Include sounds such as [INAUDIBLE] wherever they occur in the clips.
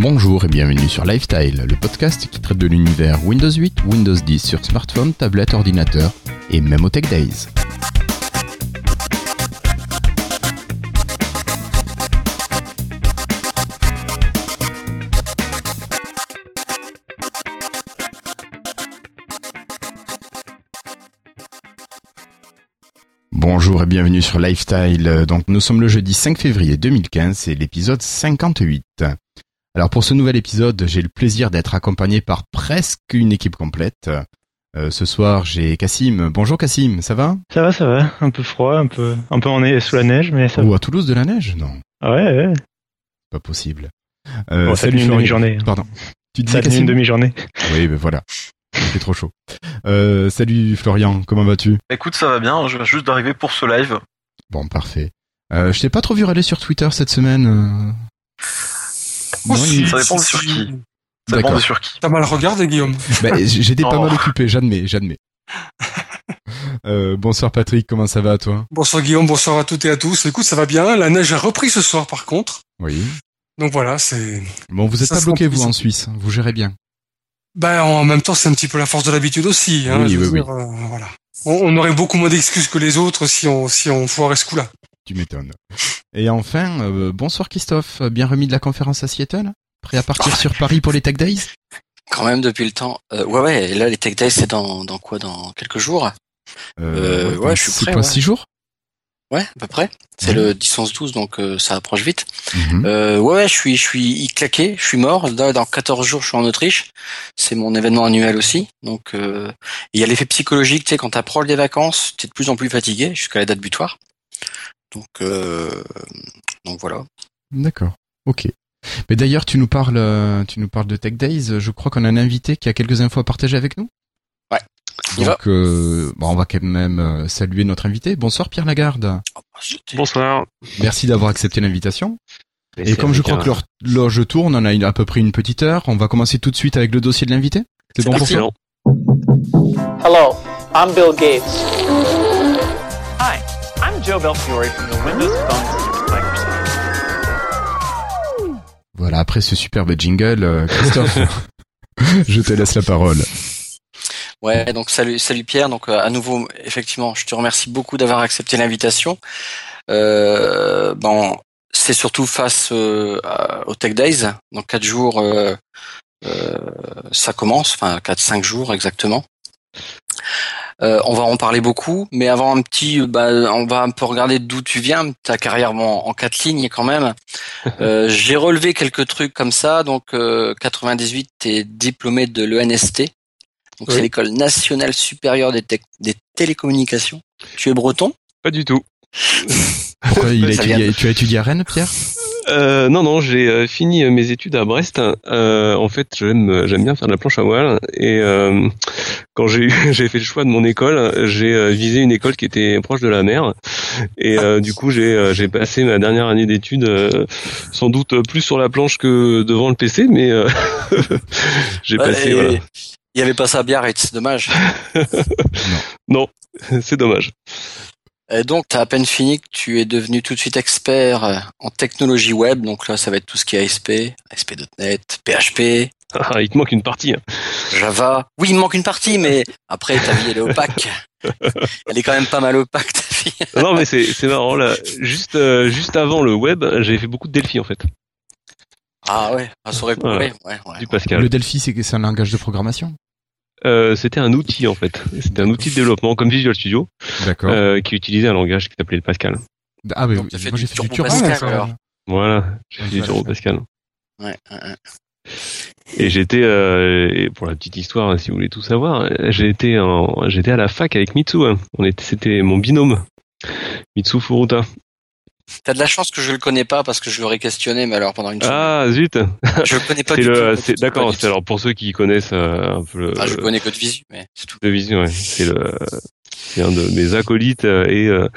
Bonjour et bienvenue sur Lifestyle, le podcast qui traite de l'univers Windows 8, Windows 10 sur smartphone, tablette, ordinateur et même au Tech Days. Bonjour et bienvenue sur Lifestyle. Donc nous sommes le jeudi 5 février 2015, c'est l'épisode 58. Alors pour ce nouvel épisode, j'ai le plaisir d'être accompagné par presque une équipe complète. Euh, ce soir, j'ai Cassim. Bonjour Cassim, ça va? Ça va, ça va. Un peu froid, un peu, un peu en sous la neige, mais ça Ou va. à Toulouse de la neige? Non, Ah ouais, ouais. pas possible. Euh, Bon, ça salut une demi-journée. Pardon. Tu Ça disais a tenu Cassim une demi-journée. Oui, ben voilà. Il fait trop chaud. Euh, salut Florian, comment vas-tu? Écoute, ça va bien, je viens juste d'arriver pour ce live. Bon, parfait. Euh, je t'ai pas trop vu râler sur Twitter cette semaine. Non, si, il- Ça dépend sur qui. Ça D'accord. dépend de sur qui. T'as mal regardé, Guillaume. [LAUGHS] Bah, J'étais pas Oh. mal occupé, j'admets, j'admets. [LAUGHS] Euh, bonsoir Patrick, comment ça va toi? Bonsoir Guillaume, bonsoir à toutes et à tous. Écoute, ça va bien. La neige a repris ce soir, par contre. Oui. Donc voilà, c'est. Bon, vous êtes Ça pas bloqué vous en Suisse, vous gérez bien? Ben, en même temps, c'est un petit peu la force de l'habitude aussi. Hein, Oui, je veux oui, dire, euh, voilà. On, on aurait beaucoup moins d'excuses que les autres si on si on foirait ce coup-là. Tu m'étonnes. Et enfin, euh, bonsoir Christophe, bien remis de la conférence à Seattle Prêt à partir sur Paris pour les Tech Days? Quand même depuis le temps. Euh, ouais ouais, et là les Tech Days c'est dans dans quoi dans quelques jours? Euh, ouais, dans je suis prêt, quoi, ouais. six jours? Ouais, à peu près. C'est le 10 11 12 donc euh, ça approche vite. Mhm. Euh, ouais ouais, je suis je suis claqué, je suis mort. Là, dans 14 jours, je suis en Autriche. C'est mon événement annuel aussi. Donc euh, il y a l'effet psychologique, tu sais quand t'approches des vacances, t'es de plus en plus fatigué jusqu'à la date butoir. Donc euh, donc voilà. D'accord. Ok. Mais d'ailleurs, tu nous parles, euh, tu nous parles de Tech Days. Je crois qu'on a un invité qui a quelques infos à partager avec nous. Ouais. Donc, euh, bon, on va quand même saluer notre invité. Bonsoir Pierre Lagarde. Oh, bah, Bonsoir. Merci d'avoir accepté l'invitation. Et comme je crois que l'horloge tourne, on a une- à peu près une petite heure. On va commencer tout de suite avec le dossier de l'invité. C'est bon pour toi Hello, I'm Bill Gates. Hi, I'm Joe Belfiore from the Windows Phone Microsoft. Voilà, après ce superbe jingle, euh, Christophe, [LAUGHS] je te laisse la parole. Ouais, donc salut, salut Pierre. Donc euh, à nouveau, effectivement, je te remercie beaucoup d'avoir accepté l'invitation. Euh, bon, c'est surtout face euh, au Tech Days. Dans quatre jours, euh, euh, ça commence. Enfin, quatre cinq jours exactement. Euh, on va en parler beaucoup, mais avant un petit, bah, on va un peu regarder d'où tu viens, ta carrière en, en quatre lignes quand même. [LAUGHS] Euh, J'ai relevé quelques trucs comme ça. Donc, euh, 98, t'es diplômé de l'ENST. Donc, c'est l'école nationale supérieure des, télécommunications. Tu es breton? Pas du tout. Pourquoi [LAUGHS] il a Ça étudié, vient. tu as étudié à Rennes, Pierre? Euh, non, non, j'ai euh, fini euh, mes études à Brest. Euh, en fait, j'aime euh, j'aime bien faire de la planche à voile. Et euh, quand j'ai [LAUGHS] j'ai fait le choix de mon école, j'ai visé une école qui était proche de la mer. Et euh, du coup, j'ai j'ai passé ma dernière année d'études sans doute plus sur la planche que devant le PC, mais euh, [LAUGHS] j'ai passé. Et voilà. Il y avait pas ça à Biarritz, dommage. [LAUGHS] Non, c'est dommage. Et donc, tu as à peine fini que tu es devenu tout de suite expert euh, en technologie web. Donc là, ça va être tout ce qui est ASP, ASP.NET, PHP, [LAUGHS] Ah, il te manque une partie. hein. Java. Oui, il me manque une partie, mais après, ta vie, elle est opaque. [LAUGHS] Elle est quand même pas mal opaque, ta vie. Non, mais c'est c'est marrant là. Juste euh, juste avant le web, j'ai fait beaucoup de Delphi en fait, Ah ouais, ah, ça aurait pu. Voilà. Ouais, ouais, ouais. du Pascal. Le Delphi, c'est c'est un langage de programmation Euh, c'était un outil en fait. C'était un outil de développement comme Visual Studio D'accord. euh, qui utilisait un langage qui s'appelait le Pascal. ah oui, donc fait moi du j'ai fait du Turbo Pascal, Pascal. alors. Voilà, j'ai Ouais, fait du ouais, Turbo. Pascal. Ouais, ouais, ouais. Et j'étais, euh, et pour la petite histoire, si vous voulez tout savoir, j'étais à la fac avec Mitsu. hein. On était, c'était mon binôme, Mitsu Furuta. T'as de la chance que je le connais pas parce que je l'aurais questionné, mais alors pendant une semaine. Ah zut, je le connais pas c'est du le, tout. d'accord. C'est alors pour ceux qui connaissent euh, un peu le, Ah, je le connais que de visu, mais c'est tout. de vision, ouais. c'est le, c'est un de mes acolytes euh, et euh,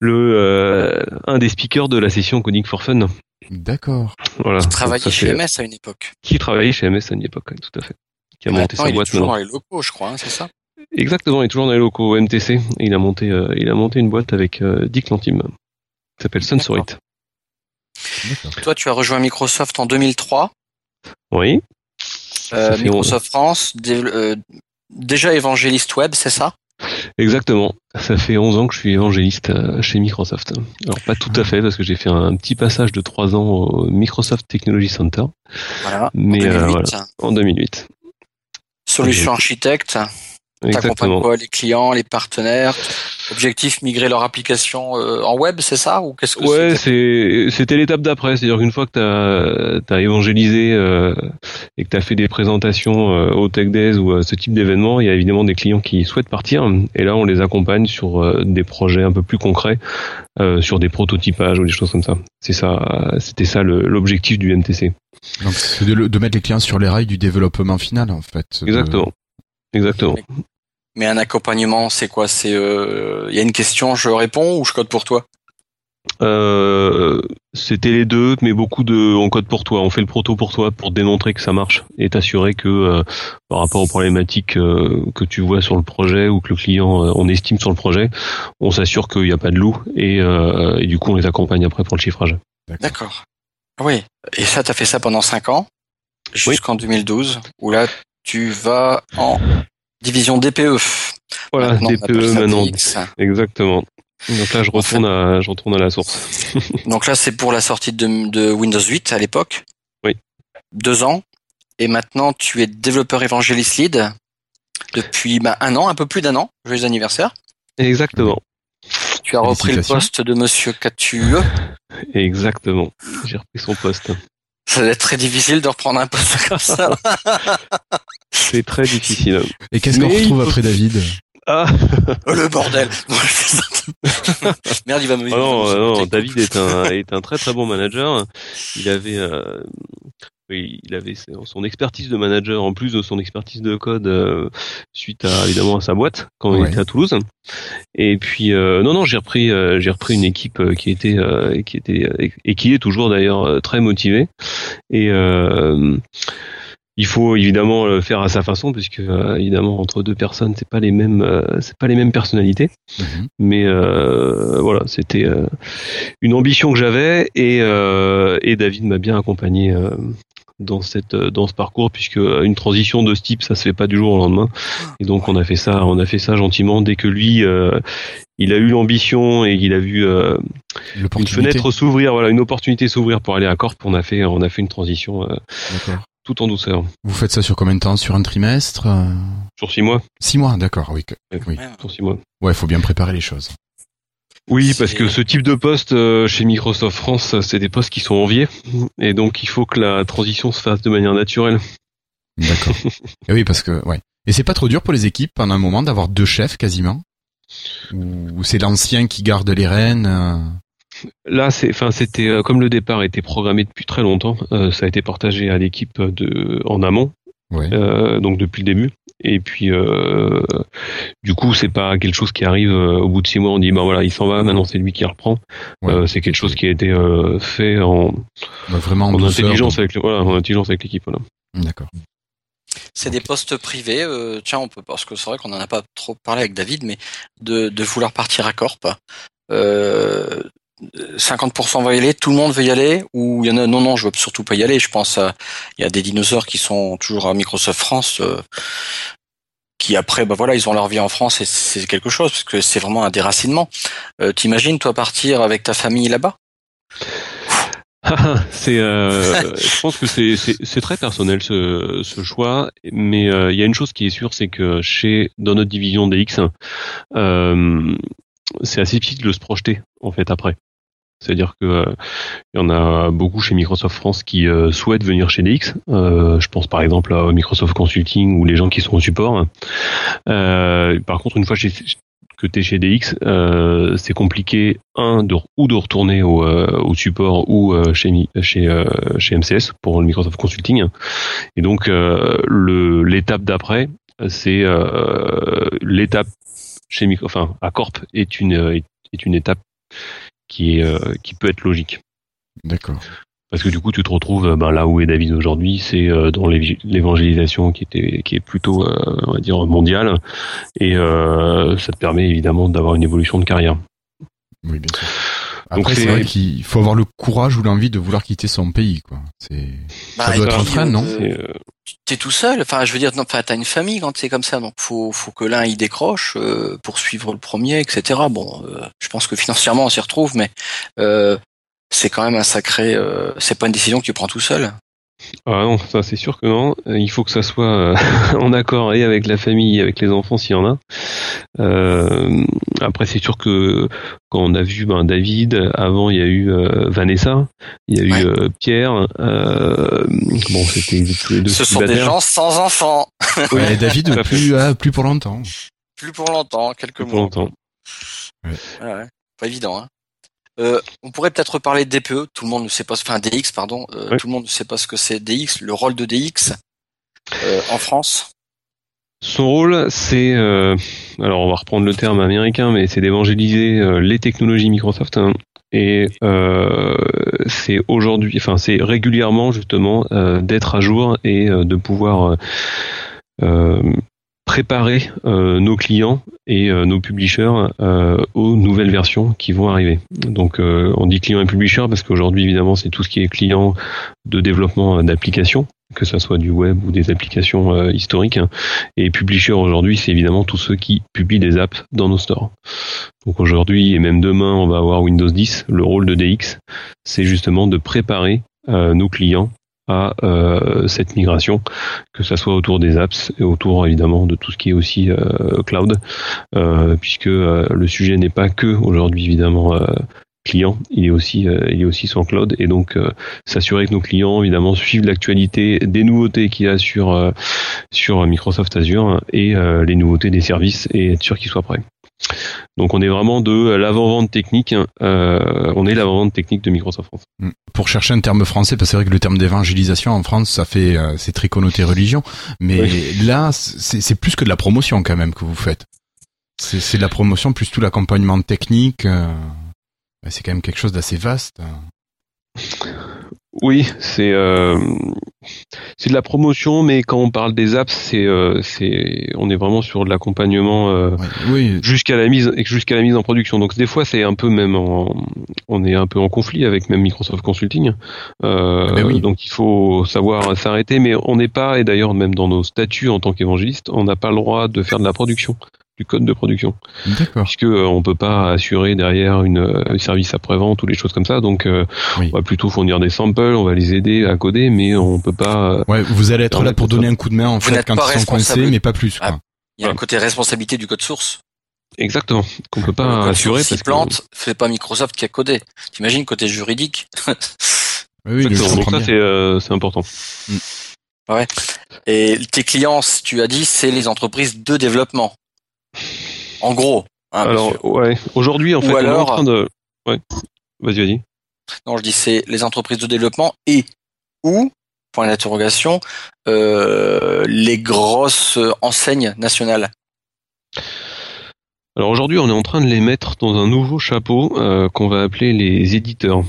le, euh, un des speakers de la session Coding for Fun. D'accord. Voilà. Qui travaillait ça chez MS à une époque. Qui travaillait chez MS à une époque, tout à fait. Qui a monté sa il est toujours maintenant. dans les locaux, je crois, hein, c'est ça? Exactement, il est toujours dans les locaux MTC. Et il a monté, euh, il a monté une boîte avec euh, Dick Lantim, qui s'appelle. D'accord. Toi, tu as rejoint Microsoft en 2003. Oui. Euh, Microsoft France, dé- euh, déjà évangéliste web, c'est ça? Exactement. Ça fait 11 ans que je suis évangéliste euh, chez Microsoft. Alors pas tout à fait parce que j'ai fait un petit passage de 3 ans au Microsoft Technology Center Voilà. Mais, en 2008. euh, voilà. en 2008. Solution architecte, t'accompagnes quoi Les clients, les partenaires? Objectif, migrer leur application euh, en web, c'est ça Ou qu'est-ce que Ouais, c'était c'est c'était l'étape d'après, c'est-à-dire qu'une fois que tu as, évangélisé euh, et que tu as fait des présentations euh, au Tech Days ou à ce type d'événement, il y a évidemment des clients qui souhaitent partir et là on les accompagne sur euh, des projets un peu plus concrets, euh, sur des prototypages ou des choses comme ça. C'est ça, euh, c'était ça le- l'objectif du MTC. Donc c'est de, de mettre les clients sur les rails du développement final en fait. De- Exactement. Exactement. Mais un accompagnement, c'est quoi? C'est euh, il y a une question, je réponds ou je code pour toi? Euh, c'était les deux, mais beaucoup de on code pour toi. On fait le proto pour toi pour démontrer que ça marche et t'assurer que euh, par rapport aux problématiques euh, que tu vois sur le projet ou que le client euh, on estime sur le projet, on s'assure qu'il n'y a pas de loup et, euh, et du coup on les accompagne après pour le chiffrage. D'accord. Ah Oui. Et ça, t'as fait ça pendant 5 ans, jusqu'en 2012, où là, tu vas en division DPE. Voilà, Maintenant, DPE maintenant. DX. Exactement. Donc là je retourne à je retourne à la source. [LAUGHS] Donc là, c'est pour la sortie de, de Windows 8 à l'époque. Oui. Deux ans. Et maintenant, tu es développeur évangéliste lead depuis bah, un an, un peu plus d'un an. Joyeux anniversaire. Exactement. Tu as repris le poste de Monsieur Catueux. Exactement. J'ai repris son poste. Ça va être très difficile de reprendre un poste comme ça. C'est très difficile. Et qu'est-ce qu'on retrouve après David Ah Oh, le bordel. Merde, il va me. Ah non, euh, non. David est un est un très très bon manager. Il avait euh, oui, il avait son expertise de manager en plus de son expertise de code euh, suite à évidemment à sa boîte quand il était à Toulouse. Et puis euh, non non, j'ai repris euh, j'ai repris une équipe euh, qui était euh, qui était et qui est toujours d'ailleurs très motivée et euh, il faut évidemment le faire à sa façon puisque évidemment entre deux personnes c'est pas les mêmes c'est pas les mêmes personnalités Mhm. mais euh, voilà, c'était euh, une ambition que j'avais et, euh, et David m'a bien accompagné euh, dans cette dans ce parcours puisque une transition de ce type ça se fait pas du jour au lendemain. Et donc on a fait ça on a fait ça gentiment dès que lui euh, il a eu l'ambition et qu'il a vu euh, une fenêtre s'ouvrir voilà une opportunité s'ouvrir pour aller à Corp on a fait on a fait une transition euh, tout en douceur. Vous faites ça sur combien de temps? Sur un trimestre euh, sur six mois. Six mois, d'accord, oui. Oui. sur six mois. Ouais, faut bien préparer les choses. Oui, parce que ce type de poste euh, chez Microsoft France, c'est des postes qui sont enviés, et donc il faut que la transition se fasse de manière naturelle. D'accord. [LAUGHS] Et oui, parce que ouais. Et c'est pas trop dur pour les équipes pendant un moment d'avoir deux chefs quasiment? Ou c'est l'ancien qui garde les rênes euh, Là, c'est, enfin, c'était euh, comme le départ était programmé depuis très longtemps, euh, ça a été partagé à l'équipe de en amont, Ouais. euh, donc depuis le début. Et puis, euh, du coup, c'est pas quelque chose qui arrive euh, au bout de six mois. On dit, bah voilà, il s'en va, maintenant c'est lui qui reprend. Ouais. Euh, c'est quelque chose qui a été euh, fait en, Ouais, vraiment en, en douceur, intelligence donc- avec, le- voilà, en intelligence avec l'équipe. Voilà. D'accord. C'est des postes privés. euh, tiens, on peut parce que c'est vrai qu'on en a pas trop parlé avec David, mais de, de vouloir partir à Corp. Euh, 50% va y aller, tout le monde veut y aller, ou il y en a non non, je veux surtout pas y aller. Je pense à il y a des dinosaures qui sont toujours à Microsoft France, euh, qui après bah voilà ils ont leur vie en France et c'est quelque chose parce que c'est vraiment un déracinement. Euh, T'imagines toi partir avec ta famille là-bas? [LAUGHS] C'est, euh, je pense que c'est, très personnel ce, ce choix, mais euh, il y a une chose qui est sûre, c'est que chez dans notre division DX, euh, c'est assez difficile de se projeter en fait après. C'est-à-dire que euh, il y en a beaucoup chez Microsoft France qui euh, souhaitent venir chez DX. Euh, je pense par exemple à Microsoft Consulting ou les gens qui sont au support. Euh, par contre, une fois que tu es chez DX, c'est compliqué un ou de retourner au, support ou chez chez MCS pour le Microsoft Consulting. Et donc l'étape d'après, c'est l'étape chez Micro, enfin à Corp est une étape qui est euh, qui peut être logique. D'accord. Parce que du coup, tu te retrouves euh, ben, là où est David aujourd'hui, c'est euh, dans l'évangélisation qui était qui est plutôt, euh, on va dire, mondiale, et euh, ça te permet évidemment d'avoir une évolution de carrière. Oui, bien sûr. Après, Donc, c'est vrai qu'il faut avoir le courage ou l'envie de vouloir quitter son pays, quoi. C'est, Bah, ça doit être un frein, non euh, C'est, euh, T'es tout seul. Enfin, je veux dire, non, enfin, t'as une famille quand c'est comme ça, donc faut, faut que l'un y décroche euh, pour suivre le premier, etc. Bon, euh, je pense que financièrement on s'y retrouve, mais euh, c'est quand même un sacré. Euh, c'est pas une décision que tu prends tout seul. Ah non, ça c'est sûr que non. Euh, Il faut que ça soit euh, [LAUGHS] en accord et avec la famille, avec les enfants s'il y en a. Euh, après, c'est sûr que quand on a vu ben, David, avant il y a eu euh, Vanessa, il y a eu euh, Pierre. euh, bon, c'était tous les deux Ce sont des gens sans enfants. Ouais, David, [LAUGHS] plus, ah, plus pour longtemps. Plus pour longtemps, quelques Pour mois. longtemps. Ouais, ouais. Pas évident. Hein. Euh, on pourrait peut-être reparler de DPE. Tout le monde ne sait pas, enfin DX, pardon. Euh. Tout le monde ne sait pas ce que c'est DX, le rôle de DX euh, en France. Son rôle, c'est, alors on va reprendre le terme américain, mais c'est d'évangéliser les technologies Microsoft. hein. et c'est aujourd'hui, enfin c'est régulièrement justement d'être à jour et de pouvoir préparer euh, nos clients et euh, nos publishers euh, aux nouvelles versions qui vont arriver. Donc euh, on dit client et publisher parce qu'aujourd'hui évidemment c'est tout ce qui est client de développement euh, d'applications, que ce soit du web ou des applications euh, historiques. Et publisher aujourd'hui c'est évidemment tous ceux qui publient des apps dans nos stores. Donc aujourd'hui et même demain on va avoir Windows 10. Le rôle de DX c'est justement de préparer nos clients à euh, cette migration, que ça soit autour des apps et autour évidemment de tout ce qui est aussi euh, cloud, euh, puisque euh, le sujet n'est pas que aujourd'hui évidemment euh, client, il est aussi euh, il est aussi le cloud et donc s'assurer que nos clients évidemment suivent l'actualité des nouveautés qu'il y a sur sur Microsoft Azure et les nouveautés des services et être sûr qu'ils soient prêts. Donc on est vraiment de l'avant-vente technique, euh, on est l'avant-vente technique de Microsoft France. Mm. Pour chercher un terme français, parce que c'est vrai que le terme d'évangélisation en France, ça fait, euh, c'est très connoté religion, mais là, c'est plus que de la promotion quand même que vous faites. C'est c'est de la promotion plus tout l'accompagnement technique. euh, c'est quand même quelque chose d'assez vaste. Oui, c'est euh, c'est de la promotion, mais quand on parle des apps, c'est euh, c'est on est vraiment sur de l'accompagnement euh, oui, jusqu'à la mise jusqu'à la mise en production. Donc des fois c'est un peu même en, on est un peu en conflit avec même Microsoft Consulting. Euh, Ben oui. Donc il faut savoir s'arrêter, mais on n'est pas et d'ailleurs même dans nos statuts en tant qu'évangéliste, on n'a pas le droit de faire de la production du code de production d'accord. puisque euh, on peut pas assurer derrière une euh, un service après vente ou des choses comme ça donc euh, Oui. on va plutôt fournir des samples on va les aider à coder mais on peut pas euh, Ouais, vous allez être là pour donner ça. un coup de main en Vous fait quand ils sont coincés, mais pas plus. Quoi. Ah, Il y a un côté responsabilité du code source. exactement qu'on peut pas code assurer parce s'il que plante, c'est pas Microsoft qui a codé. T'imagines côté juridique Oui, donc ça c'est euh, c'est important Et tes clients, tu as dit, c'est les entreprises de développement. En gros. hein, alors ouais aujourd'hui en Ou fait on est alors- en train de ouais vas-y vas-y Non, je dis c'est les entreprises de développement et ou point d'interrogation euh, les grosses enseignes nationales. Alors aujourd'hui, on est en train de les mettre dans un nouveau chapeau euh, qu'on va appeler les éditeurs.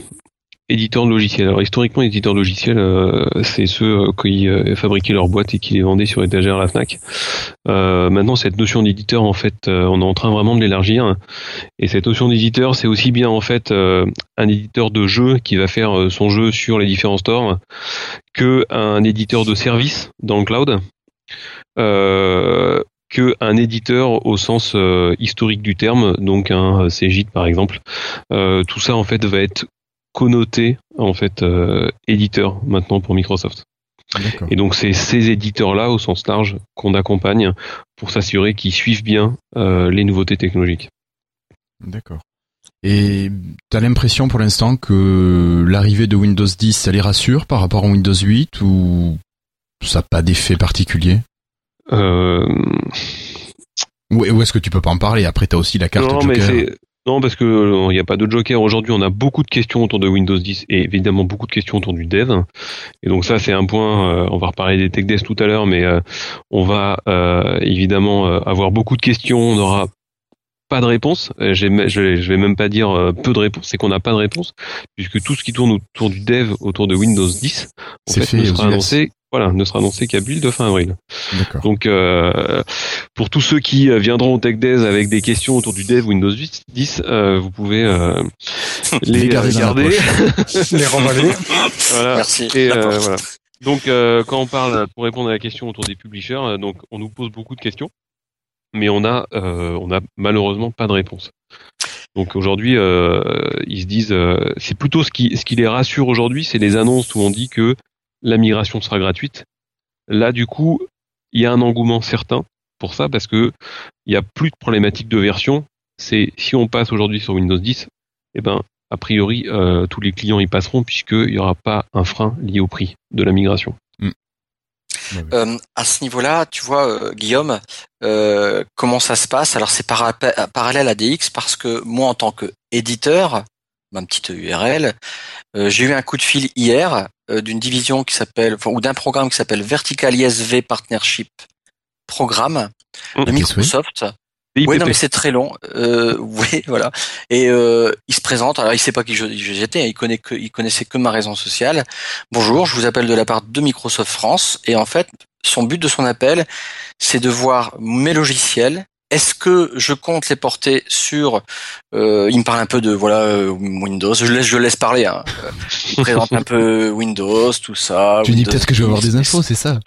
Éditeurs de logiciels. Alors historiquement, les éditeurs de logiciels, euh, c'est ceux euh, qui euh, fabriquaient leurs boîtes et qui les vendaient sur étagère à la Fnac. Euh, maintenant, cette notion d'éditeur, en fait, on est en train vraiment de l'élargir. Et cette notion d'éditeur, c'est aussi bien en fait un éditeur de jeu qui va faire son jeu sur les différents stores que un éditeur de service dans le cloud. Euh, que un éditeur au sens historique du terme, donc un CGIT par exemple. Tout ça en fait va être connoté en fait euh, éditeur maintenant pour Microsoft. Et donc c'est ces éditeurs-là au sens large qu'on accompagne pour s'assurer qu'ils suivent bien euh, les nouveautés technologiques. D'accord. Et t'as l'impression pour l'instant que l'arrivée de Windows 10, ça les rassure par rapport à Windows 8 ou ça n'a pas d'effet particulier? Euh, Ou est-ce que tu peux pas en parler? Après, t'as aussi la carte non, Joker. Non parce que euh, il n'y a pas de Joker aujourd'hui. On a beaucoup de questions autour de Windows 10 et évidemment beaucoup de questions autour du dev. Et donc ça c'est un point. euh, on va reparler des tech devs tout à l'heure, mais euh, on va euh, évidemment euh, avoir beaucoup de questions. On n'aura pas de réponse. Euh, Je vais, même pas dire euh, peu de réponses, c'est qu'on n'a pas de réponse puisque tout ce qui tourne autour du dev, autour de Windows 10, en fait, fait ne aux sera annoncé Voilà, ne sera annoncé qu'à build fin avril. D'accord. Donc, euh, pour tous ceux qui euh, viendront au Tech Days avec des questions autour du dev Windows 10, euh, vous pouvez euh, [LAUGHS] les, Les garder. [LAUGHS] Les remballer. Voilà. Merci. Et, euh, voilà. Donc, euh, quand on parle, pour répondre à la question autour des publishers, euh, donc on nous pose beaucoup de questions, mais on a, euh, on a malheureusement pas de réponse. Donc aujourd'hui, euh, ils se disent, euh, c'est plutôt ce qui, ce qui les rassure aujourd'hui, c'est les annonces où on dit que la migration sera gratuite. Là, du coup, il y a un engouement certain pour ça parce que il y a plus de problématique de version. C'est si on passe aujourd'hui sur Windows 10, eh ben a priori euh, tous les clients y passeront puisqu'il n'y aura pas un frein lié au prix de la migration. Euh, à ce niveau-là, tu vois, euh, Guillaume, euh, comment ça se passe? Alors c'est para- parallèle à DX parce que moi, en tant que éditeur, ma petite URL, euh, j'ai eu un coup de fil hier euh, d'une division qui s'appelle, enfin, ou d'un programme qui s'appelle Vertical ISV Partnership Programme de Mmh. Microsoft. Oui, non, mais c'est très long. Euh, [LAUGHS] oui, voilà. Et euh, il se présente. Alors, il sait pas qui j'étais. Il connaît que, il connaissait que ma raison sociale. Bonjour, je vous appelle de la part de Microsoft France. Et en fait, son but de son appel, c'est de voir mes logiciels. Est-ce que je compte les porter sur euh, Il me parle un peu de voilà euh, Windows. Je laisse, je laisse parler. Hein. Euh, Il [LAUGHS] présente un peu Windows, tout ça. Tu dis peut-être que je vais avoir 10, des infos, c'est ça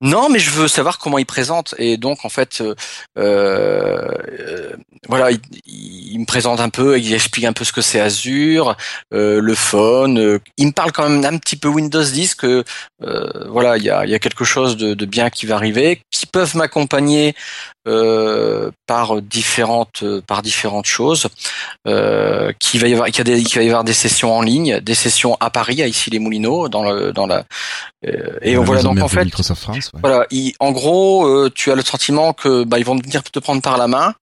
non, mais je veux savoir comment il présente. Et donc, en fait, euh, euh, voilà, il, il me présente un peu, il explique un peu ce que c'est Azure, euh, le phone. euh, il me parle quand même un petit peu Windows 10, que euh, voilà, il y a, il y a quelque chose de, de bien qui va arriver, qui peuvent m'accompagner euh, par différentes par différentes choses. Euh, qui va y avoir, a des, va y avoir des sessions en ligne, des sessions à Paris, à ici les Moulineaux, dans le dans la euh, et La voilà donc en fait Microsoft France. Voilà, il- en gros, euh, tu as le sentiment que bah, ils vont venir te prendre par la main,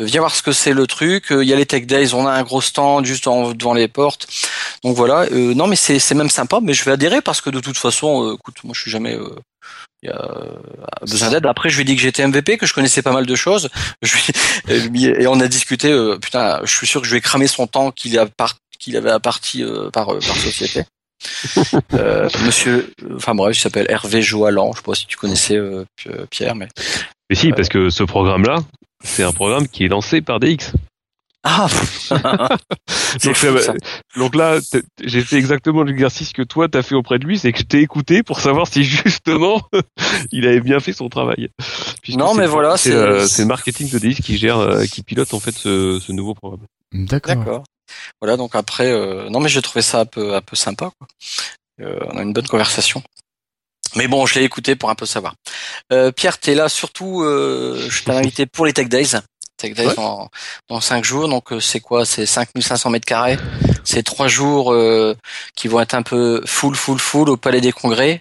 euh, viens voir ce que c'est le truc. euh, Il y a les Tech Days, on a un gros stand juste en- devant les portes. Donc voilà, euh, non mais c'est même sympa, mais je vais adhérer parce que de toute façon, écoute, moi je suis jamais il y a besoin d'aide. Après, je lui ai dit que j'étais MVP, que je connaissais pas mal de choses. [LAUGHS] Je lui- et on a discuté. euh, putain, je suis sûr que je vais cramer son temps qu'il a qu'il avait à partie euh, par par société. Euh, monsieur, enfin bref, il s'appelle Hervé Joalan. Je sais pas si tu connaissais euh, euh, Pierre, mais Mais si, parce que ce programme-là, c'est un programme qui est lancé par DX. ah, [LAUGHS] Donc, fou, ça va- ça. Donc là, j'ai fait exactement l'exercice que toi t'as fait auprès de lui, c'est que je t'ai écouté pour savoir si justement [LAUGHS] il avait bien fait son travail. Puisque Non, c'est- mais voilà, c'est euh, le marketing de DX qui gère, euh, qui pilote en fait ce, ce nouveau programme. D'accord. Voilà, donc après, euh, non mais j'ai trouvé ça un peu un peu sympa. Quoi. Euh, on a une bonne conversation. Mais bon, je l'ai écouté pour un peu savoir. Euh, Pierre, t'es là surtout. Je t'ai invité pour les Tech Days. Tech Days Ouais. dans, dans cinq jours. Donc c'est quoi? C'est 5500 mètres carrés. C'est trois jours qui vont être un peu full, full, full au Palais des Congrès.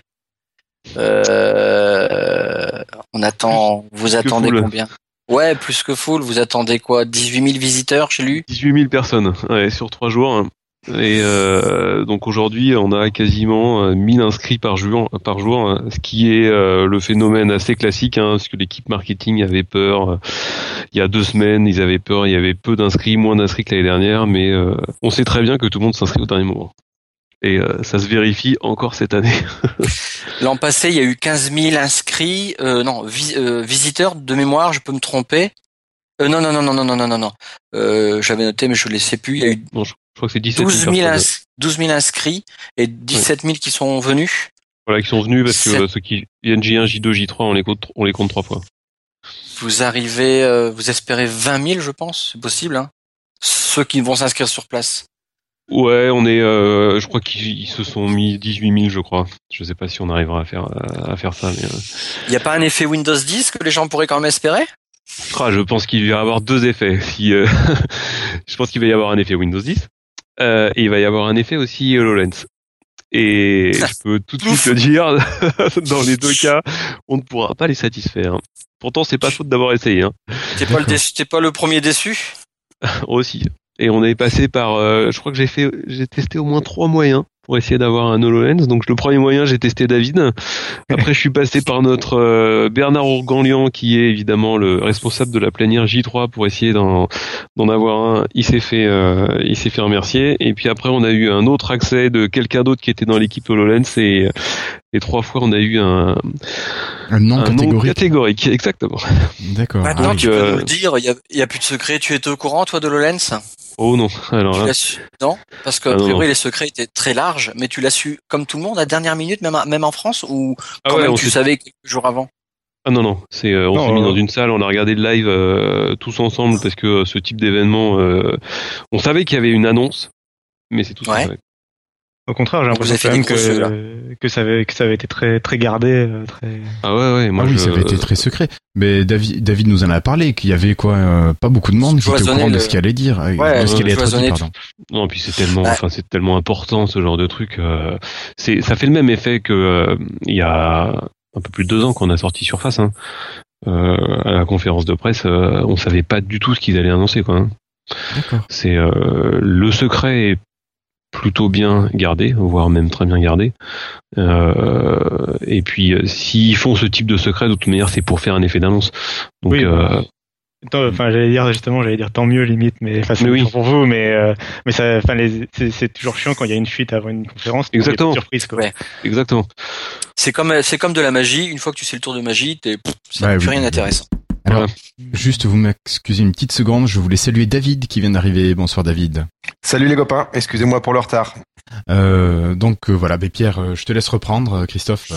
On attend. Vous attendez combien? Ouais, plus que full. Vous attendez quoi? 18 000 visiteurs, j'ai lu. 18 000 personnes ouais, sur trois jours. Et euh, donc aujourd'hui, on a quasiment euh, 1000 inscrits par jour, par jour, ce qui est euh, le phénomène assez classique, hein, parce que l'équipe marketing avait peur. euh, il y a deux semaines, ils avaient peur, il y avait peu d'inscrits, moins d'inscrits que l'année dernière, mais euh, on sait très bien que tout le monde s'inscrit au dernier moment et euh, ça se vérifie encore cette année. [LAUGHS] L'an passé, il y a eu 15 000 inscrits, euh, non, vis, euh, visiteurs de mémoire, je peux me tromper. Euh, non, non, non, non, non, non, non, non. Euh, j'avais noté, mais je ne les sais plus. Il y a eu non, je, je crois que 17 000 12, 000 ins, 12 000 inscrits et 17 000 qui sont venus. Voilà, qui sont venus parce que euh, ceux qui viennent J1, J2, J3, on les compte, on les compte trois fois. Vous arrivez, vous espérez 20 000, je pense, c'est possible. Hein ceux qui vont s'inscrire sur place. Ouais, on est, euh, je crois qu'ils ils se sont mis 18 000, je crois. Je sais pas si on arrivera à faire euh, à faire ça, mais euh, Il n'y a pas un effet Windows 10 que les gens pourraient quand même espérer? Ah, je pense qu'il va y avoir deux effets. Si, euh, [LAUGHS] je pense qu'il va y avoir un effet Windows 10 euh, et il va y avoir un effet aussi HoloLens. Et je [LAUGHS] peux tout de suite te dire, [LAUGHS] dans les deux cas, on ne pourra pas les satisfaire. Pourtant, c'est pas faute d'avoir essayé, hein. Pas, t'es pas le premier déçu? Aussi. Et on est passé par, euh, je crois que j'ai fait, j'ai testé au moins trois moyens pour essayer d'avoir un HoloLens. Donc le premier moyen, j'ai testé David. Après, je suis passé par notre euh, Bernard Ourganlian, qui est évidemment le responsable de la plénière J3 pour essayer d'en d'en avoir un. Il s'est fait, euh, il s'est fait remercier. Et puis après, on a eu un autre accès de quelqu'un d'autre qui était dans l'équipe HoloLens et les trois fois, on a eu un, Un nom un nom catégorique. catégorique, exactement. D'accord. Maintenant, donc, tu peux euh, nous le dire, il y a, plus de secret. Tu étais au courant, toi, de Lolens Oh non, alors Tu là, l'as su Non Parce que, Ah, a non, priori, non. les secrets étaient très larges, mais tu l'as su comme tout le monde à dernière minute, même, même en France, ou ah quand ouais, même tu savais quelques jours avant? Ah non non, c'est euh, on s'est mis euh, dans une salle, on a regardé le live euh, tous ensemble parce que euh, ce type d'événement, euh, on savait qu'il y avait une annonce, mais c'est tout ce qu'on Ouais. Au contraire, j'ai l'impression que, que, ça avait, que ça avait été très, très gardé. euh, Très... Ah ouais ouais, moi ah oui, je- ça avait été très secret. Mais David, David nous en a parlé, qu'il y avait quoi, euh, pas beaucoup de monde qui était au courant de ce qu'il allait dire, Ouais, de ce qu'il allait être dit, cloisonner pardon. Non, puis c'est tellement, Ouais. enfin c'est tellement important ce genre de truc. euh, c'est, ça fait le même effet que euh, il y a un peu plus de deux ans qu'on a sorti Surface. Hein. Euh, à la conférence de presse, euh, on savait pas du tout ce qu'ils allaient annoncer quoi. hein. D'accord. C'est euh, le secret est plutôt bien gardé, voire même très bien gardé. Euh, et puis euh, s'ils font ce type de secret, de toute manière, c'est pour faire un effet d'annonce. Donc Oui, euh, Tant- Enfin, j'allais dire justement, j'allais dire tant mieux limite, mais enfin, c'est oui. pour vous, mais euh, mais ça, enfin, les- c'est c'est toujours chiant quand il y a une fuite avant une conférence. Exactement. être Surprise quoi. Ouais. exactement. C'est comme, c'est comme de la magie. Une fois que tu sais le tour de magie, t'es, pff, ça Ouais, n'a plus oui. rien d'intéressant. Alors, Voilà. juste vous m'excusez une petite seconde, je voulais saluer David qui vient d'arriver. Bonsoir David. Salut les copains, excusez-moi pour le retard. Euh, donc euh, voilà, ben Pierre, euh, je te laisse reprendre, euh, Christophe.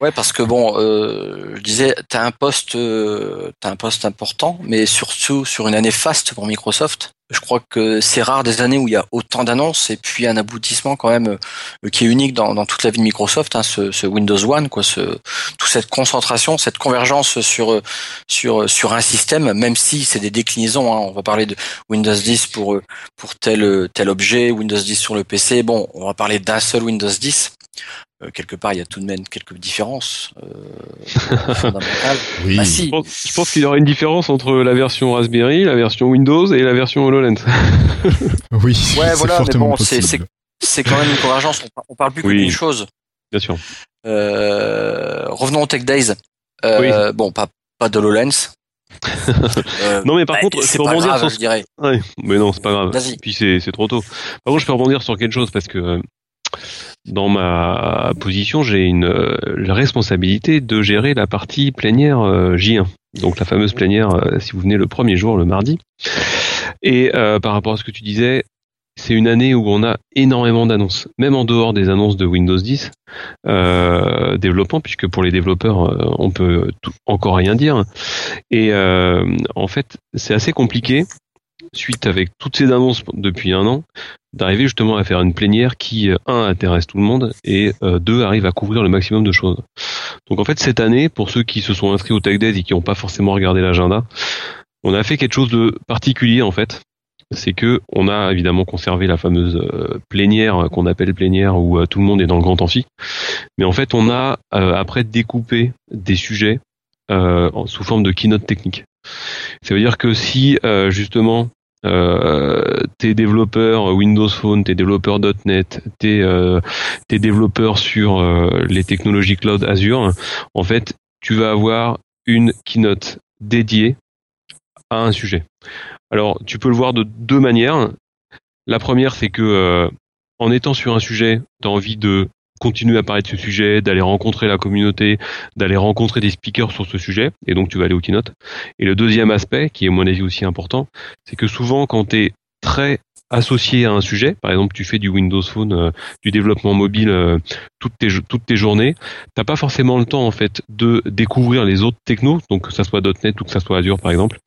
Ouais, parce que bon, euh, je disais, t'as un poste, euh, t'as un poste important, mais surtout sur une année faste pour Microsoft. Je crois que c'est rare des années où il y a autant d'annonces et puis un aboutissement quand même euh, qui est unique dans, toute la vie de Microsoft, hein, ce, Windows One, quoi, ce, toute cette concentration, cette convergence sur sur sur un système, même si c'est des déclinaisons. Hein, on va parler de Windows 10 pour pour tel tel objet, Windows 10 sur le PC. Bon, on va parler d'un seul Windows 10. Euh, quelque part, il y a tout de même quelques différences euh, [LAUGHS] fondamentales. Oui. Bah Je si, pense, je pense qu'il y aura une différence entre la version Raspberry, la version Windows et la version HoloLens. [LAUGHS] Oui. Ouais, c'est voilà, mais bon, c'est- quand même une convergence. On, on parle plus que Oui. d'une chose. Bien sûr. Euh, revenons au Tech Days. Euh, Bon, pas pas d'HoloLens. [LAUGHS] Euh, Non mais par bah, contre, je c'est peux pas rebondir grave, sur je dirais. Ouais, mais non, c'est pas grave. Vas-y. Puis c'est c'est trop tôt. Par contre, je peux rebondir sur quelque chose parce que euh, dans ma position, j'ai une euh, la responsabilité de gérer la partie plénière euh, J1. Donc la fameuse plénière, euh, si vous venez le premier jour, le mardi. Et par rapport à ce que tu disais, c'est une année où on a énormément d'annonces, même en dehors des annonces de Windows 10 euh, développement, puisque pour les développeurs, on peut tout- encore rien dire. Et euh, en fait, c'est assez compliqué, suite avec toutes ces annonces depuis un an, d'arriver justement à faire une plénière qui, euh, un, intéresse tout le monde, et euh, deux, arrive à couvrir le maximum de choses. Donc en fait, cette année, pour ceux qui se sont inscrits au Tech Days et qui n'ont pas forcément regardé l'agenda, on a fait quelque chose de particulier en fait. C'est que on a évidemment conservé la fameuse euh, plénière qu'on appelle plénière où euh, tout le monde est dans le grand amphi. Mais en fait, on a euh, après découpé des sujets sous forme de keynote technique. Ça veut dire que si euh, justement t'es développeur Windows Phone, t'es développeur .NET, t'es euh, t'es développeur sur euh, les technologies cloud Azure, en fait, tu vas avoir une keynote dédiée à un sujet. Alors, tu peux le voir de deux manières. La première, c'est que euh, en étant sur un sujet, tu as envie de continuer à parler de ce sujet, d'aller rencontrer la communauté, d'aller rencontrer des speakers sur ce sujet, et donc tu vas aller au keynote. Et le deuxième aspect, qui est à mon avis aussi important, c'est que souvent quand tu es très associé à un sujet, par exemple tu fais du Windows Phone, euh, du développement mobile euh, toutes, tes, toutes tes journées, t'as pas forcément le temps en fait de découvrir les autres technos, donc que ça soit .NET ou que ça soit Azure par exemple,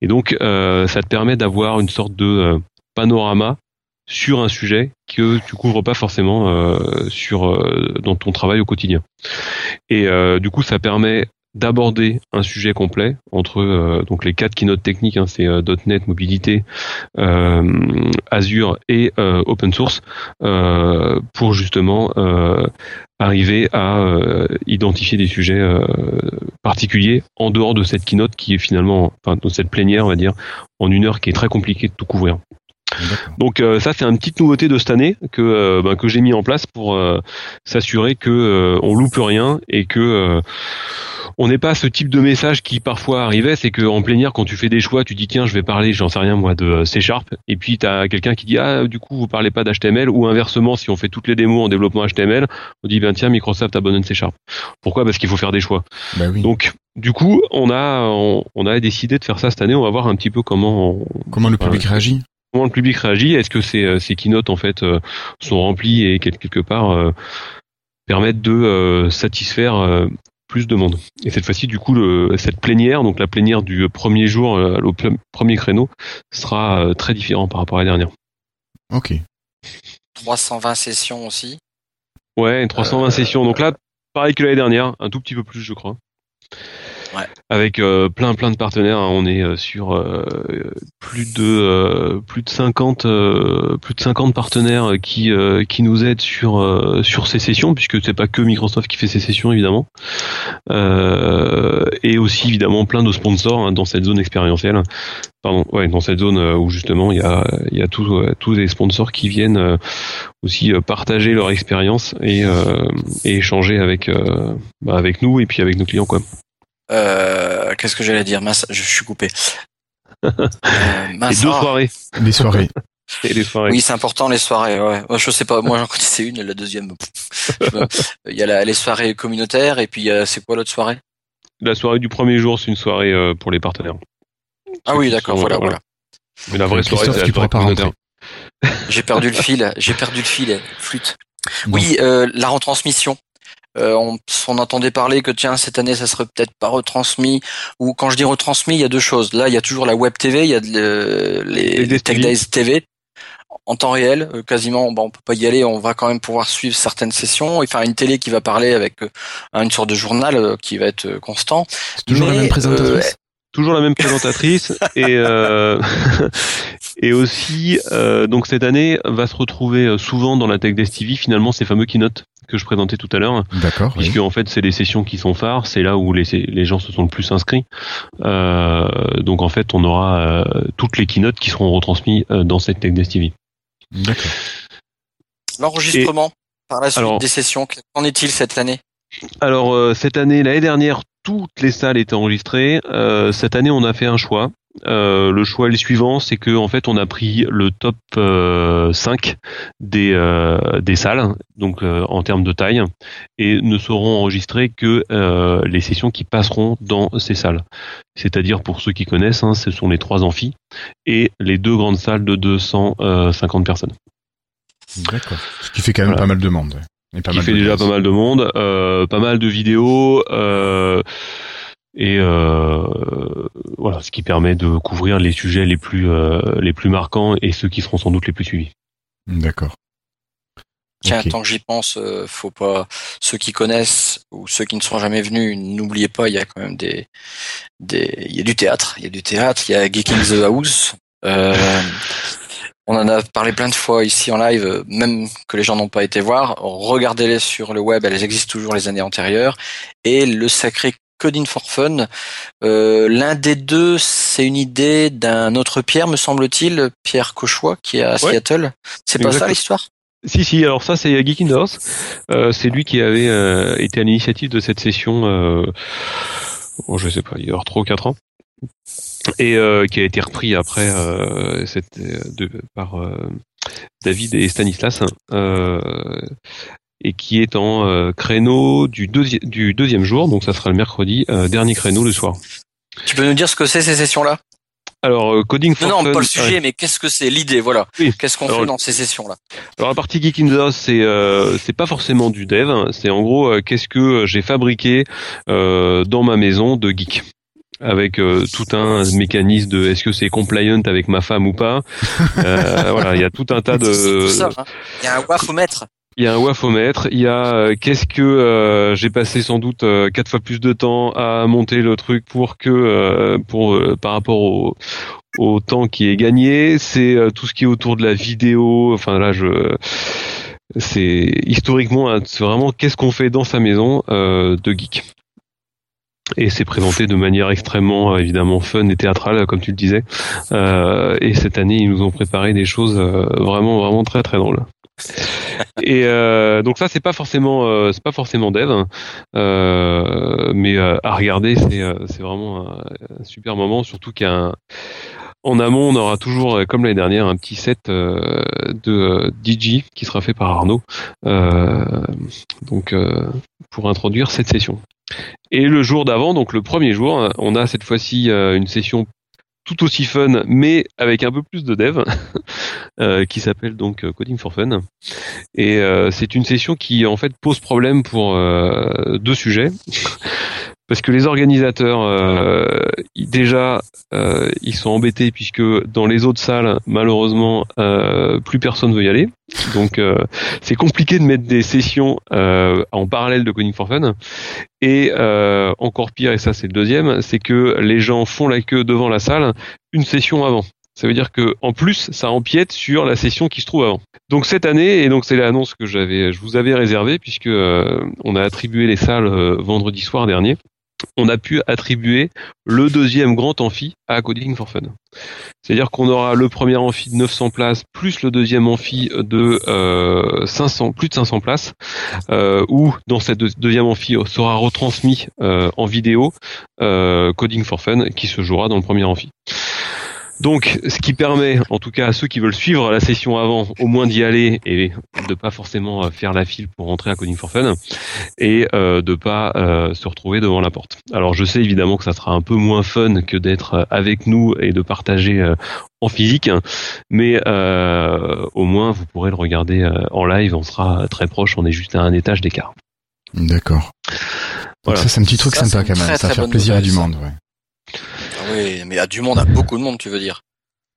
et donc euh, ça te permet d'avoir une sorte de panorama sur un sujet que tu couvres pas forcément euh, sur euh, dans ton travail au quotidien. Et euh, du coup, ça permet d'aborder un sujet complet entre euh, donc les quatre keynotes techniques, hein, c'est .NET, mobilité, Azure et open source, pour justement arriver à identifier des sujets particuliers en dehors de cette keynote qui est finalement, enfin de cette plénière, on va dire, en une heure qui est très compliqué de tout couvrir. Donc euh, ça c'est une petite nouveauté de cette année que euh, ben, que j'ai mis en place pour euh, s'assurer que on loupe rien et que on n'est pas ce type de message qui parfois arrivait, c'est qu'en plénière quand tu fais des choix, tu dis tiens je vais parler, j'en sais rien moi de C Sharp et puis tu as quelqu'un qui dit ah du coup vous parlez pas d'HTML ou inversement si on fait toutes les démos en développement HTML, on dit ben tiens Microsoft abandonne C Sharp. Pourquoi? Parce qu'il faut faire des choix. Bah oui. Donc du coup on a on, on a décidé de faire ça cette année, on va voir un petit peu comment on, Comment le public réagit comment le public réagit Est-ce que ces, euh, ces keynotes en fait euh, sont remplis et quel- quelque part euh, permettent de euh, satisfaire euh, plus de monde? Et cette fois-ci, du coup, le, cette plénière, donc la plénière du premier jour, le pl- premier créneau, sera très différent par rapport à la dernière. Ok. 320 sessions aussi? Ouais, 320 sessions. Donc là, pareil que l'année dernière, un tout petit peu plus, je crois. Ouais. Avec euh, plein plein de partenaires, hein. on est euh, sur euh, plus de euh, plus de 50 euh, plus de 50 partenaires qui qui nous aident sur sur ces sessions puisque c'est pas que Microsoft qui fait ces sessions évidemment. Et aussi évidemment plein de sponsors hein, dans cette zone expérientielle. Pardon, ouais, dans cette zone où justement il y a il y a tous tous les sponsors qui viennent aussi partager leur expérience et, euh, et échanger avec euh, bah, avec nous et puis avec nos clients quoi. Euh, Qu'est-ce que j'allais dire? Mince, je suis coupé. [LAUGHS] Euh, [LAUGHS] Et mince, deux ah. soirées Des soirées. et des soirées. Oui, c'est important les soirées. Ouais. Ouais, Je sais pas, moi j'en connaissais une, et la deuxième. [LAUGHS] Il y a la- les soirées communautaires et puis a- c'est quoi l'autre soirée? La soirée du premier jour c'est une soirée euh, pour les partenaires. Ah oui, d'accord, voilà, euh, voilà. Mais la vraie soirée c'est la soirée communautaire. J'ai perdu le fil. J'ai perdu le fil. Flûte. Oui, euh, la retransmission. Euh, on, on entendait parler que tiens cette année ça serait peut-être pas retransmis. Ou quand je dis retransmis il y a deux choses. Là il y a toujours la web TV il y a de le- les, Tech TV. Days TV en temps réel euh, quasiment bon, on peut pas y aller. On va quand même pouvoir suivre certaines sessions et faire une télé qui va parler avec euh, une sorte de journal euh, qui va être constant. C'est toujours la même présentatrice. toujours la même présentatrice. [LAUGHS] Et euh, [LAUGHS] et aussi euh, donc cette année va se retrouver souvent dans la Tech Desk TV finalement ces fameux keynotes que je présentais tout à l'heure D'accord. oui. puisque en fait c'est les sessions qui sont phares c'est là où les les gens se sont le plus inscrits Euh, donc en fait on aura euh, toutes les keynotes qui seront retransmises euh, dans cette Tech Desk TV D'accord. l'enregistrement par la suite alors- des sessions qu'en est-il cette année? Alors euh, cette année, l'année dernière, toutes les salles étaient enregistrées. Euh, cette année, on a fait un choix. Euh, le choix est le suivant, c'est que en fait, on a pris le top euh, 5 des euh, des salles, donc euh, en termes de taille, et ne seront enregistrées que les sessions qui passeront dans ces salles. C'est-à-dire pour ceux qui connaissent, hein, ce sont les trois amphis et les deux grandes salles de 250 personnes. D'accord. Ce qui fait quand même Voilà. pas mal de monde. Et pas qui mal fait de déjà pas mal de monde, pas mal de vidéos euh, et euh, voilà, ce qui permet de couvrir les sujets les plus euh, les plus marquants et ceux qui seront sans doute les plus suivis. D'accord. Tiens, tant que j'y pense, euh, faut pas ceux qui connaissent ou ceux qui ne sont jamais venus, n'oubliez pas, il y a quand même des des il y a du théâtre, il y a du théâtre, il y a Geeking the House. Euh, on en a parlé plein de fois ici en live, même que les gens n'ont pas été voir. Regardez-les sur le web, elles existent toujours les années antérieures. Et le sacré Coding for Fun, euh, l'un des deux, c'est une idée d'un autre Pierre, me semble-t-il, Pierre Cauchois, qui est à Seattle. C'est pas ça l'histoire? Si si, alors ça c'est Geek in the House. Euh, c'est lui qui avait euh, été à l'initiative de cette session. Euh, oh, je sais pas, il y a 3 ou 4 ans. Et qui a été repris après cette, de, par David et Stanislas. Euh, et qui est en euh, créneau du, deuxi- du deuxième jour, donc ça sera le mercredi, euh, dernier créneau le soir. Tu peux nous dire ce que c'est ces sessions-là? Alors, euh, Coding for Non, non, Fun- pas le sujet, ouais. mais qu'est-ce que c'est l'idée Voilà. Oui. Qu'est-ce qu'on fait dans ces sessions-là? Alors la partie Geek in the House, c'est euh, c'est pas forcément du dev, hein. c'est en gros euh, qu'est-ce que j'ai fabriqué euh, dans ma maison de geek avec euh, tout un mécanisme de est-ce que c'est compliant avec ma femme ou pas. Euh, voilà, il y a tout un tas [LAUGHS] de hein. Il y a un wafomètre. Il y a un wafomètre, il y a euh, qu'est-ce que euh, j'ai passé sans doute euh, quatre fois plus de temps à monter le truc pour que euh, pour euh, par rapport au au temps qui est gagné, c'est euh, tout ce qui est autour de la vidéo, enfin là je c'est historiquement c'est vraiment qu'est-ce qu'on fait dans sa maison de geek. et c'est présenté de manière extrêmement évidemment fun et théâtrale comme tu le disais. Et cette année ils nous ont préparé des choses vraiment vraiment très très drôles. Et euh, donc ça c'est pas forcément euh, c'est pas forcément dev, hein. Euh, mais à regarder c'est c'est vraiment un, super moment, surtout qu'un en amont on aura toujours comme l'année dernière un petit set de DJ qui sera fait par Arnaud, donc pour introduire cette session. Et le jour d'avant, donc le premier jour, on a cette fois-ci une session tout aussi fun, mais avec un peu plus de dev, [LAUGHS] euh, qui s'appelle donc euh, Coding for Fun. Et euh, c'est une session qui en fait pose problème pour euh, deux sujets. Parce que les organisateurs, euh, déjà, euh, ils sont embêtés puisque dans les autres salles, malheureusement, euh, plus personne veut y aller. Donc, euh, c'est compliqué de mettre des sessions euh, en parallèle de Coding for Fun. Et euh, encore pire, et ça c'est le deuxième, c'est que les gens font la queue devant la salle une session avant. Ça veut dire que en plus, ça empiète sur la session qui se trouve avant. Donc cette année, et donc c'est l'annonce que j'avais, je vous avais réservée puisque euh, on a attribué les salles vendredi soir dernier. On a pu attribuer le deuxième grand amphi à Coding for Fun. C'est-à-dire qu'on aura le premier amphi de 900 places plus le deuxième amphi de euh, 500, plus de 500 places, euh, où dans cette deux- deuxième amphi sera retransmis euh, en vidéo euh, Coding for Fun qui se jouera dans le premier amphi. Donc, ce qui permet, en tout cas à ceux qui veulent suivre la session avant, au moins d'y aller et de pas forcément euh, faire la file pour rentrer à Coding for Fun et euh, de pas euh, se retrouver devant la porte. Alors, je sais évidemment que ça sera un peu moins fun que d'être euh, avec nous et de partager euh, en physique, mais euh, au moins vous pourrez le regarder euh, en live. On sera très proche, on est juste à un étage d'écart. D'accord. Voilà. ça c'est un petit truc Ça, sympa quand même, très, ça va faire plaisir à du monde, ouais. Oui, mais à du monde, à beaucoup de monde, tu veux dire.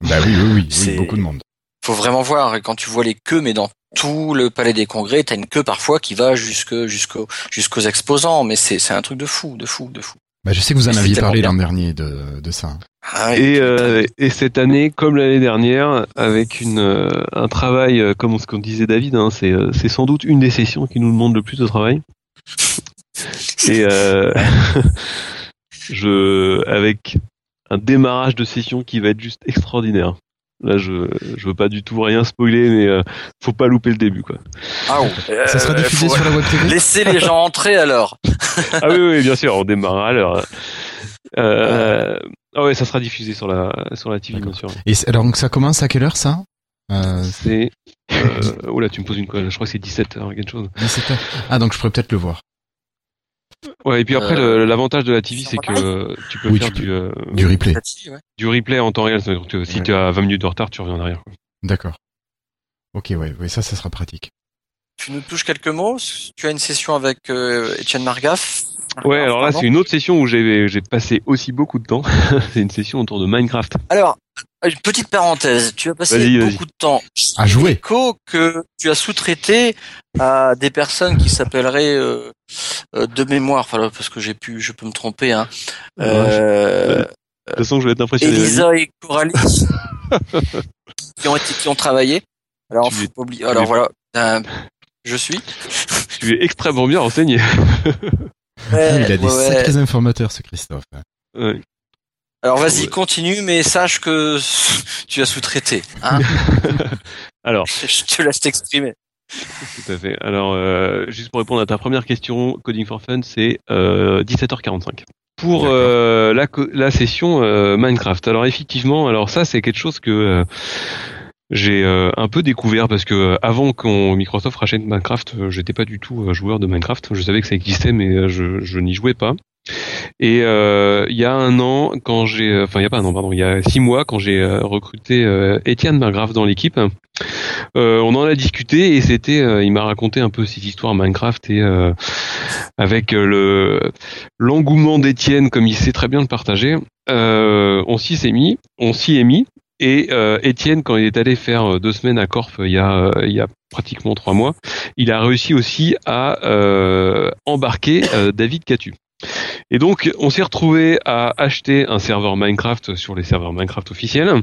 Bah oui, oui, oui, beaucoup de monde. Faut vraiment voir. Et quand tu vois les queues, mais dans tout le palais des congrès, t'as une queue parfois qui va jusque jusqu'au jusqu'aux exposants. Mais c'est c'est un truc de fou, de fou, de fou. Bah, je sais que vous en Mais aviez parlé l'an dernier de, de ça. Ah. Et, euh, et cette année, comme l'année dernière, avec une, euh, un travail, euh, comme ce qu'on disait David, hein, c'est, euh, c'est sans doute une des sessions qui nous demande le plus de travail. Et euh, [LAUGHS] je, avec un démarrage de session qui va être juste extraordinaire. Là, je, je veux pas du tout rien spoiler, mais euh, faut pas louper le début, quoi. Ah. Ça sera Euh, diffusé faut sur la web TV Laisser les gens entrer alors. [LAUGHS] Ah oui, oui, bien sûr, on démarre à l'heure. Euh, ah ouais, ça sera diffusé sur la, sur la TV, bien sûr. Et alors donc ça commence à quelle heure ça? Euh, C'est, euh, oh là, tu me poses une colle. Je crois que c'est 17h, quelque chose. 17 heures. Ah donc je pourrais peut-être le voir. Ouais, et puis après, Euh, l'avantage de la TV, c'est que tu peux Oui, faire tu peux- du, euh, Du replay. Ouais. du replay en temps réel. C'est-à-dire que si Ouais. tu as 20 minutes de retard, tu reviens en arrière. quoi. D'accord. Ok, ouais, ouais, ça, ça sera pratique. Tu nous touches quelques mots? Tu as une session avec euh, Etienne Margaff? Ouais, alors là, c'est une autre session où j'ai j'ai passé aussi beaucoup de temps. [LAUGHS] c'est une session autour de Minecraft. Alors, une petite parenthèse. Tu as passé Vas-y, vas-y. beaucoup de temps À jouer. écho que tu as sous-traité à des personnes qui s'appelleraient euh, euh, de mémoire, enfin, parce que j'ai pu, je peux me tromper, hein. Euh, De toute façon, je vais être impressionné. vas-y. Elisa et Coralie [LAUGHS] qui ont été, qui ont travaillé. Alors, Tu faut es- pas oublier. Alors voilà, euh, je suis. Tu es extrêmement bien renseigné. Ouais, il a des ouais, ouais. sacrés informateurs, ce Christophe. Ouais. Alors vas-y, continue, mais sache que [LAUGHS] tu as sous-traité. Hein [LAUGHS] Alors, [LAUGHS] je te laisse t'exprimer. tout à fait. Alors, euh, juste pour répondre à ta première question, Coding for Fun, c'est euh, 17h45. Pour D'accord. euh, la, la session euh, Minecraft. Alors effectivement, alors ça c'est quelque chose que euh, j'ai euh, un peu découvert parce que euh, avant qu'on Microsoft rachète Minecraft, euh, j'étais pas du tout euh, joueur de Minecraft. Je savais que ça existait, mais je, je n'y jouais pas. Et il y a un an, quand j'ai, enfin il y a pas un an, pardon, il y a six mois, quand j'ai recruté euh, Étienne Margrave dans l'équipe, euh, on en a discuté et c'était, il m'a raconté un peu cette histoire Minecraft et avec le l'engouement d'Étienne, comme il sait très bien le partager, on s'y s'est mis, on s'y est mis. Et euh, Étienne, quand il est allé faire euh, deux semaines à Corp il y a, euh, il y a pratiquement trois mois, il a réussi aussi à embarquer David Catu. Et donc, on s'est retrouvé à acheter un serveur Minecraft sur les serveurs Minecraft officiels.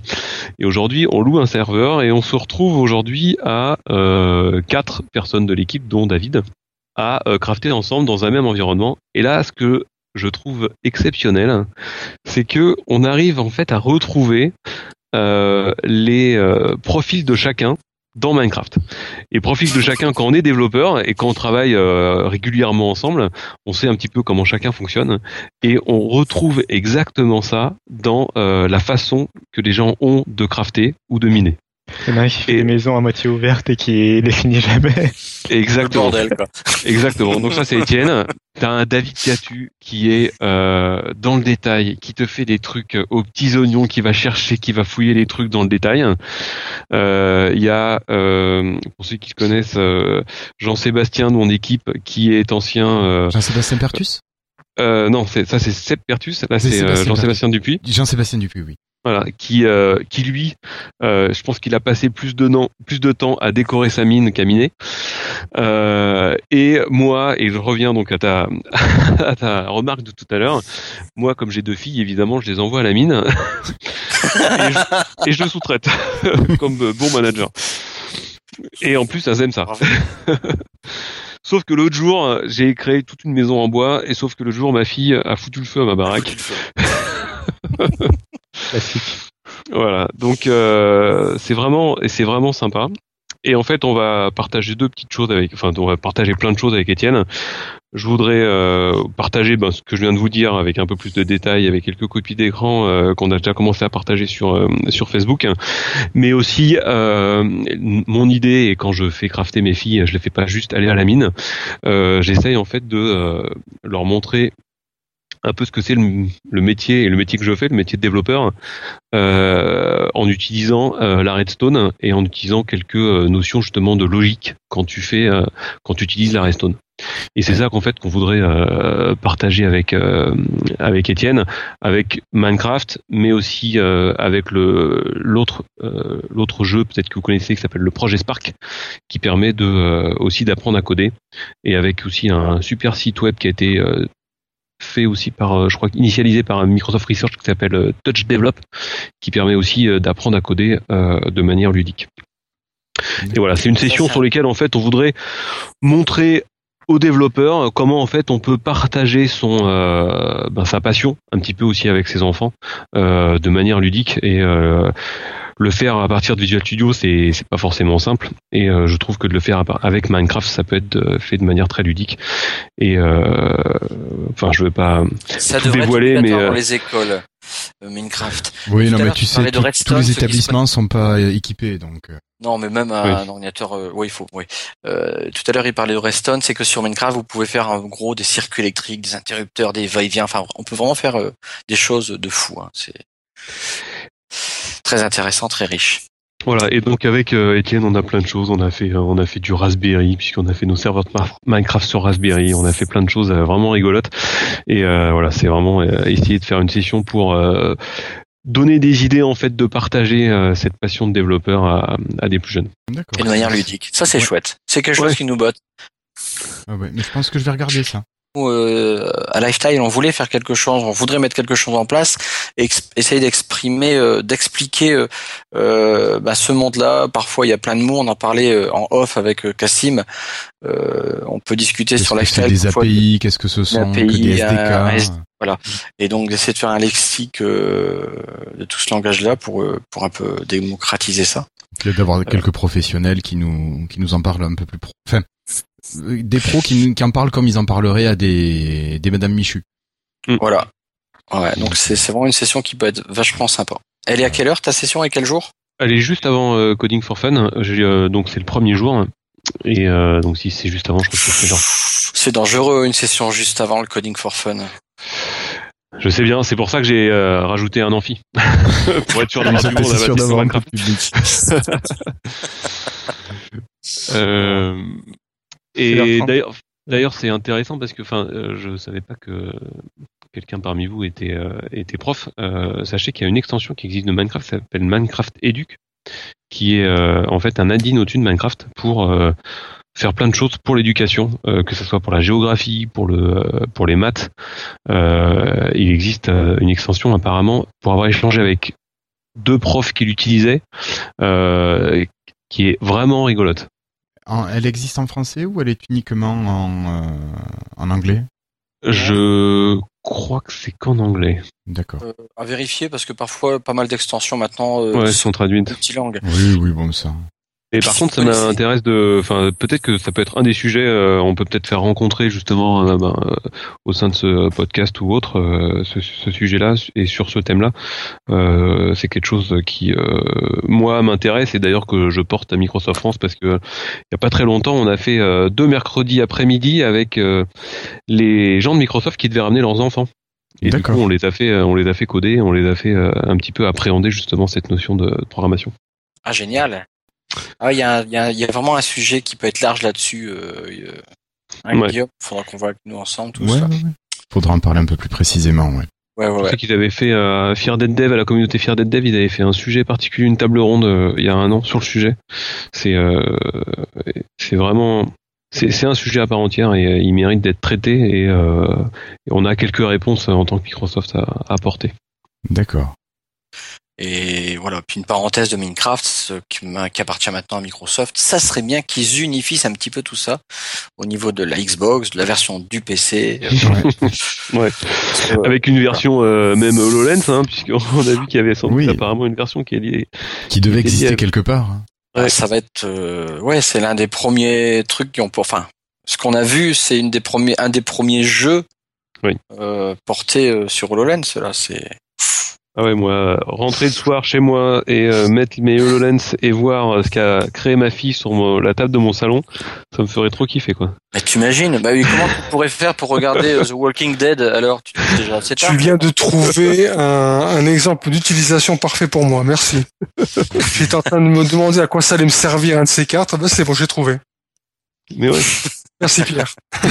Et aujourd'hui, on loue un serveur et on se retrouve aujourd'hui à quatre personnes de l'équipe, dont David, à euh, crafter ensemble dans un même environnement. Et là, ce que je trouve exceptionnel, c'est que on arrive en fait à retrouver les euh, profils de chacun dans Minecraft. Et profils de chacun quand on est développeur et quand on travaille euh, régulièrement ensemble, on sait un petit peu comment chacun fonctionne et on retrouve exactement ça dans euh, la façon que les gens ont de crafter ou de miner. Il y en a un qui fait des maisons à moitié ouvertes et qui les finit jamais. [LAUGHS] Exactement. Bordel, quoi. Exactement. Donc ça c'est Étienne. T'as un David Catu qui est euh, dans le détail, qui te fait des trucs aux petits oignons, qui va chercher, qui va fouiller les trucs dans le détail. Euh, Il y a, euh, pour ceux qui le connaissent, euh, Jean-Sébastien de mon équipe, qui est ancien. euh, Jean-Sébastien Pertus? euh, non, ça c'est Seb Pertus. Là C'est c'est euh, Sébastien Jean-Sébastien Dupuis. Jean-Sébastien Dupuis, oui. Voilà, qui euh, qui lui, euh, je pense qu'il a passé plus de temps, plus de temps à décorer sa mine qu'à miner. Euh, et moi, et je reviens donc à ta [LAUGHS] à ta remarque de tout à l'heure, moi comme j'ai deux filles, évidemment, je les envoie à la mine [LAUGHS] et, je, et je sous-traite [LAUGHS] comme bon manager. Et en plus, elles aiment ça. Sauf que l'autre jour, j'ai créé toute une maison en bois, et sauf que l'autre jour, ma fille a foutu le feu à ma baraque. Voilà, donc euh, c'est vraiment c'est vraiment sympa. Et en fait, on va partager deux petites choses avec, enfin, on va partager plein de choses avec Étienne. Je voudrais euh, partager ben, ce que je viens de vous dire avec un peu plus de détails, avec quelques copies d'écran euh, qu'on a déjà commencé à partager sur sur Facebook, mais aussi mon idée. Et quand je fais crafter mes filles, je les fais pas juste aller à la mine. J'essaye en fait de leur montrer un peu ce que c'est le, le métier et le métier que je fais, le métier de développeur, euh, en utilisant euh, la redstone et en utilisant quelques euh, notions justement de logique quand tu fais, euh, quand tu utilises la redstone. Et c'est ça qu'en fait qu'on voudrait euh, partager avec euh, avec Étienne, avec Minecraft, mais aussi avec le l'autre l'autre jeu peut-être que vous connaissez qui s'appelle le projet Spark, qui permet de aussi d'apprendre à coder et avec aussi un super site web qui a été fait aussi par, euh, je crois, initialisé par un Microsoft Research qui s'appelle euh, Touch Develop, qui permet aussi euh, d'apprendre à coder de manière ludique. Et voilà, c'est une session sur laquelle en fait on voudrait montrer aux développeurs comment en fait on peut partager son euh, ben, sa passion un petit peu aussi avec ses enfants euh, de manière ludique et euh, le faire à partir de Visual Studio c'est c'est pas forcément simple et euh, je trouve que de le faire avec Minecraft ça peut être euh, fait de manière très ludique et euh, enfin je veux pas Ça tout devrait être dévoiler mais dans les écoles. Minecraft. Oui, non, mais tu sais, tout- tous les établissements sont pas équipés, donc. Non, mais même un, Oui. un ordinateur, euh, oui, il faut. Oui. Euh, tout à l'heure, il parlait de Redstone, c'est que sur Minecraft, vous pouvez faire en gros des circuits électriques, des interrupteurs, des va-et-vient. Enfin, on peut vraiment faire euh, des choses de fou. Hein. C'est très intéressant, très riche. Voilà, et donc avec euh, Étienne, on a plein de choses. On a fait, euh, on a fait du Raspberry, puisqu'on a fait nos serveurs Minecraft sur Raspberry. On a fait plein de choses euh, vraiment rigolotes. Et euh, voilà, c'est vraiment euh, essayer de faire une session pour euh, donner des idées, en fait, de partager euh, cette passion de développeur à, à des plus jeunes. D'accord. Et de manière ludique. Ça, c'est Ouais. chouette. C'est quelque chose Ouais. qui nous botte. Ah ouais, mais je pense que je vais regarder ça. Euh, à Lifestyle, on voulait faire quelque chose, on voudrait mettre quelque chose en place, et essayer d'exprimer, euh, d'expliquer euh, euh, bah, ce monde-là. Parfois, il y a plein de mots. On en parlait euh, en off avec euh, Cassim. Euh, on peut discuter sur que Lifestyle. des API Qu'est-ce que ce sont que API, des un SDK Voilà. Et donc d'essayer de faire un lexique euh, de tout ce langage-là pour pour un peu démocratiser ça. D'avoir quelques professionnels qui nous qui nous en parlent un peu plus pro. Enfin, des pros qui, en parlent comme ils en parleraient à des des Madame Michu. Voilà. Ouais. Donc c'est c'est vraiment une session qui peut être vachement sympa. Elle est à quelle heure ta session et quel jour? Elle est juste avant euh, Coding for Fun. Euh, donc c'est le premier jour. Et euh, donc si c'est juste avant, je crois que c'est genre. C'est dangereux une session juste avant le coding for fun. Je sais bien, c'est pour ça que j'ai euh, rajouté un amphi [LAUGHS] pour être sûr d'avoir [LAUGHS] du monde à Minecraft. [LAUGHS] Euh, et leur d'ailleurs, d'ailleurs, c'est intéressant parce que, enfin, euh, je savais pas que quelqu'un parmi vous était euh, était prof. Euh, sachez qu'il y a une extension qui existe de Minecraft, qui s'appelle Minecraft Educ, qui est euh, en fait un add-in au-dessus de Minecraft pour euh, faire plein de choses pour l'éducation, euh, que ce soit pour la géographie, pour le euh, pour les maths. Euh, il existe une extension apparemment pour avoir échangé avec deux profs qui l'utilisaient, euh, qui est vraiment rigolote. En- elle existe en français ou elle est uniquement en euh, en anglais? Je crois que c'est qu'en anglais. D'accord. Euh, à vérifier parce que parfois pas mal d'extensions maintenant euh, Ouais, sont sont traduites. multilangues. Oui, oui, bon, ça. Et par contre, ça m'intéresse de, enfin, peut-être que ça peut être un des sujets. euh, on peut peut-être faire rencontrer justement euh, ben, euh, au sein de ce podcast ou autre euh, ce, ce sujet-là et sur ce thème-là. Euh, c'est quelque chose qui, euh, moi, m'intéresse et d'ailleurs que je porte à Microsoft France parce que il y a pas très longtemps, on a fait euh, deux mercredis après-midi avec euh, les gens de Microsoft qui devaient ramener leurs enfants. Et du coup, on les a fait, on les a fait coder, on les a fait euh, un petit peu appréhender justement cette notion de programmation. Ah génial. Ah il y a, un- il y, a, il y a vraiment un sujet qui peut être large là-dessus. Euh, euh, hein, Ouais. Guillaume, faudra qu'on voit avec nous ensemble tout Ouais, ça. ouais, ouais. Faudra en parler un peu plus précisément, ouais. Ouais ouais Je ouais. sais qu'ils avaient fait euh, Fear Dead Dev à la communauté Fear Dead Dev, ils avaient fait un sujet particulier, une table ronde euh, il y a un an sur le sujet. C'est euh, c'est vraiment c'est c'est un sujet à part entière et euh, il mérite d'être traité et, euh, et on a quelques réponses en tant que Microsoft à, à apporter. D'accord. Et voilà, puis une parenthèse de Minecraft ce qui, appartient maintenant à Microsoft. Ça serait bien qu'ils unifient un petit peu tout ça au niveau de la Xbox, de la version du PC. [LAUGHS] Ouais. Ouais. Que, Avec une version euh, même HoloLens, hein, puisqu'on [LAUGHS] a vu qu'il y avait sans doute Oui. apparemment une version qui est liée. Qui devait exister quelque part. hein. bah, ça va être, euh, ouais, c'est l'un des premiers trucs qui ont, pour- enfin, ce qu'on a vu, c'est une des premiers, un des premiers jeux Oui. euh, portés euh, sur HoloLens. Là, c'est Ah ouais, moi, rentrer le soir chez moi et euh, mettre mes HoloLens et voir euh, ce qu'a créé ma fille sur mon- la table de mon salon, ça me ferait trop kiffer, quoi. Mais t'imagines? Bah oui, comment tu pourrais faire pour regarder euh, The Walking Dead alors? Tu déjà. Tu viens de trouver un, un exemple d'utilisation parfait pour moi. Merci. J'étais en train de me demander à quoi ça allait me servir un de ces quatre. Ben, c'est bon, j'ai trouvé. Mais ouais. Merci Pierre. [LAUGHS]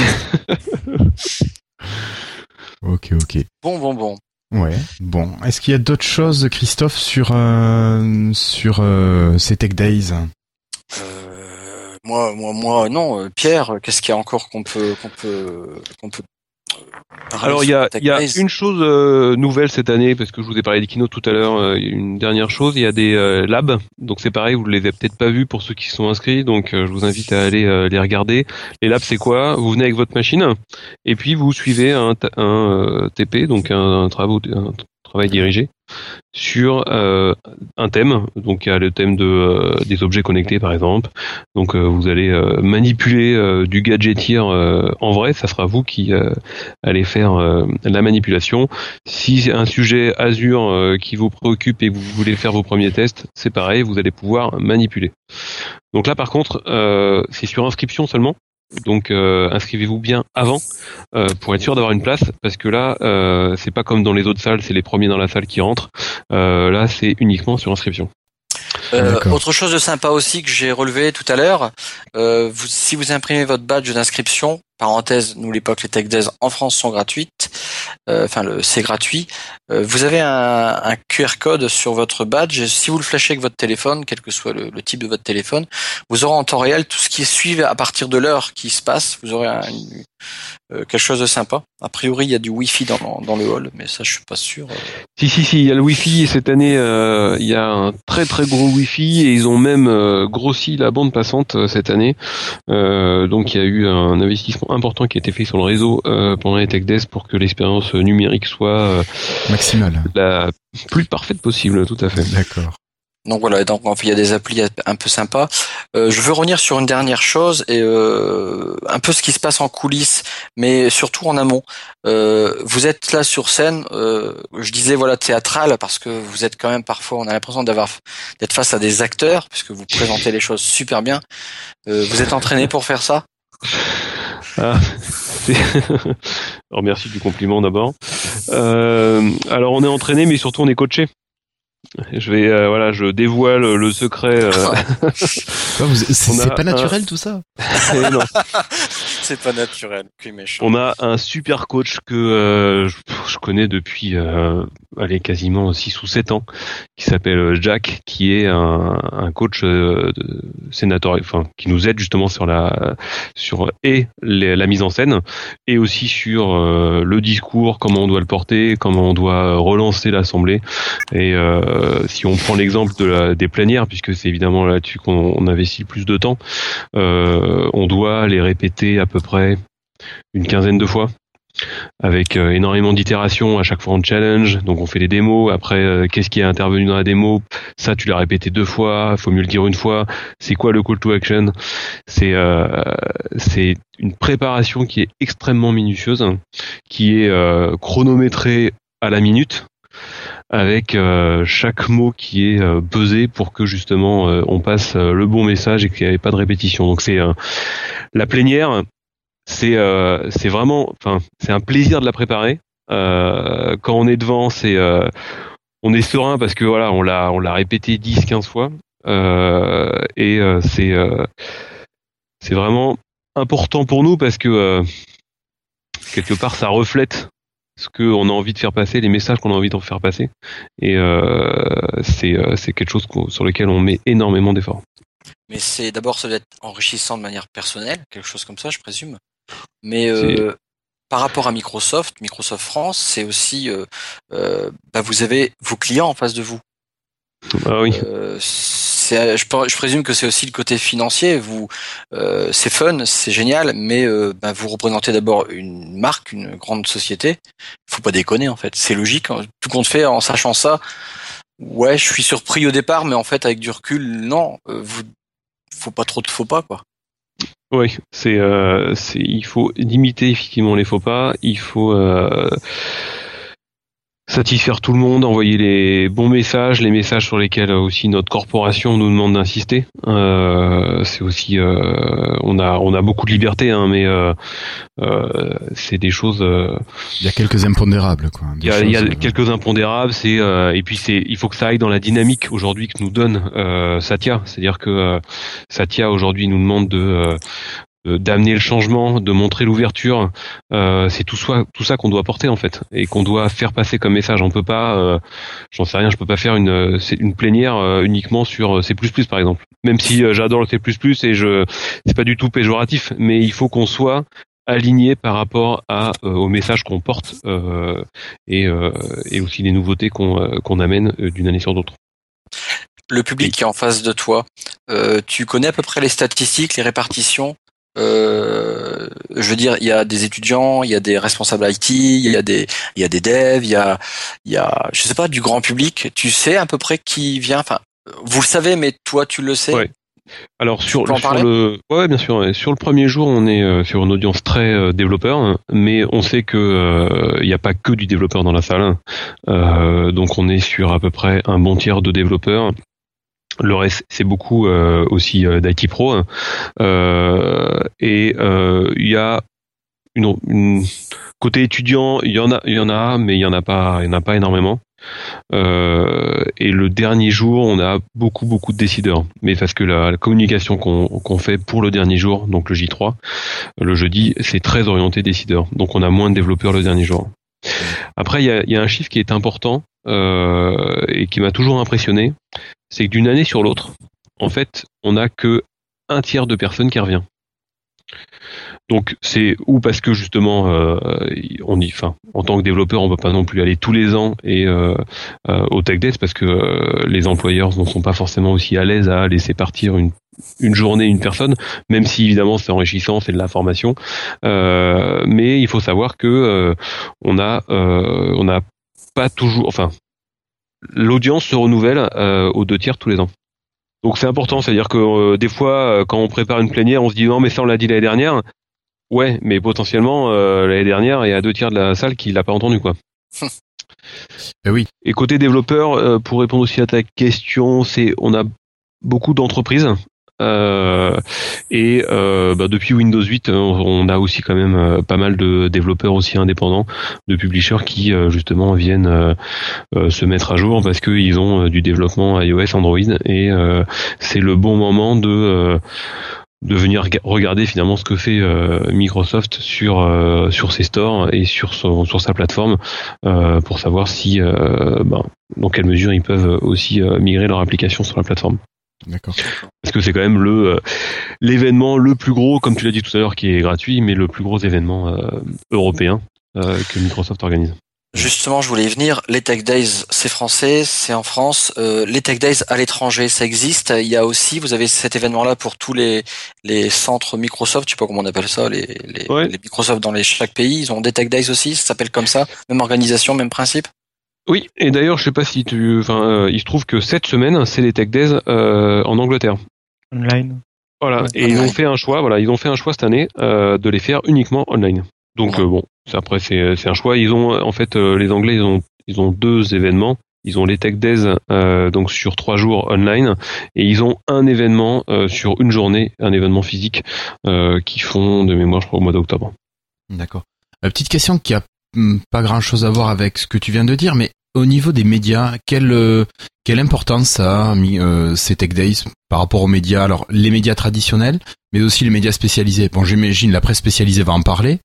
Ok, ok. Bon, bon, bon. Ouais. Bon, est-ce qu'il y a d'autres choses, Christophe, sur euh, sur euh, ces Tech Days? Euh, moi, moi, moi, non. euh, Pierre, qu'est-ce qu'il y a encore qu'on peut, qu'on peut, qu'on peut Alors il y a, y une chose euh, nouvelle cette année parce que je vous ai parlé des keynotes tout à l'heure. euh, une dernière chose, il y a des euh, labs. Donc c'est pareil, vous les avez peut-être pas vus pour ceux qui sont inscrits. Donc je vous invite à aller les regarder. Les labs c'est quoi? Vous venez avec votre machine et puis vous suivez un, TP, donc un, un travaux- un travail dirigé sur euh, un thème. Donc il y a le thème de euh, des objets connectés par exemple. Donc euh, vous allez euh, manipuler euh, du gadgeteer euh, en vrai. Ça sera vous qui allez faire la manipulation. Si c'est un sujet Azure qui vous préoccupe et que vous voulez faire vos premiers tests, c'est pareil, vous allez pouvoir manipuler. Donc là par contre, c'est sur inscription seulement. Donc euh, inscrivez-vous bien avant euh, pour être sûr d'avoir une place parce que là euh, c'est pas comme dans les autres salles, c'est les premiers dans la salle qui rentrent. Euh, là c'est uniquement sur inscription. Euh, autre chose de sympa aussi que j'ai relevé tout à l'heure, euh, si vous imprimez votre badge d'inscription, parenthèse, n'oubliez pas que les Tech Days en France sont gratuites, euh, enfin c'est gratuit, euh, vous avez un, QR code sur votre badge, si vous le flashez avec votre téléphone, quel que soit le, type de votre téléphone, vous aurez en temps réel tout ce qui est suivi à partir de l'heure qui se passe, vous aurez euh, quelque chose de sympa. A priori, il y a du Wi-Fi dans, le hall, mais ça je suis pas sûr. Si si si, il y a le Wi-Fi et cette année il y a un très très gros Wi-Fi et ils ont même grossi la bande passante cette année. Donc il y a eu un investissement important qui a été fait sur le réseau euh, pendant les Tech Days pour que l'expérience numérique soit euh, Maximal. la plus parfaite possible, tout à fait. D'accord. Donc voilà, donc en fait, il y a des applis un peu sympas. Euh, je veux revenir sur une dernière chose et euh, un peu ce qui se passe en coulisses, mais surtout en amont. Euh, vous êtes là sur scène, euh, je disais voilà théâtral parce que vous êtes quand même parfois, on a l'impression d'avoir d'être face à des acteurs puisque vous présentez les choses super bien. Euh, vous êtes entraîné pour faire ça? Ah, c'est- [LAUGHS] alors merci du compliment d'abord. Euh, alors on est entraîné, mais surtout on est coaché. Je vais, euh, voilà, je dévoile le secret. euh, [LAUGHS] C'est pas un- naturel tout ça. [LAUGHS] C'est pas naturel, méchant. On a un super coach que euh, je, je connais depuis euh, allez, quasiment 6 ou 7 ans, qui s'appelle euh, Jack, qui est un, un coach euh, sénateur, enfin qui nous aide justement sur la sur et les- la mise en scène et aussi sur euh, le discours, comment on doit le porter, comment on doit relancer l'assemblée. Et euh, si on prend l'exemple de la, des plénières, puisque c'est évidemment là-dessus qu'on on investit le plus de temps, on doit les répéter à peu près une quinzaine de fois. Avec euh, énormément d'itérations à chaque fois en challenge. Donc on fait les démos. Après, euh, qu'est-ce qui est intervenu dans la démo? Ça, tu l'as répété deux fois. Faut mieux le dire une fois. C'est quoi le call to action? C'est euh, c'est une préparation qui est extrêmement minutieuse, qui est chronométrée à la minute avec euh, chaque mot qui est euh, pesé pour que justement euh, on passe le bon message et qu'il n'y ait pas de répétition. Donc c'est la plénière, c'est euh, c'est vraiment, enfin c'est un plaisir de la préparer. Euh, quand on est devant, c'est euh, on est serein parce que voilà on l'a on l'a répété 10 15 fois et c'est c'est vraiment important pour nous parce que quelque part ça reflète ce qu'on a envie de faire passer, les messages qu'on a envie de faire passer. Et c'est quelque chose sur lequel on met énormément d'efforts. Mais c'est d'abord ça doit être enrichissant de manière personnelle, quelque chose comme ça, je présume. Mais euh, par rapport à Microsoft, Microsoft France, c'est aussi euh, euh, bah, vous avez vos clients en face de vous. Ah oui. Je, présume que c'est aussi le côté financier. Vous, c'est fun, c'est génial, mais bah, vous représentez d'abord une marque, une grande société. Faut pas déconner en fait. C'est logique. hein. Tout compte fait, en sachant ça, ouais, je suis surpris au départ, mais en fait, avec du recul, non. vous, faut pas trop de faux pas quoi. Oui, c'est euh, c'est il faut limiter effectivement les faux pas. Il faut euh, satisfaire tout le monde, envoyer les bons messages, les messages sur lesquels euh, aussi notre corporation nous demande d'insister. Euh, c'est aussi euh, on a on a beaucoup de liberté, hein, mais euh, euh, c'est des choses. euh, Il y a quelques impondérables, quoi. il y a, y a quelques impondérables, c'est euh, et puis c'est il faut que ça aille dans la dynamique aujourd'hui que nous donne euh, Satya, c'est-à-dire que euh, Satya aujourd'hui nous demande de euh, de- d'amener le changement, de montrer l'ouverture. Euh, c'est tout ça, tout ça qu'on doit porter en fait et qu'on doit faire passer comme message. On peut pas, euh, j'en sais rien, je peux pas faire une une plénière euh, uniquement sur euh, C++ par exemple. Même si euh, j'adore le C++ et je c'est pas du tout péjoratif, mais il faut qu'on soit aligné par rapport à euh, au message qu'on porte euh, et, euh, et aussi les nouveautés qu'on euh, qu'on amène d'une année sur l'autre. Le public qui est en face de toi, euh, tu connais à peu près les statistiques, les répartitions? Euh, je veux dire, il y a des étudiants, il y a des responsables IT, il y a des, il y a des devs, il y a, il y a, je sais pas, du grand public. Tu sais à peu près qui vient. Enfin, vous le savez, mais toi, tu le sais. Ouais. Alors sur, le ouais bien sûr sur le premier jour on est euh, sur une audience très euh, développeur mais on sait que euh, il n'y a pas que du développeur dans la salle hein. Euh, donc on est sur à peu près un bon tiers de développeurs le reste c'est beaucoup euh, aussi euh, d'IT pro hein. Euh, et euh, il y a une, une- côté étudiant il y en a il y en a mais il y en a pas il y en a pas énormément et le dernier jour, on a beaucoup beaucoup de décideurs. Mais parce que la, communication qu'on fait pour le dernier jour, donc le J3, le jeudi, c'est très orienté décideurs. Donc on a moins de développeurs le dernier jour. Après, il y a, un chiffre qui est important et qui m'a toujours impressionné, c'est que d'une année sur l'autre, en fait, on n'a que un tiers de personnes qui revient. Donc c'est ou parce que justement euh, on y, enfin en tant que développeur on peut pas non plus aller tous les ans et euh, euh, au Tech Days parce que les employeurs ne sont pas forcément aussi à l'aise à laisser partir une une journée une personne, même si évidemment c'est enrichissant, c'est de l'information, mais il faut savoir que on a on pas toujours, enfin l'audience se renouvelle euh, aux deux tiers tous les ans. Donc c'est important, c'est-à-dire que euh, des fois, euh, quand on prépare une plénière, on se dit non mais ça on l'a dit l'année dernière. Ouais, mais potentiellement euh, l'année dernière, il y a deux tiers de la salle qui l'a pas entendu quoi. [LAUGHS] Eh oui. Et côté développeur, euh, pour répondre aussi à ta question, c'est on a beaucoup d'entreprises. Euh, et euh, bah, depuis Windows 8, euh, on a aussi quand même pas mal de développeurs aussi indépendants, de publishers qui justement viennent se mettre à jour parce qu'ils ont du développement iOS, Android, et c'est le bon moment de de venir rega- regarder finalement ce que fait Microsoft sur sur ses stores et sur sur sa plateforme pour savoir si ben, dans quelle mesure ils peuvent aussi migrer leur application sur la plateforme. D'accord. Que c'est quand même le euh, l'événement le plus gros, comme tu l'as dit tout à l'heure, qui est gratuit, mais le plus gros événement euh, européen euh, que Microsoft organise. Justement, je voulais y venir. Les Tech Days, c'est français, c'est en France. Euh, les Tech Days à l'étranger, ça existe. Il y a aussi, vous avez cet événement-là pour tous les les centres Microsoft, je sais pas comment on appelle ça, les les, Ouais. les Microsoft dans les chaque pays, ils ont des Tech Days aussi. Ça s'appelle comme ça, même organisation, même principe. Oui, et d'ailleurs, je sais pas si tu, enfin, euh, il se trouve que cette semaine, c'est les Tech Days euh, en Angleterre. Online. Voilà, Ouais. et ils ont fait un choix. Voilà, ils ont fait un choix cette année euh, de les faire uniquement online. Donc Ouais. euh, bon, c'est- après c'est c'est un choix. Ils ont en fait euh, les Anglais, ils ont ils ont deux événements. Ils ont les Tech Days euh, donc sur trois jours online et ils ont un événement euh, sur une journée, un événement physique euh, qui font de mémoire je crois au mois d'octobre. D'accord. Euh, petite question qui a hum, pas grand chose à voir avec ce que tu viens de dire, mais au niveau des médias, quelle, euh, quelle importance ça a mis euh, ces Tech Days par rapport aux médias? Alors, les médias traditionnels, mais aussi les médias spécialisés. Bon, j'imagine la presse spécialisée va en parler.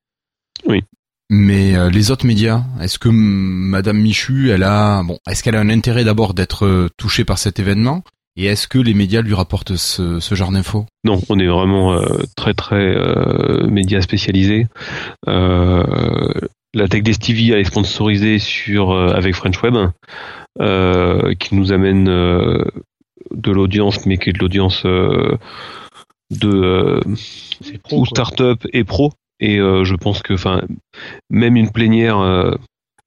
Oui. Mais euh, les autres médias, est-ce que Madame Michu, elle a, bon, est-ce qu'elle a un intérêt d'abord d'être euh, touchée par cet événement? Et est-ce que les médias lui rapportent ce, ce genre d'infos? Non, on est vraiment euh, très très euh, médias spécialisés. Euh, la Tech Days TV elle est sponsorisée sur euh, avec French Web, euh, qui nous amène euh, de l'audience, mais qui est de l'audience de pro. ou start-up et pro. Et je pense que, enfin, même une plénière,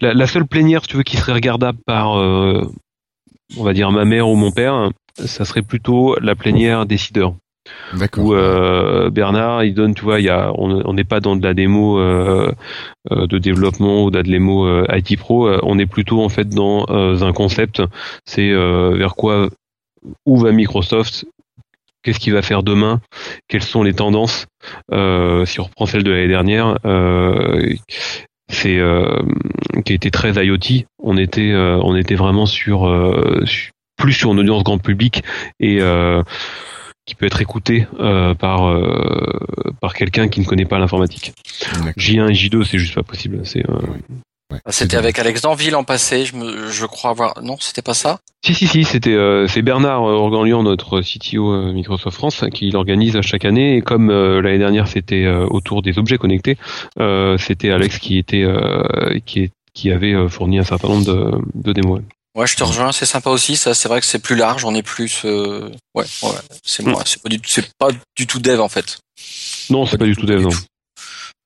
la, la seule plénière, si tu veux, qui serait regardable par, on va dire ma mère ou mon père, ça serait plutôt la plénière décideur. Où euh, Bernard il donne tu vois on n'est pas dans de la démo euh, euh, de développement ou de la démo IT pro. On est plutôt en fait dans un concept. C'est vers quoi où va Microsoft? Qu'est-ce qu'il va faire demain? Quelles sont les tendances? Si on reprend celle de l'année dernière c'est qui été très IoT on était on était vraiment sur, su- plus sur une audience grand public et qui peut être écouté euh, par euh, par quelqu'un qui ne connaît pas l'informatique. D'accord. J1 et J2, c'est juste pas possible. C'est euh, Ouais, Bah, C'était avec Alex Danville en passé, je, me, je crois avoir. Non, c'était pas ça? si si si, c'était euh, c'est Bernard Organlian, notre CTO Microsoft France, qui l'organise chaque année. Et comme euh, l'année dernière c'était euh, autour des objets connectés, euh, c'était Alex qui était euh, qui est qui avait fourni un certain nombre de, de démos. Ouais, je te rejoins, c'est sympa aussi. Ça, c'est vrai que c'est plus large, on est plus. euh, Ouais, ouais, c'est moi. C'est pas du, c'est pas du tout dev en fait. Non, c'est pas du tout dev, non.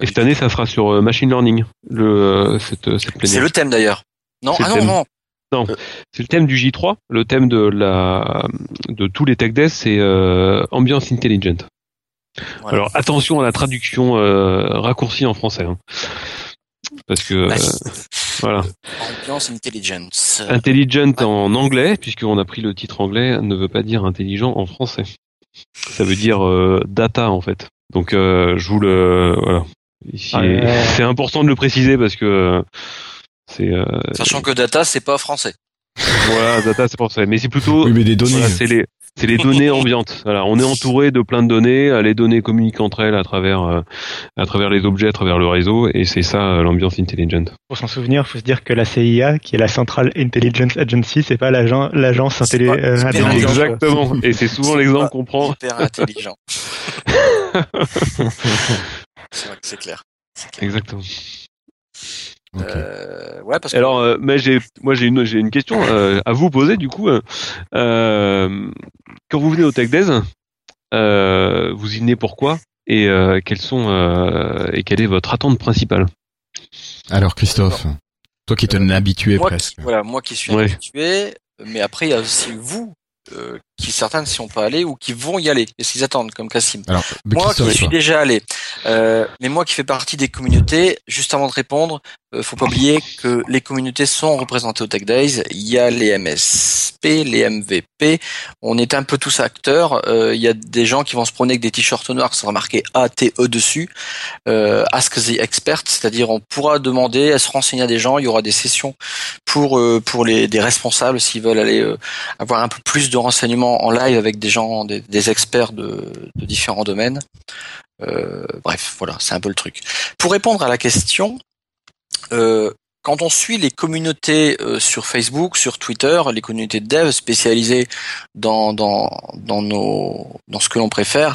Et cette année, ça sera sur euh, machine learning, le euh, cette cette C'est le thème d'ailleurs. Non, ah non, non. Non, c'est le thème du J3. Le thème de la de tous les tech days, c'est euh, ambiance intelligent. Voilà. Alors attention à la traduction euh, raccourcie en français, hein. parce que Bah, euh, voilà, Ambiance intelligence. intelligent en anglais, puisqu'on a pris le titre anglais, ne veut pas dire intelligent en français. Ça veut dire euh, data en fait. Donc euh, je vous le voilà. Ah, ouais. c'est important de le préciser parce que euh, c'est euh, Sachant que data, c'est pas français. voilà data c'est français, mais c'est plutôt Oui, mais des données. Voilà, c'est les c'est les données ambiantes. Voilà, on est entouré de plein de données. Les données communiquent entre elles à travers euh, à travers les objets, à travers le réseau, et c'est ça euh, l'ambiance intelligent. Pour s'en souvenir, faut se dire que la CIA, qui est la Central Intelligence Agency, c'est pas l'agent- l'agence euh, intelligence. Exactement. Et c'est souvent l'exemple qu'on prend. Hyper intelligent. [LAUGHS] c'est vrai que c'est clair. C'est clair. Exactement. Euh, ouais, parce que Alors, euh, mais j'ai moi j'ai une j'ai une question euh, à vous poser du coup. quand vous venez au Tech Days, euh, vous y venez pourquoi et euh, quelles sont euh, et quelle est votre attente principale? Alors Christophe, toi qui es un habitué moi, presque. qui, voilà, moi qui suis Ouais. habitué, mais après il y a aussi vous euh, qui certains ne sont pas allés ou qui vont y aller. Qu'est-ce qu'ils attendent comme Cassim Alors, Moi qui suis déjà allé, euh, mais moi qui fais partie des communautés, juste avant de répondre, euh, faut pas oublier que les communautés sont représentées au Tech Days. Il y a les MSP, les MVP. On est un peu tous acteurs. Euh, il y a des gens qui vont se promener avec des t-shirts noirs qui sera marqué ATE dessus. Euh, Ask the Expert, c'est-à-dire on pourra demander à se renseigner à des gens. Il y aura des sessions pour euh, pour les des responsables s'ils veulent aller euh, avoir un peu plus de renseignements en live avec des gens, des, des experts de, de différents domaines. Euh, bref, voilà, c'est un peu le truc. Pour répondre à la question, euh, quand on suit les communautés euh, sur Facebook, sur Twitter, les communautés de dev spécialisées dans dans dans nos dans ce que l'on préfère,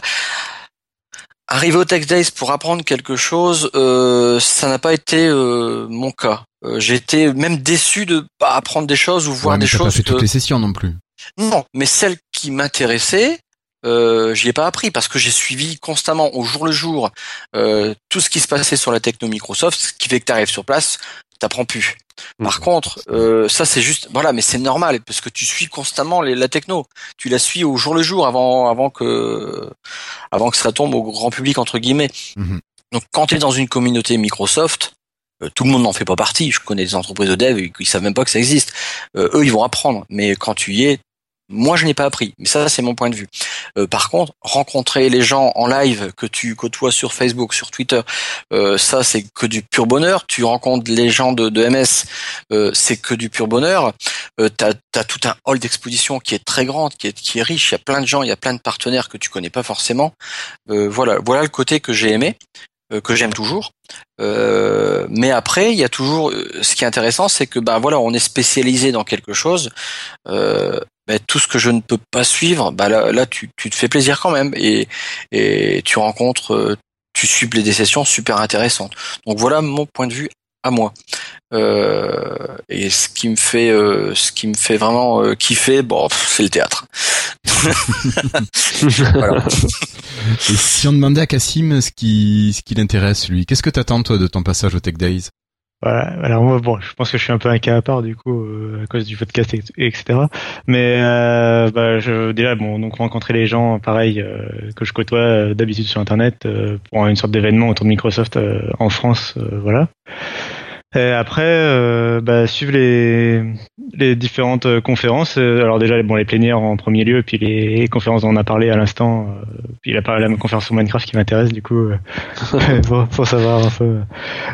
Arriver au Tech Days pour apprendre quelque chose, euh, ça n'a pas été euh, mon cas. Été même déçu de pas apprendre des choses ou voir Ouais, mais des t'as pas choses fait que... toutes les sessions non plus. Non, mais celles qui m'intéressaient, euh, j'y ai pas appris parce que j'ai suivi constamment au jour le jour euh, tout ce qui se passait sur la techno Microsoft, ce qui fait que tu arrives sur place, t'apprends plus. Par contre, euh, ça c'est juste, voilà, mais c'est normal parce que tu suis constamment les- la techno. Tu la suis au jour le jour avant, avant que, avant que ça tombe au grand public entre guillemets. Mhm. Donc quand tu es dans une communauté Microsoft, euh, tout le monde n'en fait pas partie. Je connais des entreprises de dev, ils, ils savent même pas que ça existe. Euh, eux, ils vont apprendre, mais quand tu y es, moi, je n'ai pas appris. Mais ça, c'est mon point de vue. Euh, par contre, rencontrer les gens en live que tu côtoies sur Facebook, sur Twitter, euh, ça, c'est que du pur bonheur. Tu rencontres les gens de, de MS, euh, c'est que du pur bonheur. Euh, t'as as tout un hall d'exposition qui est très grand, qui est, qui est riche. Il y a plein de gens, il y a plein de partenaires que tu connais pas forcément. Euh, voilà, voilà le côté que j'ai aimé, euh, que j'aime toujours. Euh, mais après, il y a toujours, ce qui est intéressant, c'est que ben voilà, on est spécialisé dans quelque chose. Euh, ben, tout ce que je ne peux pas suivre, bah là, là tu, tu te fais plaisir quand même et, et tu rencontres, euh, tu suis des sessions super intéressantes. Donc voilà mon point de vue à moi. Euh, et ce qui me fait, euh, ce qui me fait vraiment euh, kiffer, bon, c'est le théâtre. [LAUGHS] voilà. Et si on demandait à Cassim ce qui, ce qui l'intéresse, lui, qu'est-ce que t'attends, toi, de ton passage au Tech Days? Voilà. Alors moi, bon, je pense que je suis un peu un cas à part du coup euh, à cause du podcast et, et etc. Mais euh, bah, je, déjà, bon, donc rencontrer les gens, pareil, euh, que je côtoie euh, d'habitude sur Internet euh, pour une sorte d'événement autour de Microsoft euh, en France, voilà. Et après, euh, bah, suivre les, les différentes euh, conférences. Euh, Alors déjà, bon, les plénières en premier lieu, puis les conférences dont on a parlé à l'instant. euh, puis il a parlé de la conférence sur Minecraft qui m'intéresse du coup, [LAUGHS] pour, pour savoir un peu.